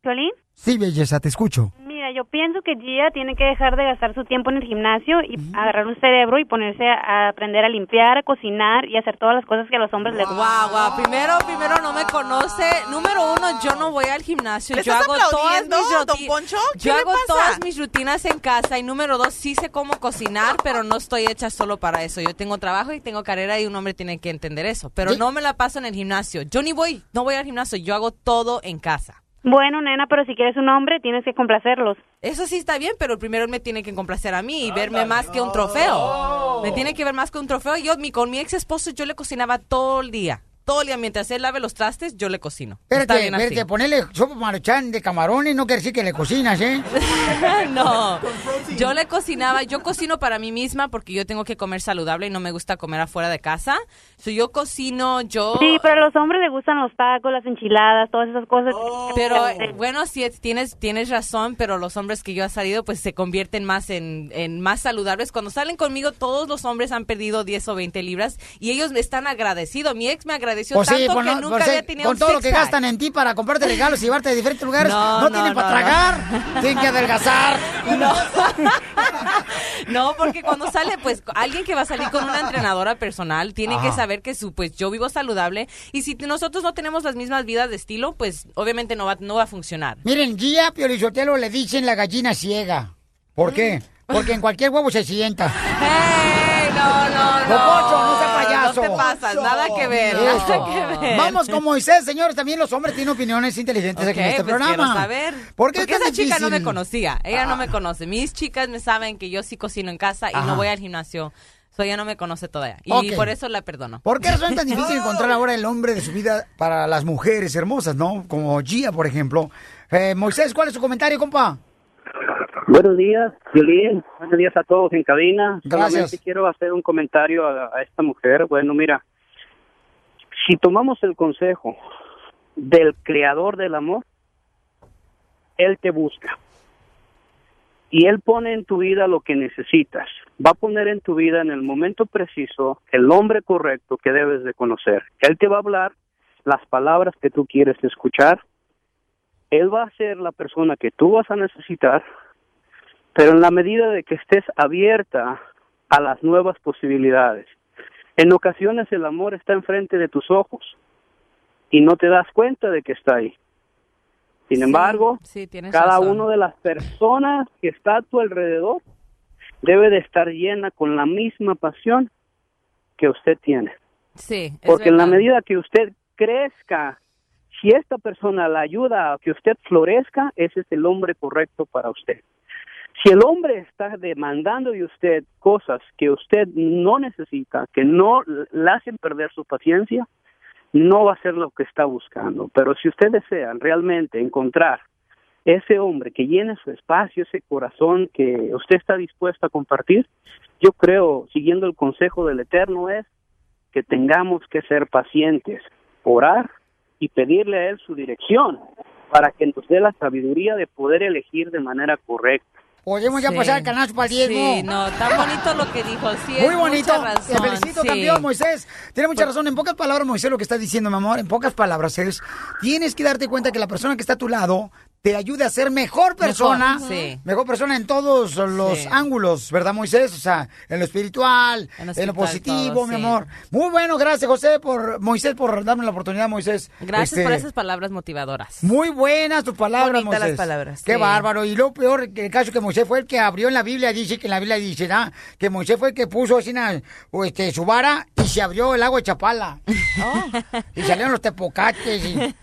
¿Piolín? Sí, belleza, te escucho. Mira, yo pienso que Gia tiene que dejar de gastar su tiempo en el gimnasio y agarrar un cerebro y ponerse a, aprender a limpiar, a cocinar y hacer todas las cosas que a los hombres les gustan. Guau, guau. Primero, primero no me conoce. Número uno, yo no voy al gimnasio. ¿Le yo estás hago todas mis don Poncho? ¿Qué Yo le hago pasa? todas mis rutinas en casa. Y número dos, sí sé cómo cocinar, pero no estoy hecha solo para eso. Yo tengo trabajo y tengo carrera y un hombre tiene que entender eso. Pero no me la paso en el gimnasio. Yo ni voy, no voy al gimnasio. Yo hago todo en casa. Bueno, nena, pero si quieres un hombre, tienes que complacerlos. Eso sí está bien, pero primero él me tiene que complacer a mí y verme más que un trofeo. Me tiene que ver más que un trofeo. Yo mi, con mi ex esposo yo le cocinaba todo el día. Día. Mientras él lave los trastes, yo le cocino. Está Espérate, bien así. espérate, ponerle sopa maruchan de camarones no quiere decir que le cocinas, ¿eh? no, yo le cocinaba, yo cocino para mí misma porque yo tengo que comer saludable y no me gusta comer afuera de casa. So, yo cocino, yo... Sí, pero a los hombres les gustan los tacos, las enchiladas, todas esas cosas. Pero eh, bueno, sí, es- tienes, tienes razón, pero los hombres que yo he salido pues se convierten más en, en más saludables. Cuando salen conmigo, todos los hombres han perdido 10 o 20 libras y ellos me están agradecidos. Mi ex me agradeció Pues sí, tanto pues que no, nunca pues sí, había tenido con un todo lo que gastan en ti para comprarte regalos y llevarte a diferentes lugares, no, No, no, tienen para no, tragar, tienen que adelgazar. No. no, porque cuando sale, pues, alguien que va a salir con una entrenadora personal tiene que saber que su, pues, yo vivo saludable y si nosotros no tenemos las mismas vidas de estilo, pues, obviamente no va, no va a funcionar. Miren, Gia Piolichotelo le dicen la gallina ciega. ¿Por qué? Porque en cualquier huevo se sienta. ¡Ey! No, no, no. No. No te pasas, nada que ver, nada que ver. Vamos con Moisés, señores. También los hombres tienen opiniones inteligentes aquí en este pues programa. saber. ¿Por qué Porque esa chica no me difícil? conocía. Ella no Ah. me conoce. Mis chicas me saben que yo sí cocino en casa y Ajá. no voy al gimnasio. So ella no me conoce todavía. Y Ok. por eso la perdono. ¿Por qué es tan difícil encontrar ahora el hombre de su vida para las mujeres hermosas, no? Como Gia, por ejemplo. Eh, Moisés, ¿cuál es su comentario, compa? Buenos días, Violín. Buenos días a todos en cabina. Gracias. Solamente quiero hacer un comentario a, a esta mujer. Bueno, mira, si tomamos el consejo del creador del amor, él te busca. Y él pone en tu vida lo que necesitas. Va a poner en tu vida en el momento preciso el hombre correcto que debes de conocer. Él te va a hablar las palabras que tú quieres escuchar. Él va a ser la persona que tú vas a necesitar pero en la medida de que estés abierta a las nuevas posibilidades. En ocasiones el amor está enfrente de tus ojos y no te das cuenta de que está ahí. Sin embargo, Sí, cada una de las personas que está a tu alrededor debe de estar llena con la misma pasión que usted tiene. Sí, Porque en la medida que usted crezca, si esta persona la ayuda a que usted florezca, ese es el hombre correcto para usted. Si el hombre está demandando de usted cosas que usted no necesita, que no le hacen perder su paciencia, no va a ser lo que está buscando. Pero si usted desea realmente encontrar ese hombre que llene su espacio, ese corazón que usted está dispuesto a compartir, yo creo, siguiendo el consejo del Eterno, es que tengamos que ser pacientes, orar y pedirle a Él su dirección para que nos dé la sabiduría de poder elegir de manera correcta. Podemos ya Sí. pasar el canazo para el diezmo. Sí, no, tan bonito lo que dijo. Sí, Muy bonito. Te felicito, sí. campeón, Moisés. Tiene mucha razón. En pocas palabras, Moisés, lo que está diciendo, mi amor, en pocas palabras es, tienes que darte cuenta que la persona que está a tu lado te ayude a ser mejor persona. Mejor, sí. Mejor persona en todos los Sí. ángulos, ¿verdad, Moisés? O sea, en lo espiritual, en En lo, positivo, todo, mi sí. amor. Muy bueno, gracias, José, por, Moisés, por darme la oportunidad, Moisés. Gracias Este, por esas palabras motivadoras. Muy buenas tus palabras, Moisés. las palabras, Qué bárbaro. Y lo peor, el caso que Moisés fue el que abrió en la Biblia, dice que en la Biblia dice, ¿ah? que Moisés fue el que puso así, na- o este, su vara y se abrió el agua de Chapala. y salieron los tepocates y...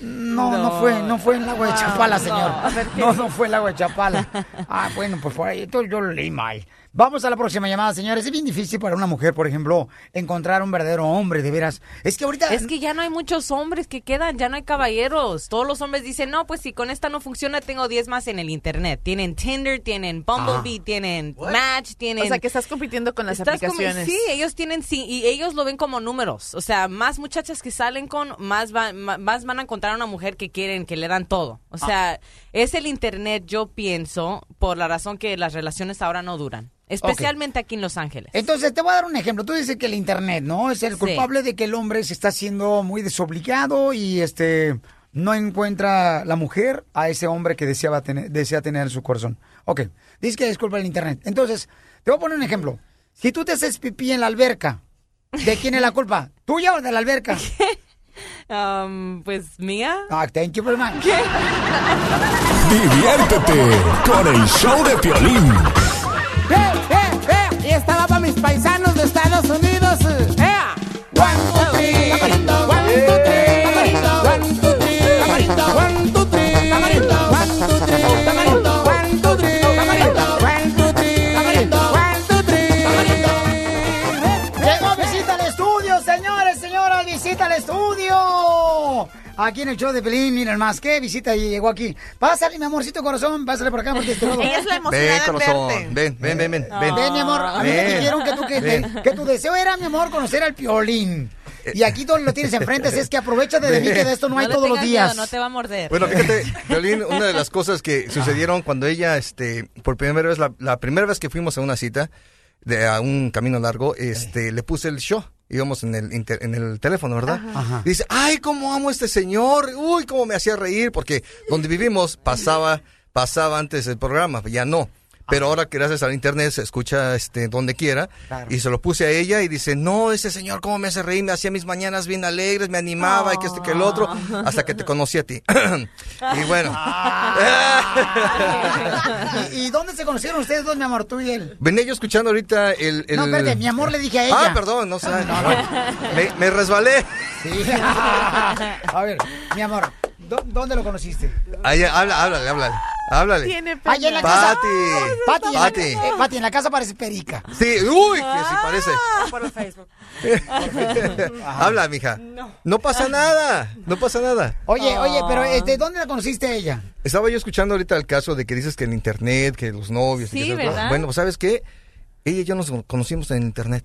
No, no, No. fue, no fue el agua de Ah, Chapala, no. señor. A ver, ¿qué No, no fue el agua de Chapala. Ah, bueno, pues por ahí, entonces yo lo leí mal. Vamos a la próxima llamada, señores. Es bien difícil para una mujer, por ejemplo, encontrar un verdadero hombre, de veras. Es que ahorita... Es que ya no hay muchos hombres que quedan, ya no hay caballeros. Todos los hombres dicen, no, pues si con esta no funciona, tengo 10 más en el internet. Tienen Tinder, tienen Bumblebee, tienen Match, tienen... O sea, que estás compitiendo con las Estás aplicaciones. sí, ellos tienen, sí, y ellos lo ven como números. O sea, más muchachas que salen con, más, va- más van a encontrar una mujer que quieren, que le dan todo. O sea, es el internet, yo pienso, por la razón que las relaciones ahora no duran. Especialmente aquí en Los Ángeles. Entonces, te voy a dar un ejemplo. Tú dices que el Internet, ¿no? Es el Sí. culpable de que el hombre se está haciendo muy desobligado y este no encuentra la mujer a ese hombre que deseaba tener, desea tener en su corazón. Ok, dices que es culpa del Internet. Entonces, te voy a poner un ejemplo. Si tú te haces pipí en la alberca, ¿de quién es la culpa? ¿Tuya o de la alberca? Um, pues mía. Ah, thank you very much. Diviértete con el show de Piolín. Y esta va para mis paisanos de Estados Unidos. Aquí en el show de Pelín, miren más, qué visita y llegó aquí. Pásale, mi amorcito corazón, pásale por acá, porque este. Ella es la Ven, corazón. verte. Ven, ven, ven, ven. Ven, Ven, mi amor, a mí me dijeron que, tú, que, tu deseo era, mi amor, conocer al piolín. Y aquí tú lo tienes enfrente, así es que aprovecha de mí que de esto no hay todos los días. miedo, no te va a morder. Bueno, fíjate, Violín, una de las cosas que sucedieron cuando ella, este, por primera vez, la, la primera vez que fuimos a una cita, de a un camino largo, este, le puse el show. Íbamos en el, inter- en el teléfono, ¿verdad? Ajá. Dice, ay, cómo amo a este señor, uy, cómo me hacía reír, porque donde vivimos pasaba, pasaba antes el programa, ya no. Pero ahora que gracias al internet se escucha este donde quiera Claro. y se lo puse a ella y dice, no, ese señor cómo me hace reír, me hacía mis mañanas bien alegres, me animaba y que este que el otro, hasta que te conocí a ti. y bueno, ¿Y, y dónde se conocieron ustedes dos, mi amor, tú y él? venía yo escuchando ahorita el... el- No, espérate, mi amor le dije a ella. Ah, perdón, no sé. Me, me resbalé. Sí. A ver, mi amor, ¿dó- ¿dónde lo conociste? Ahí, habla, háblale, háblale. Háblale. Tiene Allá en la casa. Pati. Pati, en la- Pati. eh, Pati, en la casa parece perica. Sí, uy, que sí parece. Por el Facebook. Habla, mija. No. pasa nada, no pasa nada. Oye, oye, Ah. pero este, ¿dónde la conociste a ella? Estaba yo escuchando ahorita el caso de que dices que el internet, que los novios. y Sí, que esas cosas. ¿verdad? Bueno, pues ¿sabes qué? Ella y yo nos conocimos en internet.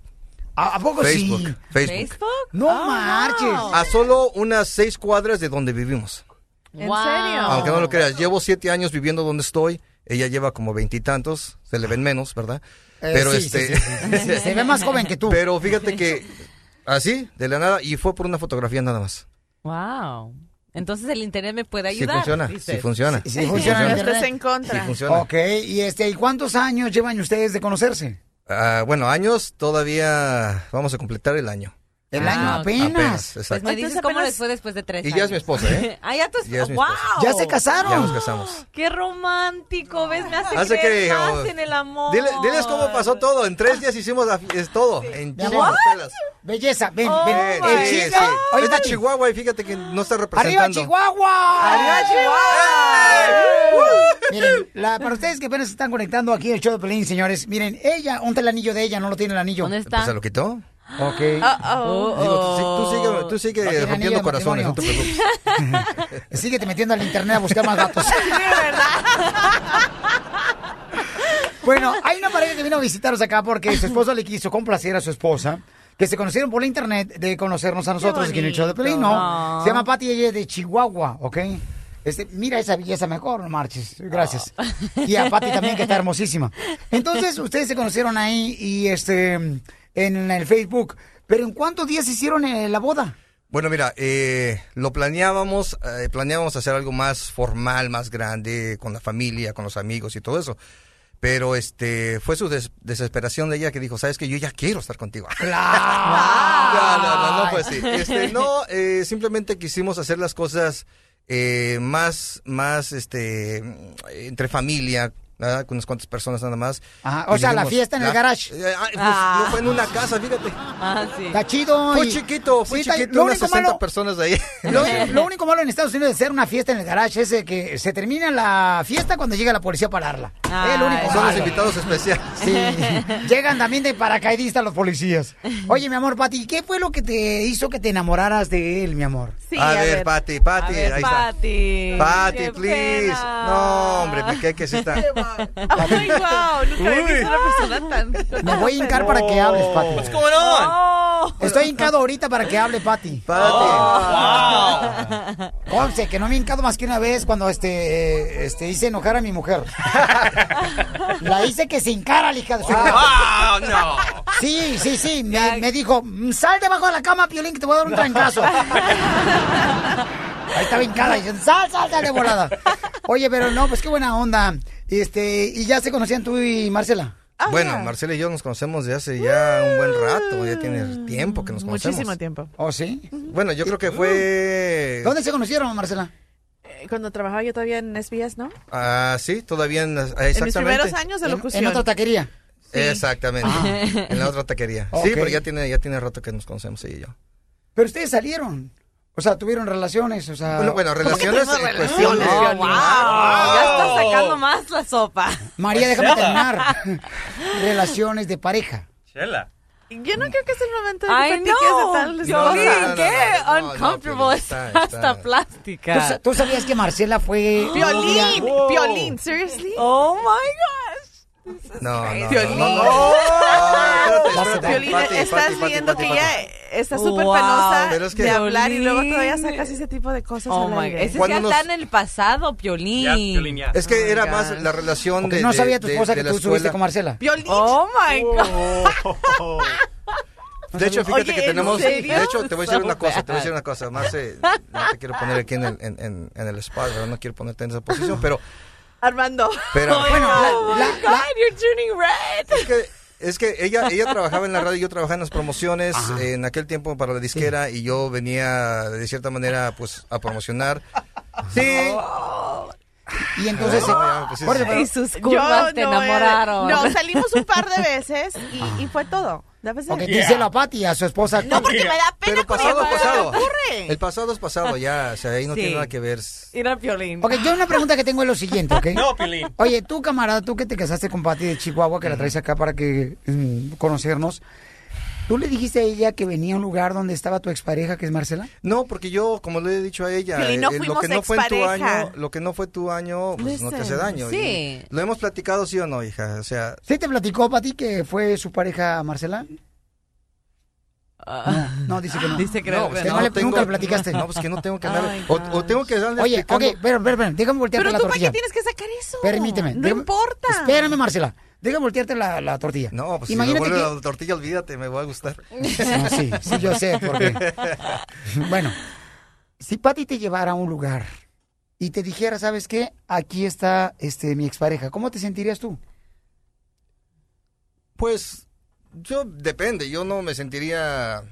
¿A, a poco Facebook, sí? Facebook. ¿Facebook? No Oh, marches. A solo unas seis cuadras de donde vivimos. ¿En Wow. serio? Aunque no lo creas, llevo siete años viviendo donde estoy. Ella lleva como veintitantos, se le ven menos, ¿verdad? Eh, Pero sí, este. sí, sí, sí. Se ve más joven que tú. Pero fíjate que así, de la nada, y fue por una fotografía nada más. Wow. Entonces el internet me puede Sí ayudar. funciona, dices. sí funciona. Sí, funciona estés en contra. Sí funciona. Ok, y este, ¿y cuántos años llevan ustedes de conocerse? Ah, bueno, años todavía vamos a completar el año. El Ah, año apenas. Apenas, Pues me dices Entonces cómo apenas- les fue después de tres Y años. ya es mi esposa, ¿eh? ah, ya tu Ya es mi ¡Wow! esposa. ¿Ya se casaron? Ya nos casamos. ¡Qué romántico! ¿Ves? Me hace Hace creer que, más en el amor. Dile- diles cómo pasó todo. En tres días hicimos la es todo. En amor. pelas. Belleza, ven, Oh, ven. El Sí, chisme. sí. Oye, Es de Pati, Chihuahua y fíjate que no está ¡Arriba representando. Chihuahua! ¡Arriba, Miren, la- para ustedes que apenas se están conectando aquí el show de Pelín, señores, miren, ella, ¿dónde está el anillo de ella? No lo tiene el anillo. ¿Dónde está? Pues se lo quitó. Ok. Oh, Digo, tú, oh. sigue, tú rompiendo corazones, no te preocupes. Síguete metiendo al internet a buscar más datos. bueno, hay una pareja que vino a visitarnos acá porque su esposo le quiso complacer a su esposa. Que se conocieron por la internet de conocernos a nosotros aquí en el show de Pelín, ¿no? Se llama Pati y ella es de Chihuahua, ¿ok? Este, mira esa belleza mejor, no marches. Gracias. Y a Pati también, que está hermosísima. Entonces, ustedes se conocieron ahí y este en el Facebook. Pero ¿en cuántos días hicieron eh, la boda? Bueno, mira, eh, lo planeábamos, eh, planeábamos hacer algo más formal, más grande, con la familia, con los amigos y todo eso. Pero este fue su des- desesperación de ella que dijo, sabes que yo ya quiero estar contigo. No, no, no, no fue así. Este, no, eh, simplemente quisimos hacer las cosas eh, más, más, este, entre familia, ¿verdad? con unas cuantas personas nada más. Ajá, o sea, la fiesta en el la- garage. Eh, ah, pues, Ah. no fue en una casa, fíjate. Ah, sí. Está chido. Fue y- chiquito, fue Sí, chiquito, unas único 60 malo- personas ahí. Lo, lo único malo en Estados Unidos de hacer una fiesta en el garage es que se termina la fiesta cuando llega la policía a pararla. es lo único Son los invitados especiales. Sí. Llegan también de paracaidistas los policías. Oye, mi amor, Pati, ¿qué fue lo que te hizo que te enamoraras de él, mi amor? a, ver, Pati, Pati, A ver, ahí Pati. está. Pati, Qué please. pena. No, hombre, me cae que sí está. Ay, wow, nunca había Uy. visto una persona tan... Me voy a hincar para que hables, Pati. What's going on? Estoy hincado ahorita para que hable, Pati. Conce, que no me he hincado más que una vez cuando este, eh, este hice enojar a mi mujer. La hice que se hincara, la hija de su... Wow, no. Sí, sí, sí. Me, me dijo, "Mm, sal debajo de la cama, Piolín, que te voy a dar un trancazo. Ahí estaba hincada diciendo, sal, sal, sal de volada. Oye, pero no, pues qué buena onda. Este, y ya se conocían tú y Marcela. Bueno, Marcela y yo nos conocemos de hace ya un buen rato, ya tiene tiempo que nos conocemos. Muchísimo tiempo. ¿Oh, sí? Bueno, yo creo que fue... ¿Dónde se conocieron, Marcela? Eh, Cuando trabajaba yo todavía en SBS, ¿no? Ah, sí, todavía en, las- En mis exactamente. primeros años de locución. En otra taquería. Exactamente, Ah. en la otra taquería. Sí, pero ya tiene, ya tiene rato que nos conocemos ella y yo. Pero ustedes salieron. O sea, tuvieron relaciones, o sea... Bueno, bueno, relaciones en cuestión de... Oh, wow. Ya está sacando más la sopa. María, déjame terminar. relaciones de pareja. Chela. Yo no creo que es el momento de Ay, que no. de tal no, no, qué no, no, no, uncomfortable. Está, está- ¿Tú, hasta plástica. tú sabías que Marcela fue... Piolín, novia- Piolín, seriously? Oh my gosh. No, no, Piolín. no, estás viendo Pati, que ella está súper Wow. penosa Pero es que- de hablar y luego todavía sacas ese tipo de cosas Oh al my aire. God. Ese Cuando ya nos- está en el pasado, Piolín. Ya, Piolín, ya. Es que Oh era God. más la relación Porque de... no de- sabía tu de- esposa de que la tú estuviste escuela. con Marcela. Piolín. Oh my God. De hecho, fíjate Oye, que ¿en tenemos... serio? De hecho, te voy a decir So una cosa, te voy a decir una cosa. Más eh, no te quiero poner aquí en el, en, en, en el spot, ¿verdad? No quiero ponerte en esa posición, pero... Armando. pero Bueno, la- Oh my la- God, la- you're turning red. Es que, es que ella, ella trabajaba en la radio y yo trabajaba en las promociones en aquel tiempo para la disquera y yo venía de cierta manera pues a promocionar. Sí. Y entonces... Ya, pues, por Y sus curvas te no, eh, enamoraron. No, salimos un par de veces y, y fue todo. That was it. Ok, díselo a Pati, a su esposa. No, porque me da pena Pero con pasado es pasado. ¿qué ocurre? El pasado es pasado ya, o sea, ahí no Sí. tiene nada que ver. Ir a Piolín. Ok, yo una pregunta que tengo es lo siguiente, ¿ok? No, Piolín. Oye, tú, camarada, tú que te casaste con Pati de Chihuahua, que la traes acá para que mm, conocernos, ¿tú le dijiste a ella que venía a un lugar donde estaba tu expareja, que es Marcela? No, porque yo, como le he dicho a ella, no eh, lo fuimos que no fue en tu expareja. año, lo que no fue tu año, pues no te hace daño. sí. Y Lo hemos platicado, sí o no, hija. O sea, ¿Sí te platicó, Pati, que fue su pareja Marcela? No, no, dice que no. Dice que no, pues pero que no le- tengo- nunca le platicaste. No, pues que no tengo que andar. Ay, o, o tengo que darle Oye, ok, espera, espera, espera, déjame voltearte Pero la tú, ¿para tortilla. qué tienes que sacar eso? Permíteme. No déjame- importa. Espérame, Marcela. Déjame voltearte la, la tortilla. No, pues Imagínate si me vuelve que... la tortilla, olvídate, me va a gustar. No, sí, sí, yo sé, porque... Bueno, si Pati te llevara a un lugar y te dijera, ¿sabes qué? Aquí está este mi expareja, ¿cómo te sentirías tú? Pues, yo, depende, yo no me sentiría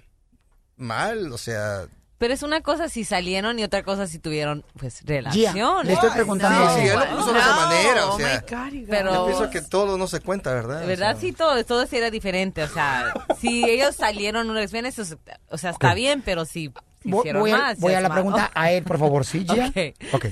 mal, o sea... Pero es una cosa si salieron y otra cosa si tuvieron, pues, relación. le estoy preguntando... Sí, sí, él lo puso de esa No, manera, o oh sea... my God. Pero- Yo pienso que todo no se cuenta, ¿verdad? De O verdad, sea, sí, todo, todo sí era diferente. O sea, si ellos salieron una vez, eso, es- o sea, está bien, pero si, si Voy, hicieron voy a, más. voy a la malo. pregunta a él, por favor, ¿sí, Gia? Ok. Ok.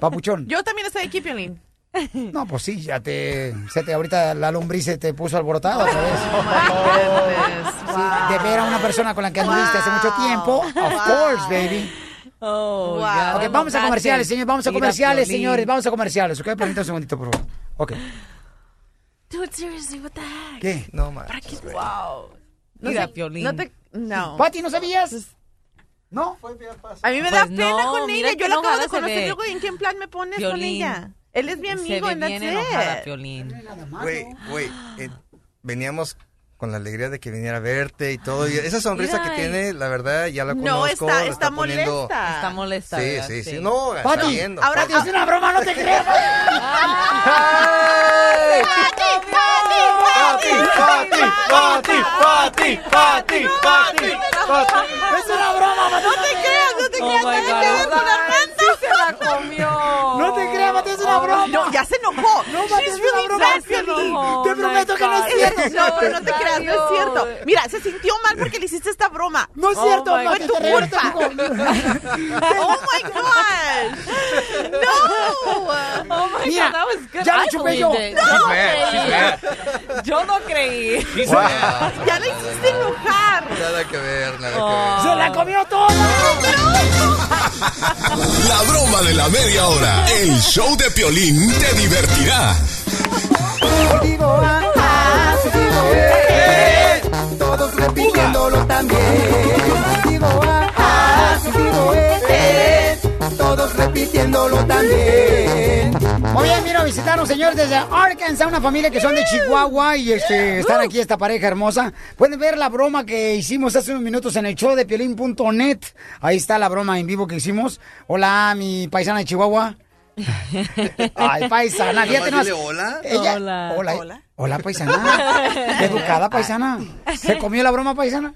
Papuchón. Yo también estoy aquí, Piolín. No, pues sí, ya te... Se te ahorita la lombriz se te puso alborotada otra vez. Oh my goodness. Sí, de ver a una persona con la que anduviste hace mucho tiempo. Of course, baby. Oh, Wow. ya, Ok, no vamos a comerciales, señores, vamos a comerciales, señores, vamos a comerciales, ¿ok? Permítame un segundito, por favor. Ok. Dude, seriously, what the heck? ¿Qué? No, man. Wow. No Ir a sé, Piolín. No te... No. Pati, ¿no sabías? ¿No? A mí me Pues da pena no, con mira ella. Yo la acabo de conocer. Luego, ¿en qué plan me pones con ella? Él es mi Se amigo, ve that's bien enojada. Piolín. Güey, güey, eh, veníamos con la alegría de que viniera a verte y todo. Y esa sonrisa Mira, que tiene, la verdad, ya la No, conozco. está- la está poniendo- molesta. Está molesta, Sí, ¿verdad? sí, sí. No, está Pati, viendo. ahora- Pati, es una broma, no te creas. ¡Ay! ¡Pati, Pati, ¡Pati, Pati, Pati, Pati, Pati, Pati, Pati! Es una broma, Pati. No te creas, no te Oh creas. nada que ver con se la comió. No te creas, una broma. No, ya se enojó. No, She's es really cierto que no es cierto. No, no te creas, no es cierto. Mira, se sintió mal porque le hiciste esta broma. No es cierto, Fue Mati, tu te culpa. Oh my gosh. No. Oh my God, that was good. ya lo I chupé yo. No. Yo no creí. No. Ya le hiciste enojar. Nada que ver, nada que Oh. ¡Se la comió toda! La broma de la media hora. El show de Piolín te divertirá. Todos repitiéndolo también. Eh, eh, todos repitiéndolo también. Muy bien, vino a visitarnos, señores, desde Arkansas, una familia que son de Chihuahua y este, están aquí esta pareja hermosa. Pueden ver la broma que hicimos hace unos minutos en el show de piolín.net. Ahí está la broma en vivo que hicimos. Hola, mi paisana de Chihuahua. Ay, paisana, fíjate nomás. dile hola. Ella, Hola. hola. Hola. paisana. Qué educada, paisana. ¿Se comió la broma, paisana?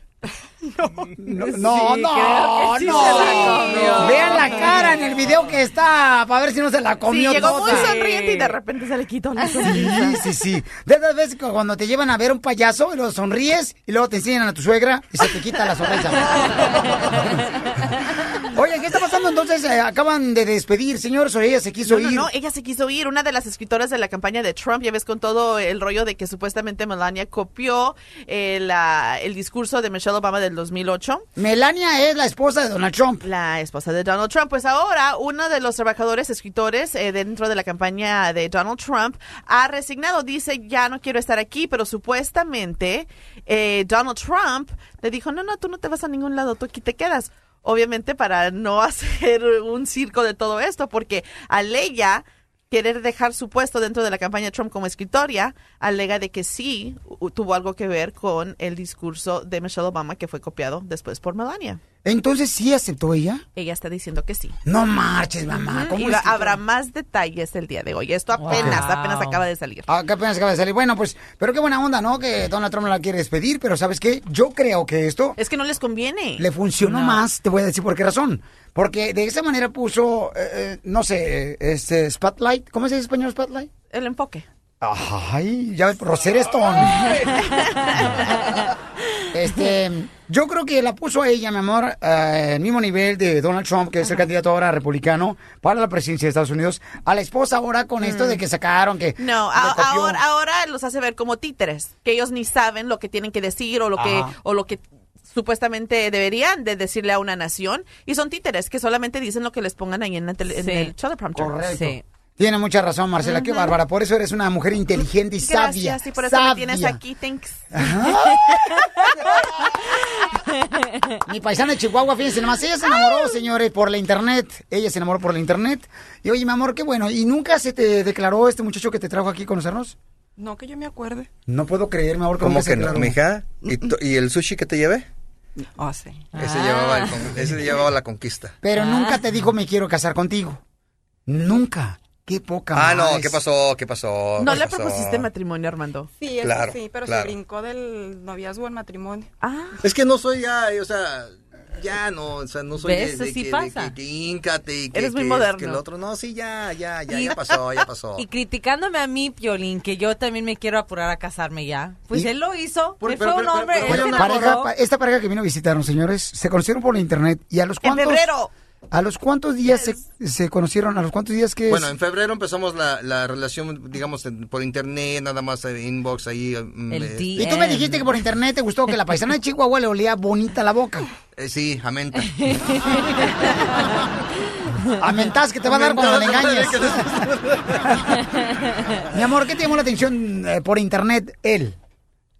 No, no, Sí, no, que sí no. se la comió. Vean la cara en el video que está para ver si no se la Sí, comió llegó muy sonriente y de repente se le quitó la sonrisa. Sí, sí, sí. De esas veces que cuando te llevan a ver un payaso y luego sonríes y luego te enseñan a tu suegra y se te quita la sonrisa. Oye, ¿qué está pasando entonces? Eh, acaban de despedir, señores, o ella se quiso No, no, ir. no, ella se quiso ir. Una de las escritoras de la campaña de Trump, ya ves con todo el rollo de que supuestamente Melania copió eh, la- el discurso de Michelle Obama del 2008. Melania es la esposa de Donald Trump. La esposa de Donald Trump. Pues ahora uno de los trabajadores escritores eh, dentro de la campaña de Donald Trump ha resignado. Dice, ya no quiero estar aquí, pero supuestamente eh, Donald Trump le dijo, no, no, tú no te vas a ningún lado, tú aquí te quedas. Obviamente para no hacer un circo de todo esto, porque al ella querer dejar su puesto dentro de la campaña de Trump como escritoria, alega de que sí tuvo algo que ver con el discurso de Michelle Obama que fue copiado después por Melania. Entonces, ¿sí aceptó ella? Ella está diciendo que sí. No marches, mamá. ¿Cómo y que- habrá más detalles el día de hoy. Esto apenas, Wow. apenas acaba de salir. Ah, qué apenas acaba de salir. Bueno, pues, pero qué buena onda, ¿no? Que Donald Trump la quiere despedir, pero ¿sabes qué? Yo creo que esto Es que no les conviene. le funcionó No. más, te voy a decir por qué razón. Porque de esa manera puso, eh, eh, no sé, este, Spotlight. ¿Cómo se dice en español Spotlight? El enfoque. Ay, ya ves, Roser Stone. Este, yo creo que la puso a ella, mi amor, eh, al mismo nivel de Donald Trump, que es el candidato ahora republicano para la presidencia de Estados Unidos, a la esposa ahora con esto de que sacaron que... Mm. No, a- ahora, ahora los hace ver como títeres, que ellos ni saben lo que tienen que decir o lo que, Ajá. o lo que supuestamente deberían de decirle a una nación y son títeres que solamente dicen lo que les pongan ahí en, la tele- en Sí. el teleprompter. Correcto. Tiene mucha razón, Marcela, qué bárbara. Por eso eres una mujer inteligente y sabia. Gracias, y por eso me sabia. tienes aquí, thanks. Mi paisana de Chihuahua, fíjense nomás, ella se enamoró, señores, por la internet. Ella se enamoró por la internet. Y oye, mi amor, qué bueno. ¿Y nunca se te declaró este muchacho que te trajo aquí a conocernos? No, que yo me acuerde. No puedo creer, mi amor, que ¿Cómo se que no, mija? ¿Y, to- y el sushi que te llevé? Oh, sí. Ese, llevaba el con- ese llevaba la conquista. Pero nunca te dijo me quiero casar contigo. Nunca. Qué poca Ah, no, más. ¿qué pasó? ¿Qué pasó? No ¿Qué le pasó? propusiste matrimonio, Armando. Sí, eso Claro, sí, pero claro. se brincó del noviazgo al matrimonio. Ah. Es que no soy ya, o sea, ya no, o sea, no soy ¿Ves? de, de Así que, pasa. de que, que híncate y que, Eres muy que moderno. que el otro, no, sí, ya, ya, ya, Y- ya pasó, ya pasó. Y criticándome a mí, Piolín, que yo también me quiero apurar a casarme ya. Pues Y- él lo hizo. Por- él pero- fue un pero- hombre, pero- él se pareja, esta pareja que vino a visitarnos, señores, se conocieron por internet y a los En cuantos... febrero. ¿A los cuántos días se, se conocieron? ¿A los cuántos días que Bueno, en febrero empezamos la, la relación, digamos, por internet, nada más en inbox ahí. mm, eh, Y tú me dijiste que por internet te gustó que la paisana de Chihuahua le olía bonita la boca. eh, sí, a menta. A que te va a dar cuando le engañes. Mi amor, ¿qué te llamó la atención eh, por internet él?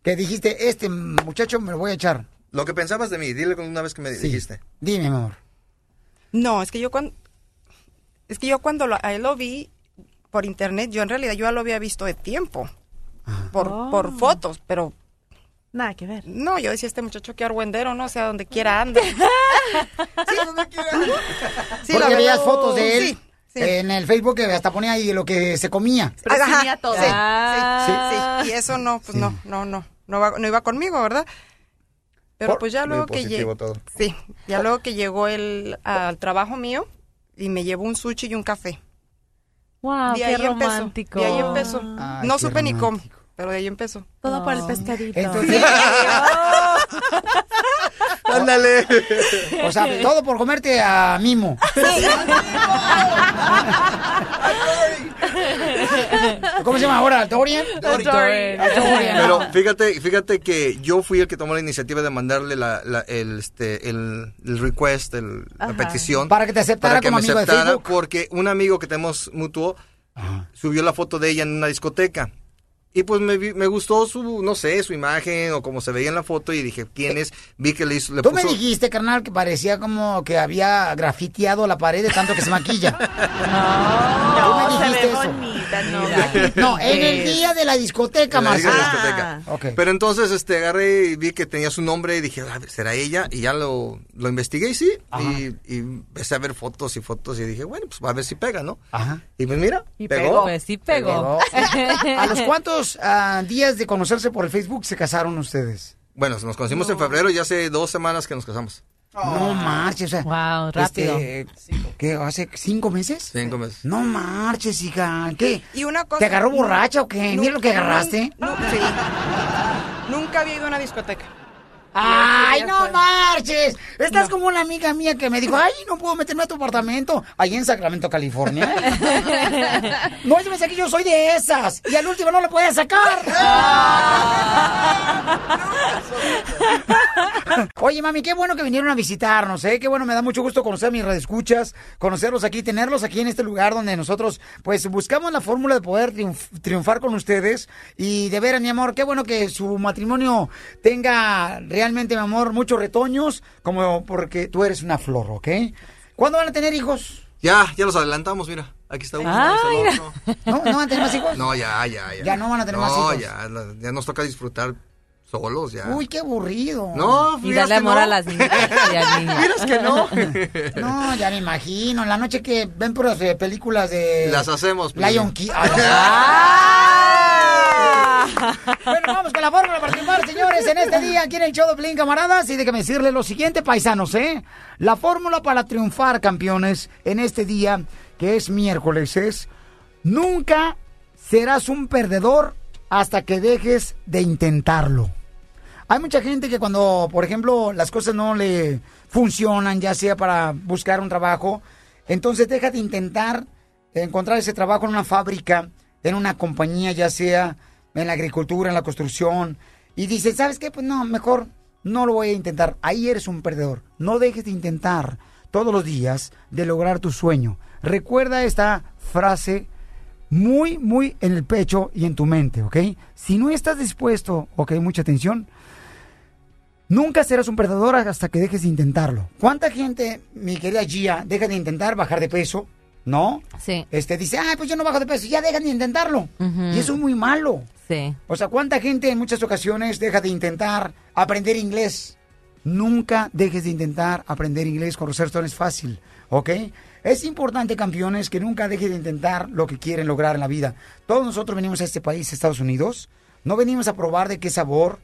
Que dijiste, este muchacho me lo voy a echar. Lo que pensabas de mí, dile una vez que me dijiste. Dime, mi amor. No, es que yo cuando es que yo cuando lo- a él lo vi por internet, yo en realidad yo ya lo había visto de tiempo. Por, Oh. por fotos, pero Nada que ver. no, yo decía este muchacho que argüendero, no sé a donde quiera anda. sí, donde quiera. Sí, Porque veías fotos de él Sí, sí. en el Facebook que hasta ponía ahí lo que se comía. Ajá, todo. Sí, sí, sí, Y eso no, pues no, no, no, no, va- no iba conmigo, ¿verdad? Pero Por- pues ya luego que llegó, todo. sí, ya luego que llegó él al trabajo mío y me llevó un sushi y un café. Wow, de qué ahí empezó, romántico. de ahí empezó. Ay, no qué supe ni cómo. Pero de ahí empezó. Todo por el pescadito. Entonces- Ándale. O sea, todo por comerte a Mimo. ¿Cómo se llama ahora? ¿Dorian? Dorian. Pero fíjate, fíjate que yo fui el que tomó la iniciativa de mandarle la, la- el, este, el, el request, el- la petición. Para que te aceptara para que como me amigo de aceptara, Facebook. Porque un amigo que tenemos mutuo subió la foto de ella en una discoteca. Y pues me, vi- me gustó su, no sé, su imagen o como se veía en la foto y dije, ¿quién es? Vi que le, hizo, le Tú puso... me dijiste, carnal, que parecía como que había grafiteado la pared de tanto que se maquilla. No, Tú me se dijiste ve eso. no. No, en el día de la discoteca, En la discoteca. Pero entonces este agarré y vi que tenía su nombre y dije, a ver, ¿será ella? Y ya lo, lo investigué y sí. Y, y empecé a ver fotos y fotos y dije, bueno, pues a ver si pega, ¿no? Ajá. Y pues mira, Y pegó. pegó. Pues sí pegó. ¿A los cuántos ah, días de conocerse por el Facebook se casaron ustedes? Bueno, nos conocimos en febrero y hace dos semanas que nos casamos. No marches, o sea. Wow, rápido. ¿Qué? ¿Hace cinco meses? Cinco meses. No marches, hija. ¿Qué? Y una cosa... ¿Te agarró borracha o qué? Mira lo que agarraste. sí. Nunca había ido a una discoteca. ¡Ay, no marches! Estás como una amiga mía que me dijo, ay, no puedo meterme a tu apartamento. Allí en Sacramento, California. no, yo pensé que yo soy de esas. Y al último no lo podía sacar. Oye, mami, qué bueno que vinieron a visitarnos, ¿eh? Qué bueno, me da mucho gusto conocer a mis redescuchas, conocerlos aquí, tenerlos aquí en este lugar donde nosotros, pues, buscamos la fórmula de poder triunf- triunfar con ustedes. Y de veras, mi amor, qué bueno que su matrimonio tenga realmente, mi amor, muchos retoños, como porque tú eres una flor, ¿ok? ¿Cuándo van a tener hijos? Ya, ya los adelantamos, mira. Aquí está uno. Ah, ahí está el mira. otro. ¿No, ¿No van a tener más hijos? No, ya, ya, ya. Ya no van a tener más No, hijos. ya, la- ya nos toca disfrutar solos, ya. Uy, qué aburrido. No, Y darle amor a las niñas y al niño. Miras que no. No, ya me imagino. En la noche que ven puras eh, películas de... Las hacemos. Lion King. Ay, Bueno, vamos con la fórmula para triunfar, señores, en este día aquí en el show de Plin, camaradas. Y déjame decirles lo siguiente, paisanos, ¿eh? La fórmula para triunfar, campeones, en este día, que es miércoles, es... Nunca serás un perdedor hasta que dejes de intentarlo. Hay mucha gente que cuando, por ejemplo, las cosas no le funcionan, ya sea para buscar un trabajo, entonces deja de intentar encontrar ese trabajo en una fábrica, en una compañía, ya sea en la agricultura, en la construcción, y dice, ¿sabes qué? Pues no, mejor no lo voy a intentar. Ahí eres un perdedor. No dejes de intentar todos los días de lograr tu sueño. Recuerda esta frase muy, muy en el pecho y en tu mente, ¿ok? Si no estás dispuesto, ok, mucha atención, nunca serás un perdedor hasta que dejes de intentarlo. ¿Cuánta gente, mi querida Gia, deja de intentar bajar de peso? ¿No? Sí. Este dice, ah, pues yo no bajo de peso, ya dejan de intentarlo. Ujú. Y eso es muy malo. Sí. O sea, ¿cuánta gente en muchas ocasiones deja de intentar aprender inglés? Nunca dejes de intentar aprender inglés, conocer esto no es fácil, ¿ok? Es importante, campeones, que nunca dejen de intentar lo que quieren lograr en la vida. Todos nosotros venimos a este país, Estados Unidos, no venimos a probar de qué sabor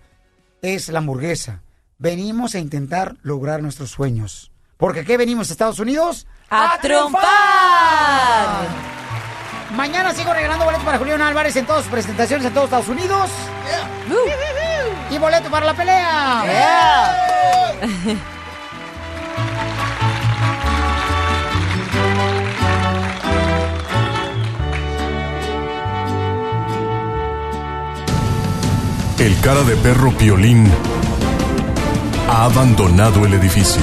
es la hamburguesa. Venimos a intentar lograr nuestros sueños. Porque ¿qué venimos a Estados Unidos? ¡A triunfar! Mañana sigo regalando boletos para Julián Álvarez en todas sus presentaciones en todos Estados Unidos. Y boleto para la pelea. El cara de perro Piolín ha abandonado el edificio.